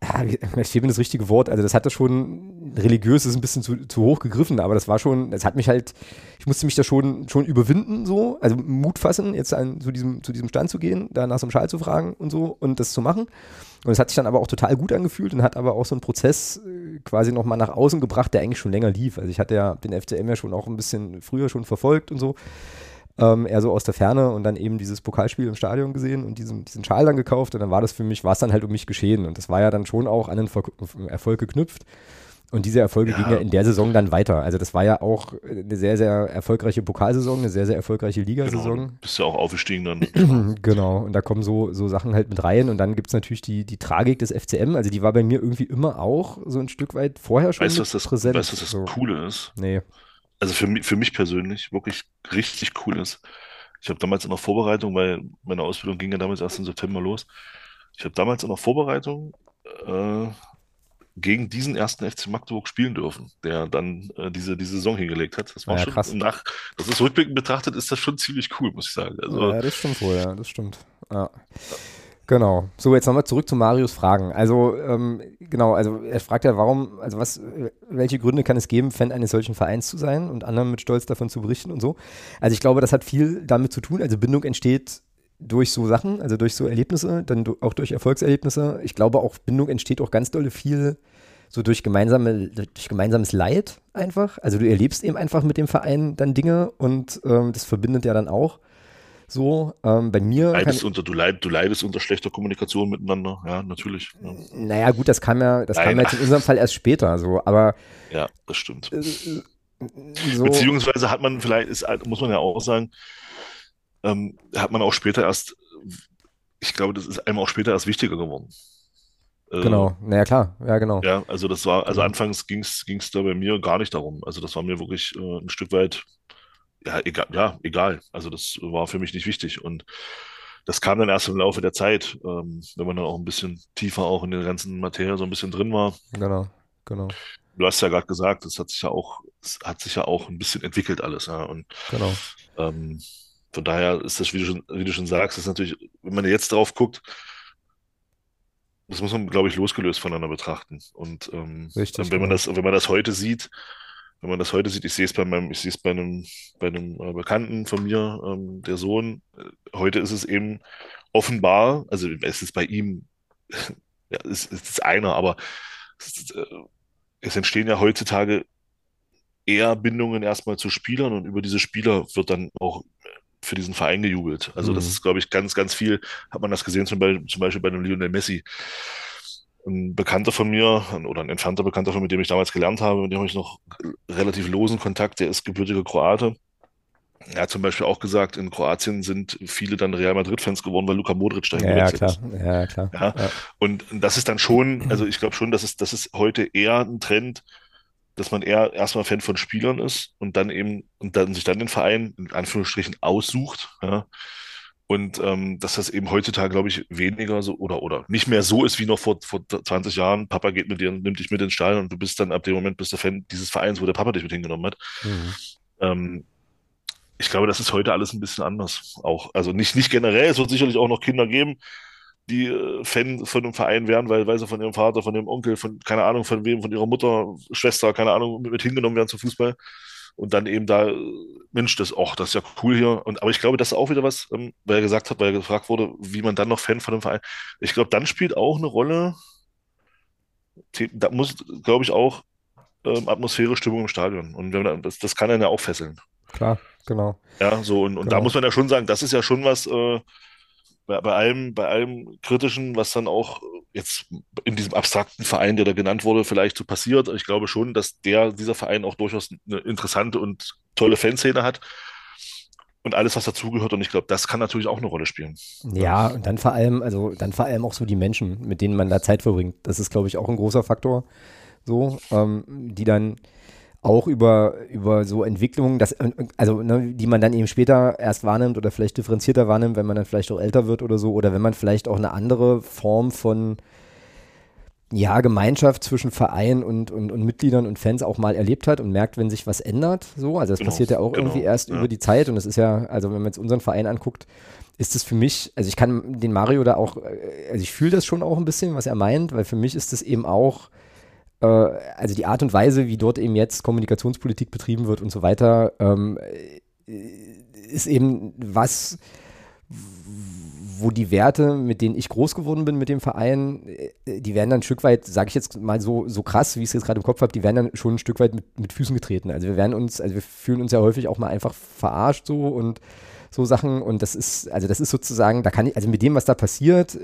A: ich fehlt mir das richtige Wort, also das hatte schon religiös ist ein bisschen zu, zu hoch gegriffen, aber das war schon, das hat mich halt, ich musste mich da schon, schon überwinden, so, also Mut fassen, jetzt an, zu, diesem, zu diesem Stand zu gehen, da nach so einem Schal zu fragen und so und das zu machen. Und es hat sich dann aber auch total gut angefühlt und hat aber auch so einen Prozess äh, quasi nochmal nach außen gebracht, der eigentlich schon länger lief. Also ich hatte ja den FCM ja schon auch ein bisschen früher schon verfolgt und so. Ähm, eher so aus der Ferne und dann eben dieses Pokalspiel im Stadion gesehen und diesen, diesen Schal dann gekauft und dann war das für mich, war es dann halt um mich geschehen und das war ja dann schon auch an den Ver Erfolg geknüpft und diese Erfolge
B: Ja.
A: gingen ja in der Saison dann weiter. Also das war ja auch eine sehr, sehr erfolgreiche Pokalsaison, eine sehr, sehr erfolgreiche
B: genau,
A: Ligasaison.
B: bist ja auch aufgestiegen dann.
A: Genau, und da kommen so, so Sachen halt mit rein und dann gibt es natürlich die, die Tragik des FCM, also die war bei mir irgendwie immer auch so ein Stück weit vorher schon
B: Weißt was das,
A: präsent.
B: weißt du, was das
A: so.
B: Coole ist?
A: Nee.
B: Also für mich, für mich persönlich wirklich richtig cool ist. Ich habe damals in der Vorbereitung, weil meine Ausbildung ging ja damals erst im September los. Ich habe damals in der Vorbereitung äh, gegen diesen ersten FC Magdeburg spielen dürfen, der dann äh, diese, diese Saison hingelegt hat. Das war
A: Ja,
B: schon
A: krass.
B: nach, das ist rückblickend betrachtet, ist das schon ziemlich cool, muss ich sagen. Also,
A: ja, das stimmt wohl, ja, das stimmt. Ja. Genau. So, jetzt nochmal zurück zu Marius Fragen. Also, ähm, genau, also er fragt ja, warum, also was, welche Gründe kann es geben, Fan eines solchen Vereins zu sein und anderen mit Stolz davon zu berichten und so. Also ich glaube, das hat viel damit zu tun. Also Bindung entsteht durch so Sachen, also durch so Erlebnisse, dann auch durch Erfolgserlebnisse. Ich glaube auch, Bindung entsteht auch ganz dolle viel so durch gemeinsame, durch gemeinsames Leid einfach. Also du erlebst eben einfach mit dem Verein dann Dinge und ähm, das verbindet ja dann auch. So, ähm, bei mir.
B: Leidest unter, du, leid, du leidest unter schlechter Kommunikation miteinander, ja, natürlich. Ja.
A: Naja, gut, das kam ja, das Nein. kam jetzt in unserem Fall erst später, so, aber.
B: Ja, das stimmt. Äh, so. Beziehungsweise hat man vielleicht, ist, muss man ja auch sagen, ähm, hat man auch später erst, ich glaube, das ist einem auch später erst wichtiger geworden.
A: Äh, genau, naja klar, ja genau.
B: Ja, also das war, also anfangs ging es da bei mir gar nicht darum. Also das war mir wirklich äh, ein Stück weit, ja egal, ja, egal. Also das war für mich nicht wichtig. Und das kam dann erst im Laufe der Zeit, ähm, wenn man dann auch ein bisschen tiefer auch in der ganzen Materie so ein bisschen drin war.
A: Genau, genau.
B: Du hast ja gerade gesagt, das hat sich ja auch, es hat sich ja auch ein bisschen entwickelt alles, ja. Und
A: genau.
B: Ähm, von daher ist das, wie du schon, wie du schon sagst, ist natürlich, wenn man jetzt drauf guckt, das muss man, glaube ich, losgelöst voneinander betrachten. Und ähm, Richtig, wenn man das, wenn man das heute sieht, wenn man das heute sieht, ich sehe es bei meinem, ich sehe es bei einem, bei einem äh, Bekannten von mir, ähm, der Sohn. Äh, heute ist es eben offenbar, also es ist bei ihm, ja, es, es ist einer, aber es, äh, es entstehen ja heutzutage eher Bindungen erstmal zu Spielern und über diese Spieler wird dann auch für diesen Verein gejubelt. Also mhm. das ist, glaube ich, ganz, ganz viel, hat man das gesehen, zum Beispiel, zum Beispiel bei dem Lionel Messi. Ein Bekannter von mir oder ein entfernter Bekannter von mir, mit dem ich damals gelernt habe, mit dem habe ich noch relativ losen Kontakt, der ist gebürtiger Kroate. Er hat zum Beispiel auch gesagt, in Kroatien sind viele dann Real Madrid-Fans geworden, weil Luka Modric dahin
A: ja, klar. ist. Ja, klar.
B: Ja. ja. Und das ist dann schon, also ich glaube schon, dass es, das ist heute eher ein Trend, dass man eher erstmal Fan von Spielern ist und dann eben und dann sich dann den Verein in Anführungsstrichen aussucht. Ja. Und ähm, dass das eben heutzutage, glaube ich, weniger so oder oder nicht mehr so ist wie noch vor, vor 20 Jahren. Papa geht mit dir und nimmt dich mit ins Stall und du bist dann ab dem Moment bist der Fan dieses Vereins, wo der Papa dich mit hingenommen hat. Mhm. Ähm, ich glaube, das ist heute alles ein bisschen anders. Auch, also nicht, nicht generell, es wird sicherlich auch noch Kinder geben, die äh, Fan von einem Verein werden, weil, weil sie von ihrem Vater, von ihrem Onkel, von keine Ahnung von wem, von ihrer Mutter, Schwester, keine Ahnung, mit, mit hingenommen werden zum Fußball. Und dann eben da, Mensch, das, ach, das ist ja cool hier. Und, aber ich glaube, das ist auch wieder was, ähm, weil er gesagt hat, weil er gefragt wurde, wie man dann noch Fan von einem Verein. Ich glaube, dann spielt auch eine Rolle, da muss, glaube ich, auch ähm, Atmosphäre, Stimmung im Stadion. Und wenn man, das, das kann einen ja auch fesseln.
A: Klar, genau.
B: Ja, so, und, und genau. da muss man ja schon sagen, das ist ja schon was, äh, bei, bei allem, bei allem Kritischen, was dann auch jetzt in diesem abstrakten Verein, der da genannt wurde, vielleicht so passiert. Ich glaube schon, dass der, dieser Verein auch durchaus eine interessante und tolle Fanszene hat und alles, was dazugehört. Und ich glaube, das kann natürlich auch eine Rolle spielen.
A: Ja, und dann vor allem, also dann vor allem auch so die Menschen, mit denen man da Zeit verbringt. Das ist, glaube ich, auch ein großer Faktor. So, ähm, die dann auch über, über so Entwicklungen, das, also ne, die man dann eben später erst wahrnimmt oder vielleicht differenzierter wahrnimmt, wenn man dann vielleicht auch älter wird oder so, oder wenn man vielleicht auch eine andere Form von ja, Gemeinschaft zwischen Verein und, und, und Mitgliedern und Fans auch mal erlebt hat und merkt, wenn sich was ändert. So, also das genau, passiert ja auch genau, irgendwie erst ja. über die Zeit und das ist ja, also wenn man jetzt unseren Verein anguckt, ist es für mich, also ich kann den Mario da auch, äh, also ich fühle das schon auch ein bisschen, was er meint, weil für mich ist das eben auch äh, also die Art und Weise, wie dort eben jetzt Kommunikationspolitik betrieben wird und so weiter, ähm, ist eben was, wo die Werte, mit denen ich groß geworden bin mit dem Verein, äh, die werden dann ein Stück weit, sage ich jetzt mal so, so krass, wie ich es jetzt gerade im Kopf habe, die werden dann schon ein Stück weit mit, mit Füßen getreten. Also wir werden uns, also wir fühlen uns ja häufig auch mal einfach verarscht so und so Sachen und das ist, also das ist sozusagen, da kann ich, also mit dem, was da passiert,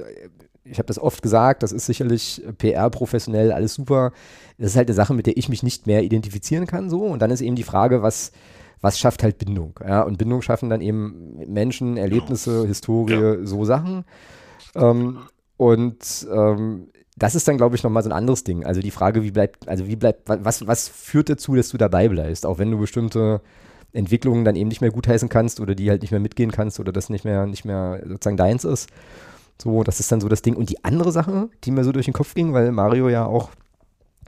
A: ich habe das oft gesagt, das ist sicherlich PR professionell, alles super. Das ist halt eine Sache, mit der ich mich nicht mehr identifizieren kann so. Und dann ist eben die Frage, was, was schafft halt Bindung? Ja? Und Bindung schaffen dann eben Menschen, Erlebnisse, Historie, ja. so Sachen. Ähm, und ähm, das ist dann, glaube ich, nochmal so ein anderes Ding. Also die Frage, wie bleibt, also wie bleibt, was, was führt dazu, dass du dabei bleibst, auch wenn du bestimmte Entwicklungen dann eben nicht mehr gutheißen kannst oder die halt nicht mehr mitgehen kannst oder das nicht mehr, nicht mehr sozusagen deins ist. So, das ist dann so das Ding. Und die andere Sache, die mir so durch den Kopf ging, weil Mario ja auch,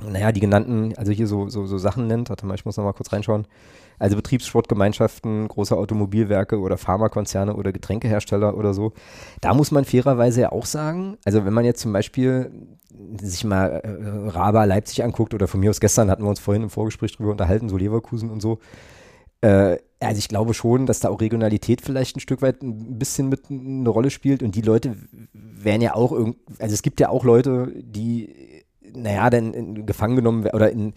A: naja, die genannten, also hier so, so, so Sachen nennt, warte mal, ich muss nochmal kurz reinschauen. Also Betriebssportgemeinschaften, große Automobilwerke oder Pharmakonzerne oder Getränkehersteller oder so. Da muss man fairerweise ja auch sagen, also wenn man jetzt zum Beispiel sich mal äh, Raba Leipzig anguckt oder von mir aus gestern hatten wir uns vorhin im Vorgespräch drüber unterhalten, so Leverkusen und so. Äh, also ich glaube schon, dass da auch Regionalität vielleicht ein Stück weit ein bisschen mit eine Rolle spielt und die Leute werden ja auch irgendwie, also es gibt ja auch Leute, die, naja, dann gefangen genommen oder in,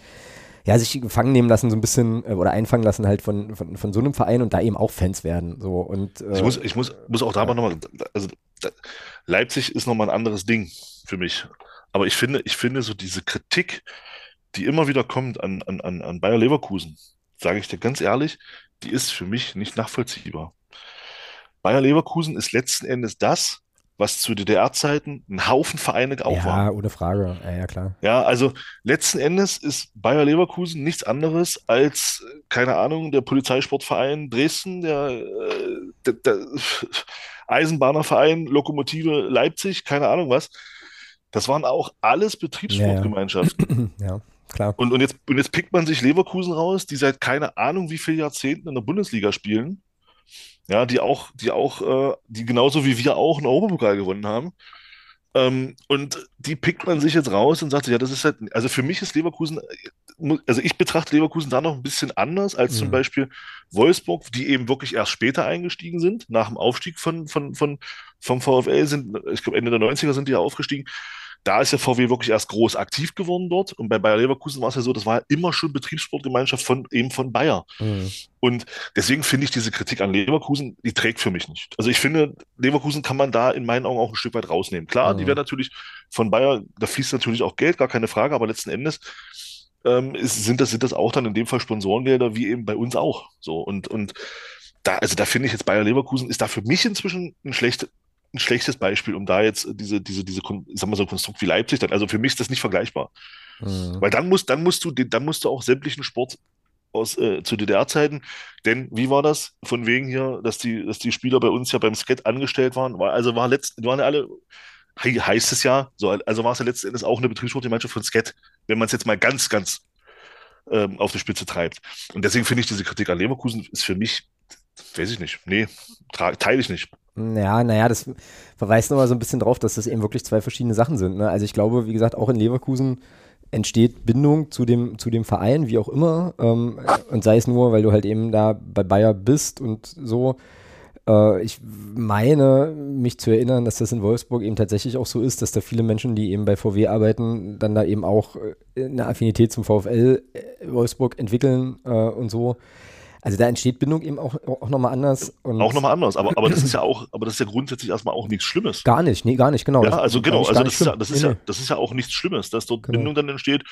A: ja, sich gefangen nehmen lassen, so ein bisschen, äh, oder einfangen lassen halt von, von, von so einem Verein und da eben auch Fans werden. So. Und,
B: äh, ich muss, ich muss, muss auch da mal nochmal, also Leipzig ist nochmal ein anderes Ding für mich. Aber ich finde, ich finde so diese Kritik, die immer wieder kommt an, an, an Bayer Leverkusen, sage ich dir ganz ehrlich, die ist für mich nicht nachvollziehbar. Bayer Leverkusen ist letzten Endes das, was zu DDR-Zeiten ein Haufen Vereine auch
A: ja,
B: war.
A: Ja, ohne Frage. Ja, ja, klar.
B: Ja, also letzten Endes ist Bayer Leverkusen nichts anderes als, keine Ahnung, der Polizeisportverein Dresden, der, äh, der, der Eisenbahnerverein Lokomotive Leipzig, keine Ahnung was. Das waren auch alles Betriebssportgemeinschaften.
A: Ja, ja. klar.
B: Und, und, jetzt, und jetzt pickt man sich Leverkusen raus, die seit keine Ahnung wie vielen Jahrzehnten in der Bundesliga spielen ja, die auch, die auch, äh, die genauso wie wir auch einen Europapokal gewonnen haben. Ähm, und die pickt man sich jetzt raus und sagt, ja, das ist halt, also für mich ist Leverkusen, also ich betrachte Leverkusen da noch ein bisschen anders als mhm. zum Beispiel Wolfsburg, die eben wirklich erst später eingestiegen sind, nach dem Aufstieg von, von, von, vom VfL sind, ich glaube Ende der 90er sind die ja aufgestiegen. Da ist der VW wirklich erst groß aktiv geworden dort. Und bei Bayer Leverkusen war es ja so, das war immer schon Betriebssportgemeinschaft von eben von Bayer. Mhm. Und deswegen finde ich diese Kritik an Leverkusen, die trägt für mich nicht. Also ich finde, Leverkusen kann man da in meinen Augen auch ein Stück weit rausnehmen. Klar, mhm. die werden natürlich von Bayer, da fließt natürlich auch Geld, gar keine Frage, aber letzten Endes ähm, ist, sind, das, sind das auch dann in dem Fall Sponsorengelder, wie eben bei uns auch. So und, und da, also da finde ich jetzt Bayer Leverkusen ist da für mich inzwischen ein schlecht, ein schlechtes Beispiel, um da jetzt diese, diese, diese, ich sag mal so ein Konstrukt wie Leipzig dann, also für mich ist das nicht vergleichbar. Mhm. Weil dann musst, dann musst du, dann musst du auch sämtlichen Sport aus, äh, zu DDR-Zeiten, denn wie war das? Von wegen hier, dass die, dass die Spieler bei uns ja beim Skat angestellt waren, war, also war letzt, waren ja alle, heißt es ja, so, also war es ja letzten Endes auch eine Betriebssportgemeinschaft von Skat, wenn man es jetzt mal ganz, ganz ähm, auf die Spitze treibt. Und deswegen finde ich diese Kritik an Leverkusen ist für mich, weiß ich nicht, nee, teile ich nicht.
A: Ja, naja, das verweist nochmal so ein bisschen drauf, dass das eben wirklich zwei verschiedene Sachen sind. Ne? Also ich glaube, wie gesagt, auch in Leverkusen entsteht Bindung zu dem, zu dem Verein, wie auch immer. Ähm, und sei es nur, weil du halt eben da bei Bayer bist und so. Äh, ich meine, mich zu erinnern, dass das in Wolfsburg eben tatsächlich auch so ist, dass da viele Menschen, die eben bei VW arbeiten, dann da eben auch äh, eine Affinität zum VfL äh, Wolfsburg entwickeln äh, und so. Also da entsteht Bindung eben auch, auch nochmal anders.
B: Und auch nochmal anders, aber, aber das ist ja auch, aber das ist ja grundsätzlich erstmal auch nichts Schlimmes.
A: Gar nicht, nee, gar nicht, genau.
B: Ja, also genau, also das ist, ja, das, ist ja, das ist ja auch nichts Schlimmes, dass dort genau. Bindung dann entsteht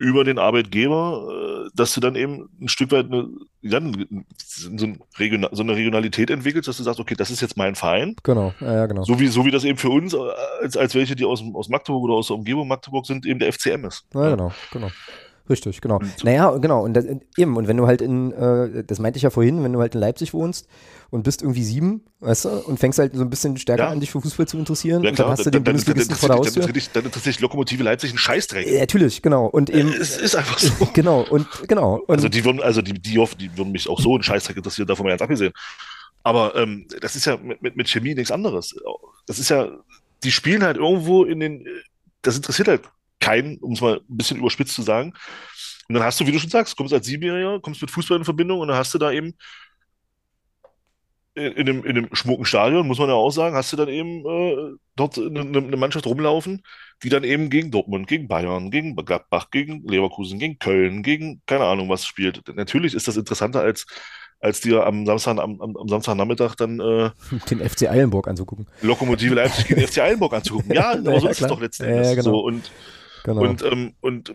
B: über den Arbeitgeber, äh, dass du dann eben ein Stück weit eine, so, ein Regional, so eine Regionalität entwickelst, dass du sagst, okay, das ist jetzt mein Verein.
A: Genau, ja, ja genau.
B: So wie, so wie das eben für uns, äh, als, als welche, die aus, aus Magdeburg oder aus der Umgebung Magdeburg sind, eben der FCM ist.
A: Ja, genau, genau. Richtig, genau. Naja, genau. Und das, eben, und wenn du halt in, äh, das meinte ich ja vorhin, wenn du halt in Leipzig wohnst und bist irgendwie sieben, weißt du, und fängst halt so ein bisschen stärker ja. an, dich für Fußball zu interessieren, ja,
B: klar,
A: und dann hast du den
B: dann,
A: Bundesligisten
B: vor der Haustür. Dann interessiert, dann interessiert Lokomotive Leipzig ein Scheißdreck.
A: Ja, natürlich, genau. Und eben.
B: Es ist einfach so.
A: Genau, und genau. Und
B: also die würden, also die, die, die würden mich auch so ein Scheißdreck interessieren, davon mal ganz abgesehen. Aber ähm, das ist ja mit, mit, mit Chemie nichts anderes. Das ist ja, die spielen halt irgendwo in den, das interessiert halt keinen, um es mal ein bisschen überspitzt zu sagen. Und dann hast du, wie du schon sagst, kommst als Siebenjähriger, kommst mit Fußball in Verbindung und dann hast du da eben in, in, dem, in dem schmucken Stadion, muss man ja auch sagen, hast du dann eben äh, dort eine, eine, Mannschaft rumlaufen, die dann eben gegen Dortmund, gegen Bayern, gegen Gladbach, gegen Leverkusen, gegen Köln, gegen keine Ahnung was spielt. Natürlich ist das interessanter als als dir am Samstag am, am Samstagnachmittag dann äh,
A: den FC Eilenburg anzugucken.
B: Lokomotive Leipzig gegen FC Eilenburg anzugucken. Ja, aber so ja, ist es doch letzten Endes. Ja, genau. so, und, genau. und, ähm, und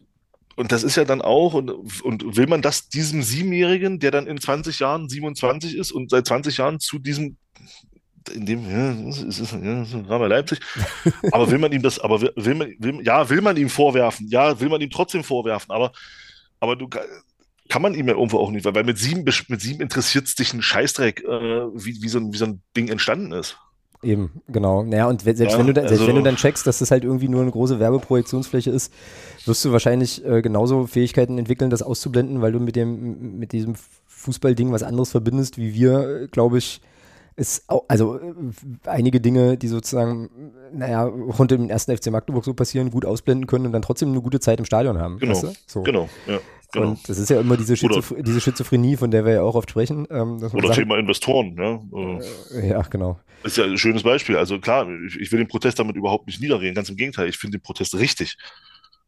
B: und das ist ja dann auch, und, und will man das diesem Siebenjährigen, der dann in 20 Jahren 27 ist und seit 20 Jahren zu diesem, in dem, ja, es ist, ja, ist Raber Leipzig, aber will man ihm das, aber will man, will, ja, will man ihm vorwerfen, ja, will man ihm trotzdem vorwerfen, aber, aber du, kann man ihm ja irgendwo auch nicht, weil, weil mit sieben, mit sieben interessiert es dich ein Scheißdreck, äh, wie, wie, so ein, wie so ein Ding entstanden ist.
A: Eben, genau. Naja, und selbst, ja, wenn, du da, selbst also, wenn du dann checkst, dass das halt irgendwie nur eine große Werbeprojektionsfläche ist, wirst du wahrscheinlich äh, genauso Fähigkeiten entwickeln, das auszublenden, weil du mit dem, mit diesem Fußballding was anderes verbindest, wie wir, glaube ich, ist auch, also äh, einige Dinge, die sozusagen, naja, rund den ersten FC Magdeburg so passieren, gut ausblenden können und dann trotzdem eine gute Zeit im Stadion haben.
B: Genau,
A: weißt du?
B: so. genau, ja.
A: Genau. Und das ist ja immer diese, Schizoph oder, diese Schizophrenie, von der wir ja auch oft sprechen.
B: Ähm, oder sagt, Thema Investoren, ja.
A: Äh, ja, genau.
B: Das ist ja ein schönes Beispiel. Also klar, ich, ich will den Protest damit überhaupt nicht niederreden. Ganz im Gegenteil, ich finde den Protest richtig.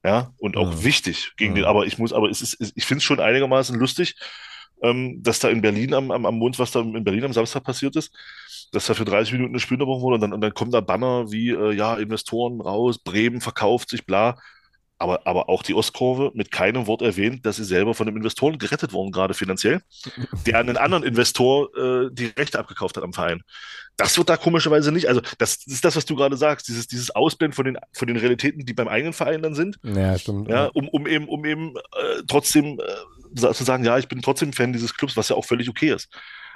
B: Ja, und auch
A: Mhm.
B: wichtig gegen den,
A: Mhm.
B: aber ich muss, aber es ist, ich finde es schon einigermaßen lustig, ähm, dass da in Berlin am, am, am Mond, was da in Berlin am Samstag passiert ist, dass da für 30 Minuten eine Spiel unterbrochen wurde und dann, und dann kommen da Banner wie, äh, ja, Investoren raus, Bremen verkauft sich, bla. Aber, aber auch die Ostkurve mit keinem Wort erwähnt, dass sie selber von einem Investoren gerettet wurden, gerade finanziell, der einen anderen Investor äh, die Rechte abgekauft hat am Verein. Das wird da komischerweise nicht. Also, das, das ist das, was du gerade sagst, dieses, dieses Ausblenden von den, von den Realitäten, die beim eigenen Verein dann sind,
A: Ja, stimmt.
B: ja, um, um eben, um eben äh, trotzdem äh, zu sagen, ja, ich bin trotzdem Fan dieses Clubs, was ja auch völlig okay ist.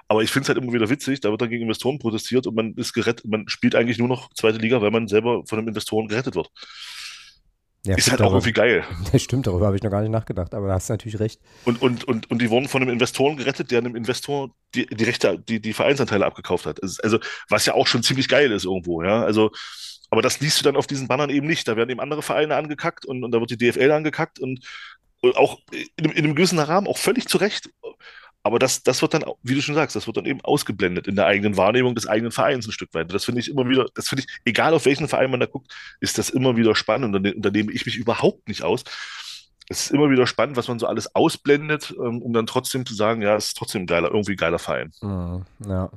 B: Aber ich finde es halt immer wieder witzig, da wird dann gegen Investoren protestiert und man ist gerettet, man spielt eigentlich nur noch zweite Liga, weil man selber von einem Investoren gerettet wird.
A: Ja,
B: ist halt auch
A: darüber,
B: irgendwie geil.
A: das stimmt, darüber habe ich noch gar nicht nachgedacht, aber da hast du natürlich recht.
B: Und, und, und, und die wurden von einem Investoren gerettet, der einem Investor die, die Rechte, die, die Vereinsanteile abgekauft hat. Also, was ja auch schon ziemlich geil ist irgendwo, ja. Also, aber das liest du dann auf diesen Bannern eben nicht. Da werden eben andere Vereine angekackt und, und da wird die DFL angekackt und, und auch in, einem- in einem gewissen Rahmen auch völlig zu Recht. Aber das, das wird dann, wie du schon sagst, das wird dann eben ausgeblendet in der eigenen Wahrnehmung des eigenen Vereins ein Stück weit. Das finde ich immer wieder, das finde ich, egal auf welchen Verein man da guckt, ist das immer wieder spannend und da, nehme ich mich überhaupt nicht aus. Es ist immer wieder spannend, was man so alles ausblendet, ähm, um dann trotzdem zu sagen, ja, es ist trotzdem ein geiler, irgendwie ein geiler Verein.
A: Mhm, ja.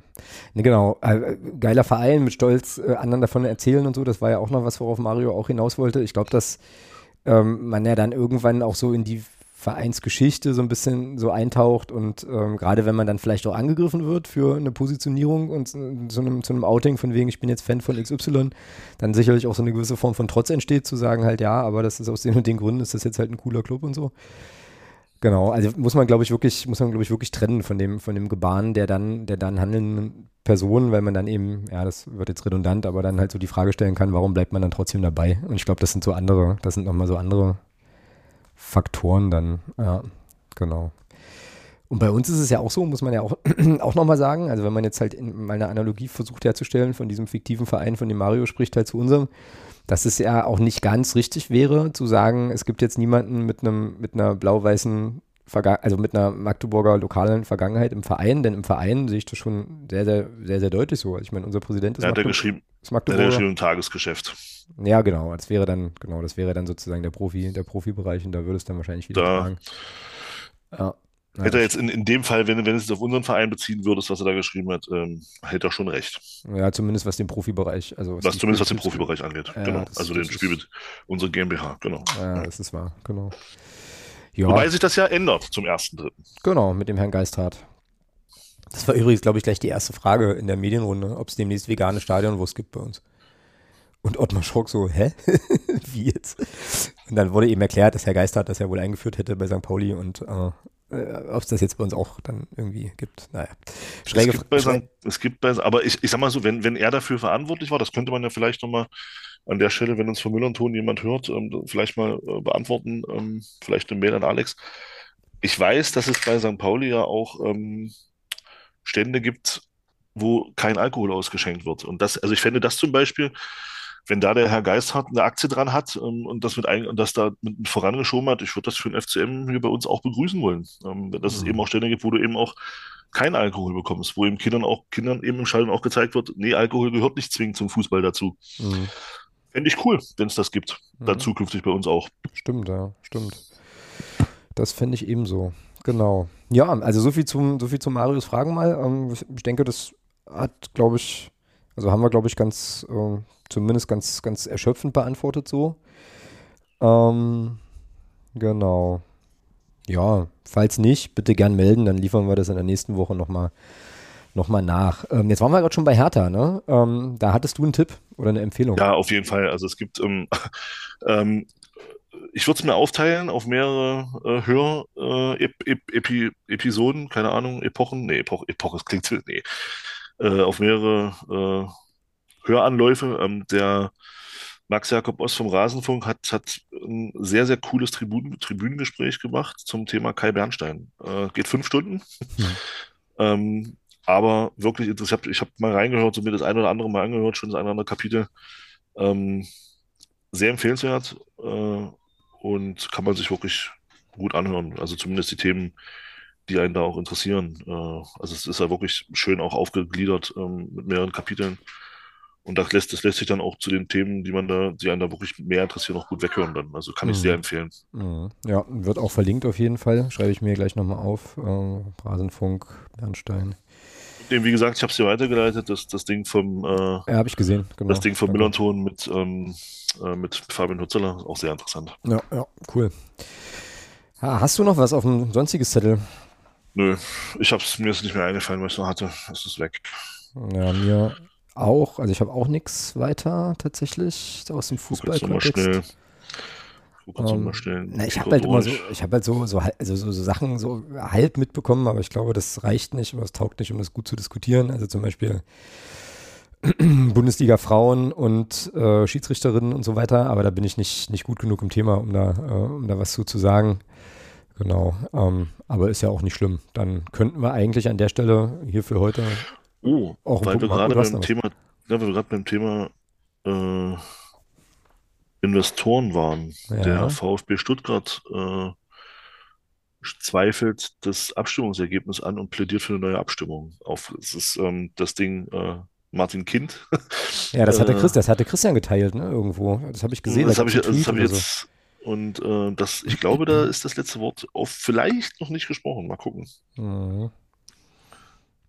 A: Genau. Äh, geiler Verein mit Stolz äh, anderen davon erzählen und so. Das war ja auch noch was, worauf Mario auch hinaus wollte. Ich glaube, dass ähm, man ja dann irgendwann auch so in die Vereinsgeschichte so ein bisschen so eintaucht und ähm, gerade wenn man dann vielleicht auch angegriffen wird für eine Positionierung und äh, zu einem, zu einem Outing von wegen, ich bin jetzt Fan von XY, dann sicherlich auch so eine gewisse Form von Trotz entsteht, zu sagen halt, ja, aber das ist aus den und den Gründen, ist das jetzt halt ein cooler Club und so. Genau, also muss man, glaube ich, wirklich, muss man, glaube ich, wirklich trennen von dem, von dem Gebaren der dann, der dann handelnden Person, weil man dann eben, ja, das wird jetzt redundant, aber dann halt so die Frage stellen kann, warum bleibt man dann trotzdem dabei? Und ich glaube, das sind so andere, das sind nochmal so andere Faktoren dann, ja, genau. Und bei uns ist es ja auch so, muss man ja auch, auch nochmal sagen, also wenn man jetzt halt in, mal eine Analogie versucht herzustellen von diesem fiktiven Verein, von dem Mario spricht, halt zu unserem, dass es ja auch nicht ganz richtig wäre, zu sagen, es gibt jetzt niemanden mit einem, mit einer blau-weißen also mit einer Magdeburger lokalen Vergangenheit im Verein, denn im Verein sehe ich das schon sehr, sehr, sehr, sehr deutlich so. Also ich meine, unser Präsident ist,
B: hat ja
A: Magdeburg,
B: geschrieben,
A: ist
B: er
A: Magdeburger.
B: geschrieben im Tagesgeschäft.
A: Ja, genau. Das wäre dann, genau, das wäre dann sozusagen der Profi, der Profibereich und da würde es dann wahrscheinlich wieder
B: Da-
A: tragen. Ja.
B: Hätte er jetzt in, in dem Fall, wenn, wenn es auf unseren Verein beziehen würdest, was er da geschrieben hat, ähm, hätte er schon recht.
A: ja, zumindest was den Profibereich, also
B: Was
A: die
B: zumindest was den Profibereich angeht.
A: Ja,
B: genau. Also
A: das
B: den Spiel mit unserer GmbH, genau.
A: Ja, das ist wahr, genau. Ja,
B: Wobei sich das ja ändert zum ersten Dritten.
A: genau, mit dem Herrn Geisthardt. Das war übrigens, glaube ich, gleich die erste Frage in der Medienrunde, ob es demnächst vegane Stadionwurst gibt bei uns. Und Ottmar Schrock so, hä? Wie jetzt? Und dann wurde eben erklärt, dass Herr Geisthardt das ja wohl eingeführt hätte bei St. Pauli und äh, äh, ob es das jetzt bei uns auch dann irgendwie gibt. Naja, schräge
B: es gibt bei, es gibt bei, aber ich, ich sag mal so, wenn, wenn er dafür verantwortlich war, das könnte man ja vielleicht nochmal an der Stelle, wenn uns von Müllern-Ton jemand hört, ähm, vielleicht mal äh, beantworten, ähm, vielleicht eine Mail an Alex. Ich weiß, dass es bei St. Pauli ja auch ähm, Stände gibt, wo kein Alkohol ausgeschenkt wird. Und das, also ich fände das zum Beispiel, wenn da der Herr Geisthardt eine Aktie dran hat ähm, und das mit ein, und das da mit, vorangeschoben hat, ich würde das für den FCM hier bei uns auch begrüßen wollen. Ähm, dass es
A: Mhm.
B: eben auch Stände gibt, wo du eben auch keinen Alkohol bekommst, wo eben Kindern auch Kindern eben im Stadion auch gezeigt wird, nee, Alkohol gehört nicht zwingend zum Fußball dazu.
A: Mhm.
B: Fände ich cool, wenn es das gibt. Dann
A: Mhm.
B: zukünftig bei uns auch.
A: Stimmt, ja, stimmt. Das fände ich ebenso. Genau. Ja, also so viel zum, so viel zu Marius Fragen mal. Ähm, ich, ich denke, das hat, glaube ich, also haben wir, glaube ich, ganz, äh, zumindest ganz, ganz erschöpfend beantwortet so. Ähm, genau. Ja, falls nicht, bitte gern melden, dann liefern wir das in der nächsten Woche nochmal noch mal nach. Ähm, jetzt waren wir gerade schon bei Hertha, ne? Ähm, da hattest du einen Tipp oder eine Empfehlung?
B: Ja, auf jeden Fall. Also es gibt, ähm, ähm, ich würde es mir aufteilen auf mehrere äh, Hör äh, Ep keine Ahnung, Epochen, nee, Epoche, Epoche, das klingt, nee, äh, auf mehrere äh, Höranläufe. Ähm, der Max Jakob Ost vom Rasenfunk hat, hat ein sehr, sehr cooles Tribünen, Tribünengespräch gemacht zum Thema Kai Bernstein. Äh, geht fünf Stunden.
A: Hm.
B: Ähm, aber wirklich interessant. Ich habe mal reingehört, so mir das eine oder andere mal angehört, schon das eine oder andere Kapitel. Ähm, sehr empfehlenswert äh, und kann man sich wirklich gut anhören. Also zumindest die Themen, die einen da auch interessieren. Äh, also es ist ja wirklich schön auch aufgegliedert ähm, mit mehreren Kapiteln. Und das lässt, das lässt sich dann auch zu den Themen, die man da, die einen da wirklich mehr interessieren, noch gut weghören dann. Also kann ich
A: Mhm.
B: sehr empfehlen.
A: Mhm. Ja, wird auch verlinkt auf jeden Fall. Schreibe ich mir gleich nochmal auf. Äh, Rasenfunk, Bernstein.
B: Wie gesagt, ich habe es dir weitergeleitet, das, das Ding vom, äh,
A: Ja, habe ich gesehen. Genau.
B: das Ding vom
A: Danke.
B: Millanton mit, ähm, äh, mit Fabian Hutzeler, auch sehr interessant.
A: Ja, ja, cool. Ah, hast du noch was auf dem sonstiges Zettel?
B: Nö, ich hab's, mir ist nicht mehr eingefallen, was ich noch hatte. Es ist weg.
A: Ja, mir auch. Also ich habe auch nichts weiter tatsächlich aus dem
B: Guck jetzt nochmal schnell. Jetzt
A: Ähm. Na, ich habe halt immer so, ich habe halt so, so, also so, so Sachen so halb mitbekommen, aber ich glaube, das reicht nicht und das taugt nicht, um das gut zu diskutieren. Also zum Beispiel Bundesliga Frauen und äh, Schiedsrichterinnen und so weiter, aber da bin ich nicht, nicht gut genug im Thema, um da, äh, um da was zu, zu sagen. Genau, ähm, aber ist ja auch nicht schlimm. Dann könnten wir eigentlich an der Stelle hier für heute
B: Oh,
A: Auch
B: weil wir gerade beim. Thema, ja, weil wir gerade beim Thema äh, Investoren waren.
A: Ja.
B: Der VfB Stuttgart äh, zweifelt das Abstimmungsergebnis an und plädiert für eine neue Abstimmung. Auf, es ist ähm, das Ding äh, Martin Kind.
A: Ja, das hatte,
B: Äh,
A: Chris, das hatte Christian geteilt, ne, irgendwo. Das habe ich gesehen.
B: das
A: da
B: habe ich, das hab ich
A: oder so.
B: jetzt. Und äh, das, ich glaube, da ist das letzte Wort auf vielleicht noch nicht gesprochen. Mal gucken.
A: Mhm.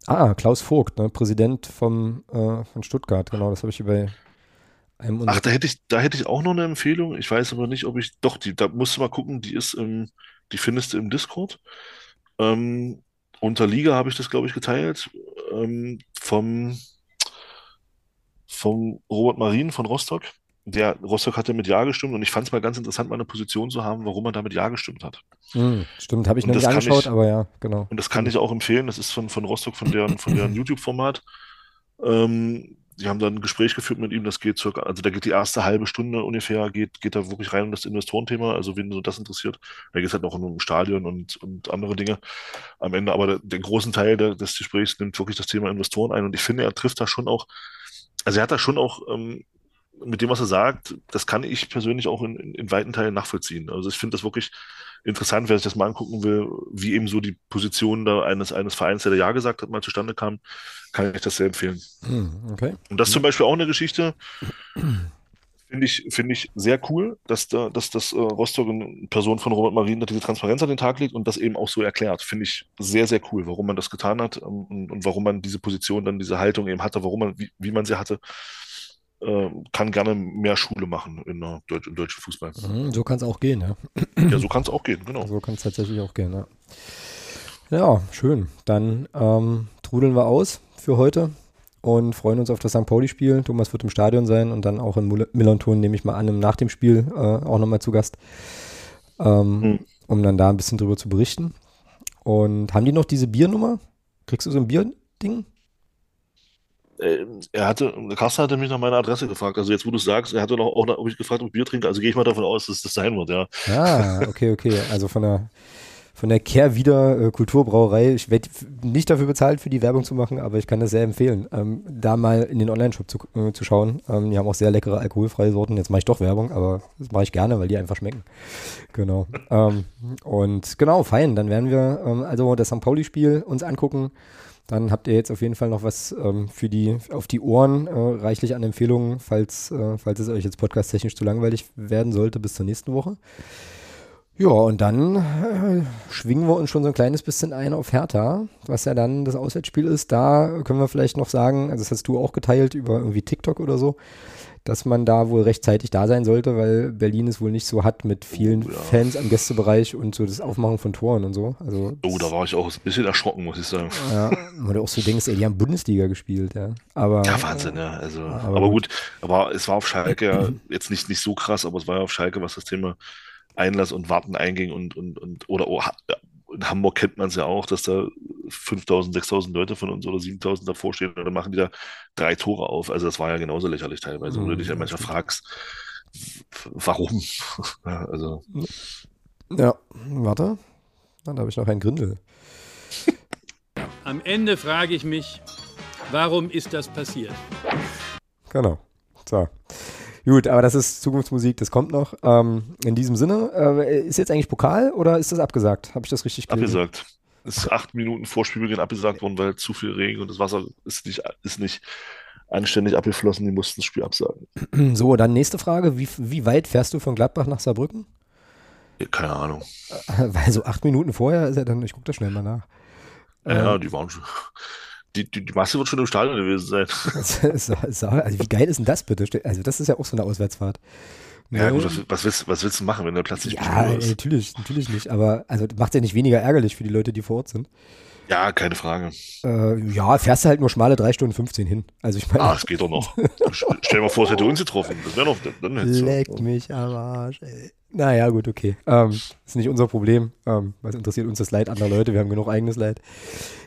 A: Ah, Klaus Vogt, ne, Präsident vom, äh, von Stuttgart, genau, das habe ich hier bei einem
B: Ach, da hätte ich, da hätte ich auch noch eine Empfehlung. Ich weiß aber nicht, ob ich. Doch, die, da musst du mal gucken, die ist im, die findest du im Discord. Ähm, unter Liga habe ich das, glaube ich, geteilt. Ähm, vom, vom Robert Marin von Rostock. Der Rostock hatte mit Ja gestimmt und ich fand es mal ganz interessant, mal eine Position zu haben, warum er damit Ja gestimmt hat.
A: Hm, stimmt, habe ich noch
B: das
A: nicht angeschaut,
B: ich-
A: aber ja, genau.
B: Und das kann ich auch empfehlen. Das ist von, von Rostock, von deren, von deren YouTube-Format. Ähm, die haben dann ein Gespräch geführt mit ihm. Das geht circa, also da geht die erste halbe Stunde ungefähr, geht, geht da wirklich rein um das Investorenthema. Also wen so das interessiert. Da geht es halt noch um Stadion und, und andere Dinge am Ende. Aber der, den großen Teil der, des Gesprächs nimmt wirklich das Thema Investoren ein. Und ich finde, er trifft da schon auch, also er hat da schon auch ähm, mit dem, was er sagt, das kann ich persönlich auch in, in, in weiten Teilen nachvollziehen. Also ich finde das wirklich interessant, wer sich das mal angucken will, wie eben so die Position da eines, eines Vereins, der da Ja gesagt hat, mal zustande kam, kann ich das sehr empfehlen.
A: Hm, okay.
B: Und das ist zum Beispiel auch eine Geschichte, finde ich, finde ich sehr cool, dass da, dass das äh, Rostock in Person von Robert Marin da diese Transparenz an den Tag legt und das eben auch so erklärt. Finde ich sehr, sehr cool, warum man das getan hat ähm, und, und warum man diese Position dann, diese Haltung eben hatte, warum man, wie, wie man sie hatte. Äh, kann gerne mehr Schule machen in der im deutschen Fußball.
A: Hm, so kann es auch gehen, ja.
B: Ja, so kann es auch gehen, genau.
A: So kann es tatsächlich auch gehen, ja. Ja, schön. Dann ähm, trudeln wir aus für heute und freuen uns auf das St. Pauli-Spiel. Thomas wird im Stadion sein und dann auch in Mul- Millanton, nehme ich mal an, nach dem Spiel äh, auch nochmal zu Gast, ähm,
B: Hm.
A: um dann da ein bisschen drüber zu berichten. Und haben die noch diese Biernummer? Kriegst du so ein Bierding?
B: Äh, er hatte, Carsten hatte mich nach meiner Adresse gefragt. Also jetzt, wo du sagst, er hatte noch auch, noch, ob ich gefragt, ob ich Bier trinke. Also gehe ich mal davon aus, dass das sein wird, ja.
A: Ah, okay, okay. Also von der von der Kehrwieder äh, Kulturbrauerei. Ich werde nicht dafür bezahlt, für die Werbung zu machen, aber ich kann das sehr empfehlen, ähm, da mal in den Online-Shop zu, äh, zu schauen. Ähm, die haben auch sehr leckere alkoholfreie Sorten. Jetzt mache ich doch Werbung, aber das mache ich gerne, weil die einfach schmecken. Genau. ähm, und genau, fein. Dann werden wir ähm, also das St. Pauli-Spiel uns angucken. Dann habt ihr jetzt auf jeden Fall noch was ähm, für die auf die Ohren, äh, reichlich an Empfehlungen, falls, äh, falls es euch jetzt podcasttechnisch zu langweilig werden sollte, bis zur nächsten Woche. Ja, und dann äh, schwingen wir uns schon so ein kleines bisschen ein auf Hertha, was ja dann das Auswärtsspiel ist. Da können wir vielleicht noch sagen, also das hast du auch geteilt über irgendwie TikTok oder so, dass man da wohl rechtzeitig da sein sollte, weil Berlin es wohl nicht so hat mit vielen
B: Oh, ja.
A: Fans am Gästebereich und so das Aufmachen von Toren und so. Also
B: Oh, da war ich auch ein bisschen erschrocken, muss ich sagen.
A: ja, du auch so denkst, ey, die haben Bundesliga gespielt, ja. Aber
B: Ja, Wahnsinn, ja. Also,
A: aber
B: aber gut, aber es war auf Schalke ja jetzt nicht, nicht so krass, aber es war ja auf Schalke, was das Thema Einlass und Warten einging und, und, und oder oh, in Hamburg kennt man es ja auch, dass da 5000, 6000 Leute von uns oder 7000 davor stehen und dann machen die da drei Tore auf. Also das war ja genauso lächerlich teilweise, wo du
A: Mhm,
B: dich ja manchmal fragst, warum? Ja, Also,
A: ja, warte. Dann habe ich noch einen Grindel.
D: Am Ende frage ich mich, warum ist das passiert?
A: Genau. So. Gut, aber das ist Zukunftsmusik, das kommt noch. Ähm, in diesem Sinne, äh, ist jetzt eigentlich Pokal oder ist das abgesagt? Habe ich das richtig gelesen?
B: abgesagt. Ist acht Minuten vor Spielbeginn abgesagt worden, weil zu viel Regen und das Wasser ist nicht, ist nicht anständig abgeflossen, die mussten das Spiel absagen.
A: So, dann nächste Frage. Wie, wie weit fährst du von Gladbach nach Saarbrücken?
B: Keine Ahnung.
A: Weil so acht Minuten vorher ist er dann, ich gucke das schnell mal nach.
B: Ja,
A: Ähm,
B: die waren schon. Die, die, die Masse wird schon im Stadion gewesen sein.
A: Also wie geil ist denn das bitte? Also das ist ja auch so eine Auswärtsfahrt.
B: Ja,
A: Ne?
B: gut, was, was, willst, was willst du machen, wenn der Platz nicht
A: Ja,
B: ist?
A: natürlich, natürlich nicht. Aber also macht ja nicht weniger ärgerlich für die Leute, die vor Ort sind.
B: Ja, keine Frage.
A: Äh, ja, fährst du halt nur schmale 3 Stunden 15 hin. Also ich meine,
B: Ah, es geht doch noch. St- Stell dir mal vor, es hätte uns getroffen. Das wäre noch. Dann
A: leck mich am Arsch, ey. Naja, gut, okay. Ähm, ist nicht unser Problem. Ähm, was interessiert uns das Leid anderer Leute? Wir haben genug eigenes Leid.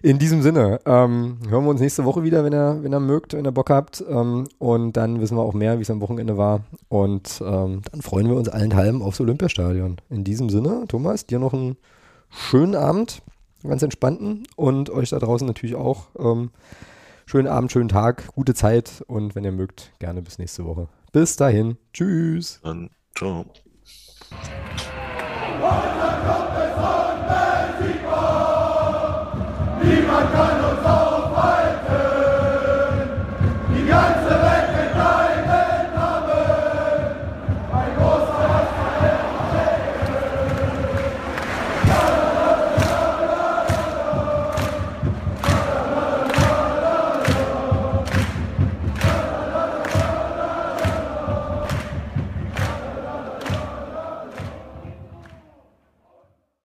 A: In diesem Sinne, ähm, hören wir uns nächste Woche wieder, wenn ihr, wenn ihr mögt, wenn ihr Bock habt. Ähm, und dann wissen wir auch mehr, wie es am Wochenende war. Und ähm, dann freuen wir uns allenthalben aufs Olympiastadion. In diesem Sinne, Thomas, dir noch einen schönen Abend, ganz entspannten. Und euch da draußen natürlich auch. Ähm, schönen Abend, schönen Tag, gute Zeit. Und wenn ihr mögt, gerne bis nächste Woche. Bis dahin. Tschüss.
B: Dann, ciao.
E: Niemand kann